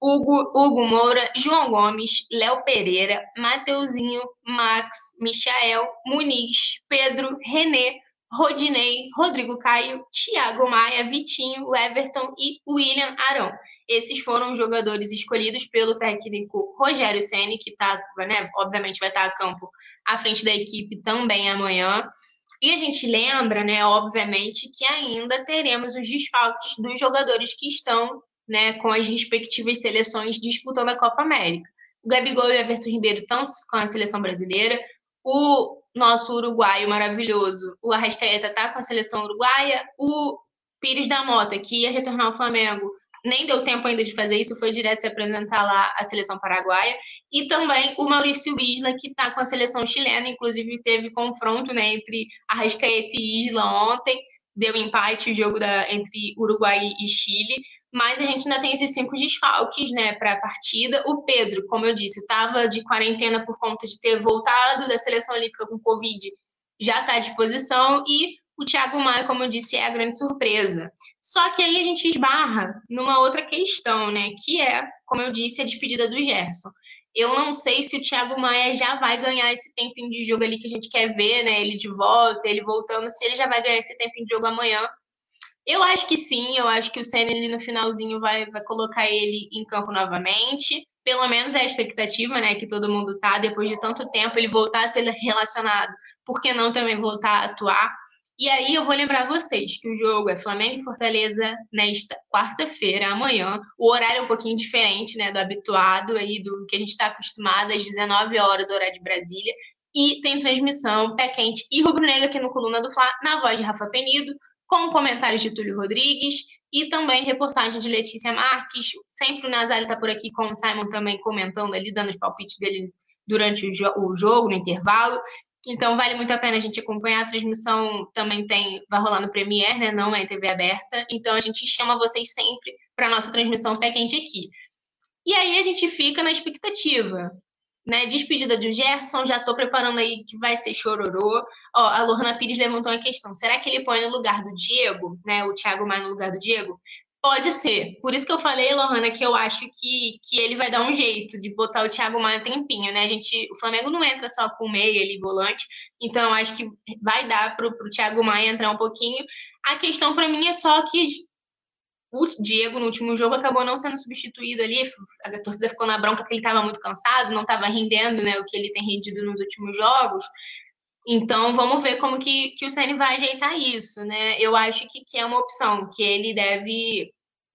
Hugo, Hugo Moura, João Gomes, Léo Pereira, Mateuzinho, Max, Michael, Muniz, Pedro, Renê, Rodinei, Rodrigo Caio, Thiago Maia, Vitinho, Everton e William Arão. Esses foram os jogadores escolhidos pelo técnico Rogério Ceni, que tá, né, obviamente vai estar a campo à frente da equipe também amanhã. E a gente lembra, né, obviamente, que ainda teremos os desfalques dos jogadores que estão né, com as respectivas seleções disputando a Copa América. O Gabigol e o Everton Ribeiro estão com a seleção brasileira. O nosso uruguaio maravilhoso, o Arrascaeta, está com a seleção uruguaia. O Pires da Mota, que ia retornar ao Flamengo, nem deu tempo ainda de fazer isso, foi direto se apresentar lá à seleção paraguaia. E também o Maurício Isla, que está com a seleção chilena, inclusive teve confronto né, entre Arrascaeta e Isla ontem, deu empate o jogo da, entre Uruguai e Chile. Mas a gente ainda tem esses cinco desfalques né, para a partida. O Pedro, como eu disse, estava de quarentena por conta de ter voltado da seleção olímpica com Covid, já está à disposição. E o Thiago Maia, como eu disse, é a grande surpresa. Só que aí a gente esbarra numa outra questão, né? Que é, como eu disse, a despedida do Gerson. Eu não sei se o Thiago Maia já vai ganhar esse tempinho de jogo ali que a gente quer ver, né? Ele de volta, ele voltando, se ele já vai ganhar esse tempinho de jogo amanhã. Eu acho que sim, eu acho que o Senna ali no finalzinho vai, vai colocar ele em campo novamente. Pelo menos é a expectativa, né? Que todo mundo tá, depois de tanto tempo, ele voltar a ser relacionado, por que não também voltar a atuar? E aí eu vou lembrar vocês que o jogo é Flamengo e Fortaleza nesta quarta-feira, amanhã. O horário é um pouquinho diferente, né, do habituado aí, do que a gente está acostumado, às 19 horas, horário de Brasília. E tem transmissão pé quente e rubro-negra aqui no Coluna do Fla, na voz de Rafa Penido, com comentários de Túlio Rodrigues e também reportagem de Letícia Marques. Sempre o Nazário está por aqui com o Simon também comentando ali, dando os palpites dele durante o, jo o jogo, no intervalo. Então vale muito a pena a gente acompanhar. A transmissão também tem, vai rolar no Premiere, né? Não é TV aberta. Então a gente chama vocês sempre para nossa transmissão pé quente aqui. E aí a gente fica na expectativa. Né, despedida do Gerson, já estou preparando aí que vai ser chororô. Ó, a Lorna Pires levantou uma questão. Será que ele põe no lugar do Diego, né? O Thiago Maia no lugar do Diego? Pode ser. Por isso que eu falei, Lohana, que eu acho que, que ele vai dar um jeito de botar o Thiago Maia tempinho, né? A gente, o Flamengo não entra só com meia ali, volante. Então, eu acho que vai dar pro, pro Thiago Maia entrar um pouquinho. A questão para mim é só que o Diego, no último jogo, acabou não sendo substituído ali. A torcida ficou na bronca porque ele estava muito cansado, não estava rendendo né, o que ele tem rendido nos últimos jogos. Então, vamos ver como que, que o Ceni vai ajeitar isso, né? Eu acho que, que é uma opção, que ele deve.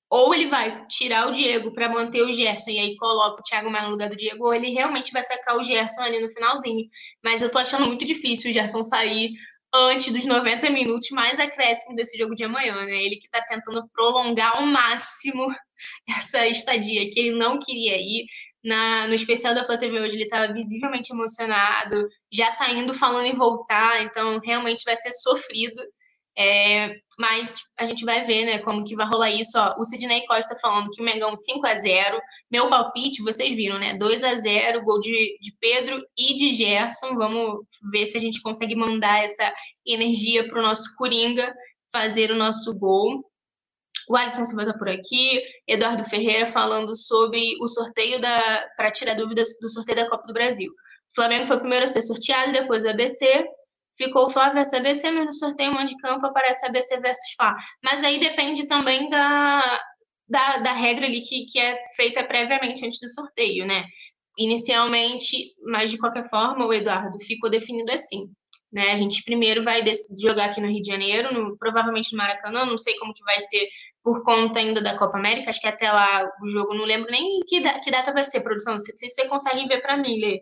Ou ele vai tirar o Diego para manter o Gerson e aí coloca o Thiago Maia no lugar do Diego, ou ele realmente vai sacar o Gerson ali no finalzinho. Mas eu tô achando muito difícil o Gerson sair antes dos 90 minutos mais acréscimo desse jogo de amanhã, né? Ele que tá tentando prolongar ao máximo (laughs) essa estadia, que ele não queria ir. Na, no especial da Flá TV hoje ele estava visivelmente emocionado, já está indo falando em voltar, então realmente vai ser sofrido. É, mas a gente vai ver, né, como que vai rolar isso. Ó, o Sidney Costa falando que o Mengão 5 a 0 Meu palpite, vocês viram, né? 2 a 0 gol de, de Pedro e de Gerson. Vamos ver se a gente consegue mandar essa energia para o nosso Coringa fazer o nosso gol. O Alisson Silva está por aqui, Eduardo Ferreira falando sobre o sorteio da. para tirar dúvidas do sorteio da Copa do Brasil. O Flamengo foi o primeiro a ser sorteado, depois o ABC. Ficou Flávio ABC, mas no sorteio um de campo aparece ABC versus Fla. Mas aí depende também da, da, da regra ali que, que é feita previamente antes do sorteio, né? Inicialmente, mas de qualquer forma, o Eduardo ficou definido assim. Né? A gente primeiro vai jogar aqui no Rio de Janeiro, no, provavelmente no Maracanã, não sei como que vai ser por conta ainda da Copa América, acho que até lá o jogo, não lembro nem que, que data vai ser, produção, se, se você consegue ver para mim, Lê,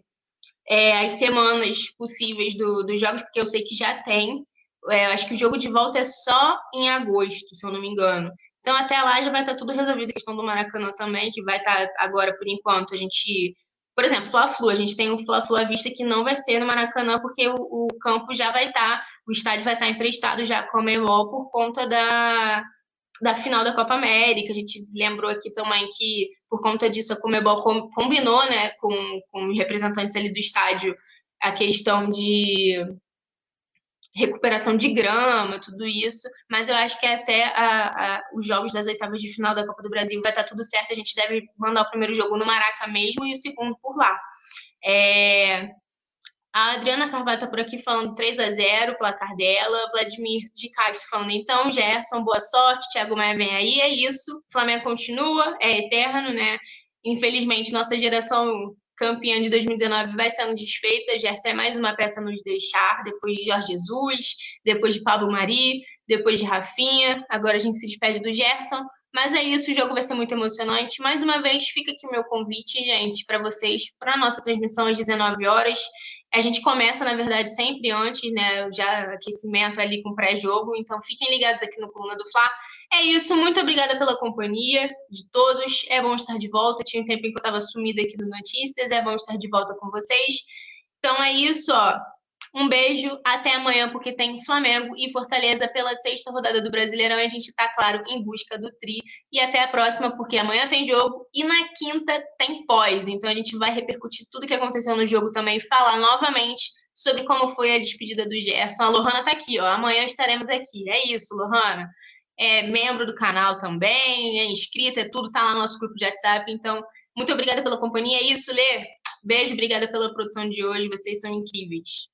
é, as semanas possíveis do, dos jogos, porque eu sei que já tem, é, acho que o jogo de volta é só em agosto, se eu não me engano. Então, até lá já vai estar tudo resolvido, a questão do Maracanã também, que vai estar agora, por enquanto, a gente... Por exemplo, Fla-Flu, a gente tem o Fla-Flu à vista que não vai ser no Maracanã, porque o, o campo já vai estar, o estádio vai estar emprestado já com a Memol por conta da da final da Copa América. A gente lembrou aqui também que, por conta disso, a Comebol combinou né, com, com representantes ali do estádio a questão de recuperação de grama, tudo isso, mas eu acho que até a, a, os jogos das oitavas de final da Copa do Brasil vai estar tudo certo, a gente deve mandar o primeiro jogo no Maraca mesmo e o segundo por lá. É... A Adriana Carvalho está por aqui falando 3 a 0 placar dela. Vladimir de Cádiz falando, então, Gerson, boa sorte. Thiago Maia vem aí, é isso. Flamengo continua, é eterno, né? Infelizmente, nossa geração campeã de 2019 vai sendo desfeita. Gerson é mais uma peça a nos deixar, depois de Jorge Jesus, depois de Pablo Mari, depois de Rafinha. Agora a gente se despede do Gerson. Mas é isso, o jogo vai ser muito emocionante. Mais uma vez, fica aqui o meu convite, gente, para vocês, para a nossa transmissão às 19 horas. A gente começa, na verdade, sempre antes, né? Já aquecimento ali com pré-jogo. Então, fiquem ligados aqui no Coluna do Fla. É isso, muito obrigada pela companhia de todos. É bom estar de volta. Tinha um tempo em que eu estava sumida aqui do Notícias. É bom estar de volta com vocês. Então é isso, ó. Um beijo, até amanhã, porque tem Flamengo e Fortaleza pela sexta rodada do Brasileirão e a gente está, claro, em busca do Tri. E até a próxima, porque amanhã tem jogo e na quinta tem pós. Então a gente vai repercutir tudo que aconteceu no jogo também e falar novamente sobre como foi a despedida do Gerson. A Lohana está aqui, ó. Amanhã estaremos aqui. É isso, Lohana. É membro do canal também, é inscrita, é tudo, tá lá no nosso grupo de WhatsApp. Então, muito obrigada pela companhia. É isso, Lê. Beijo, obrigada pela produção de hoje. Vocês são incríveis.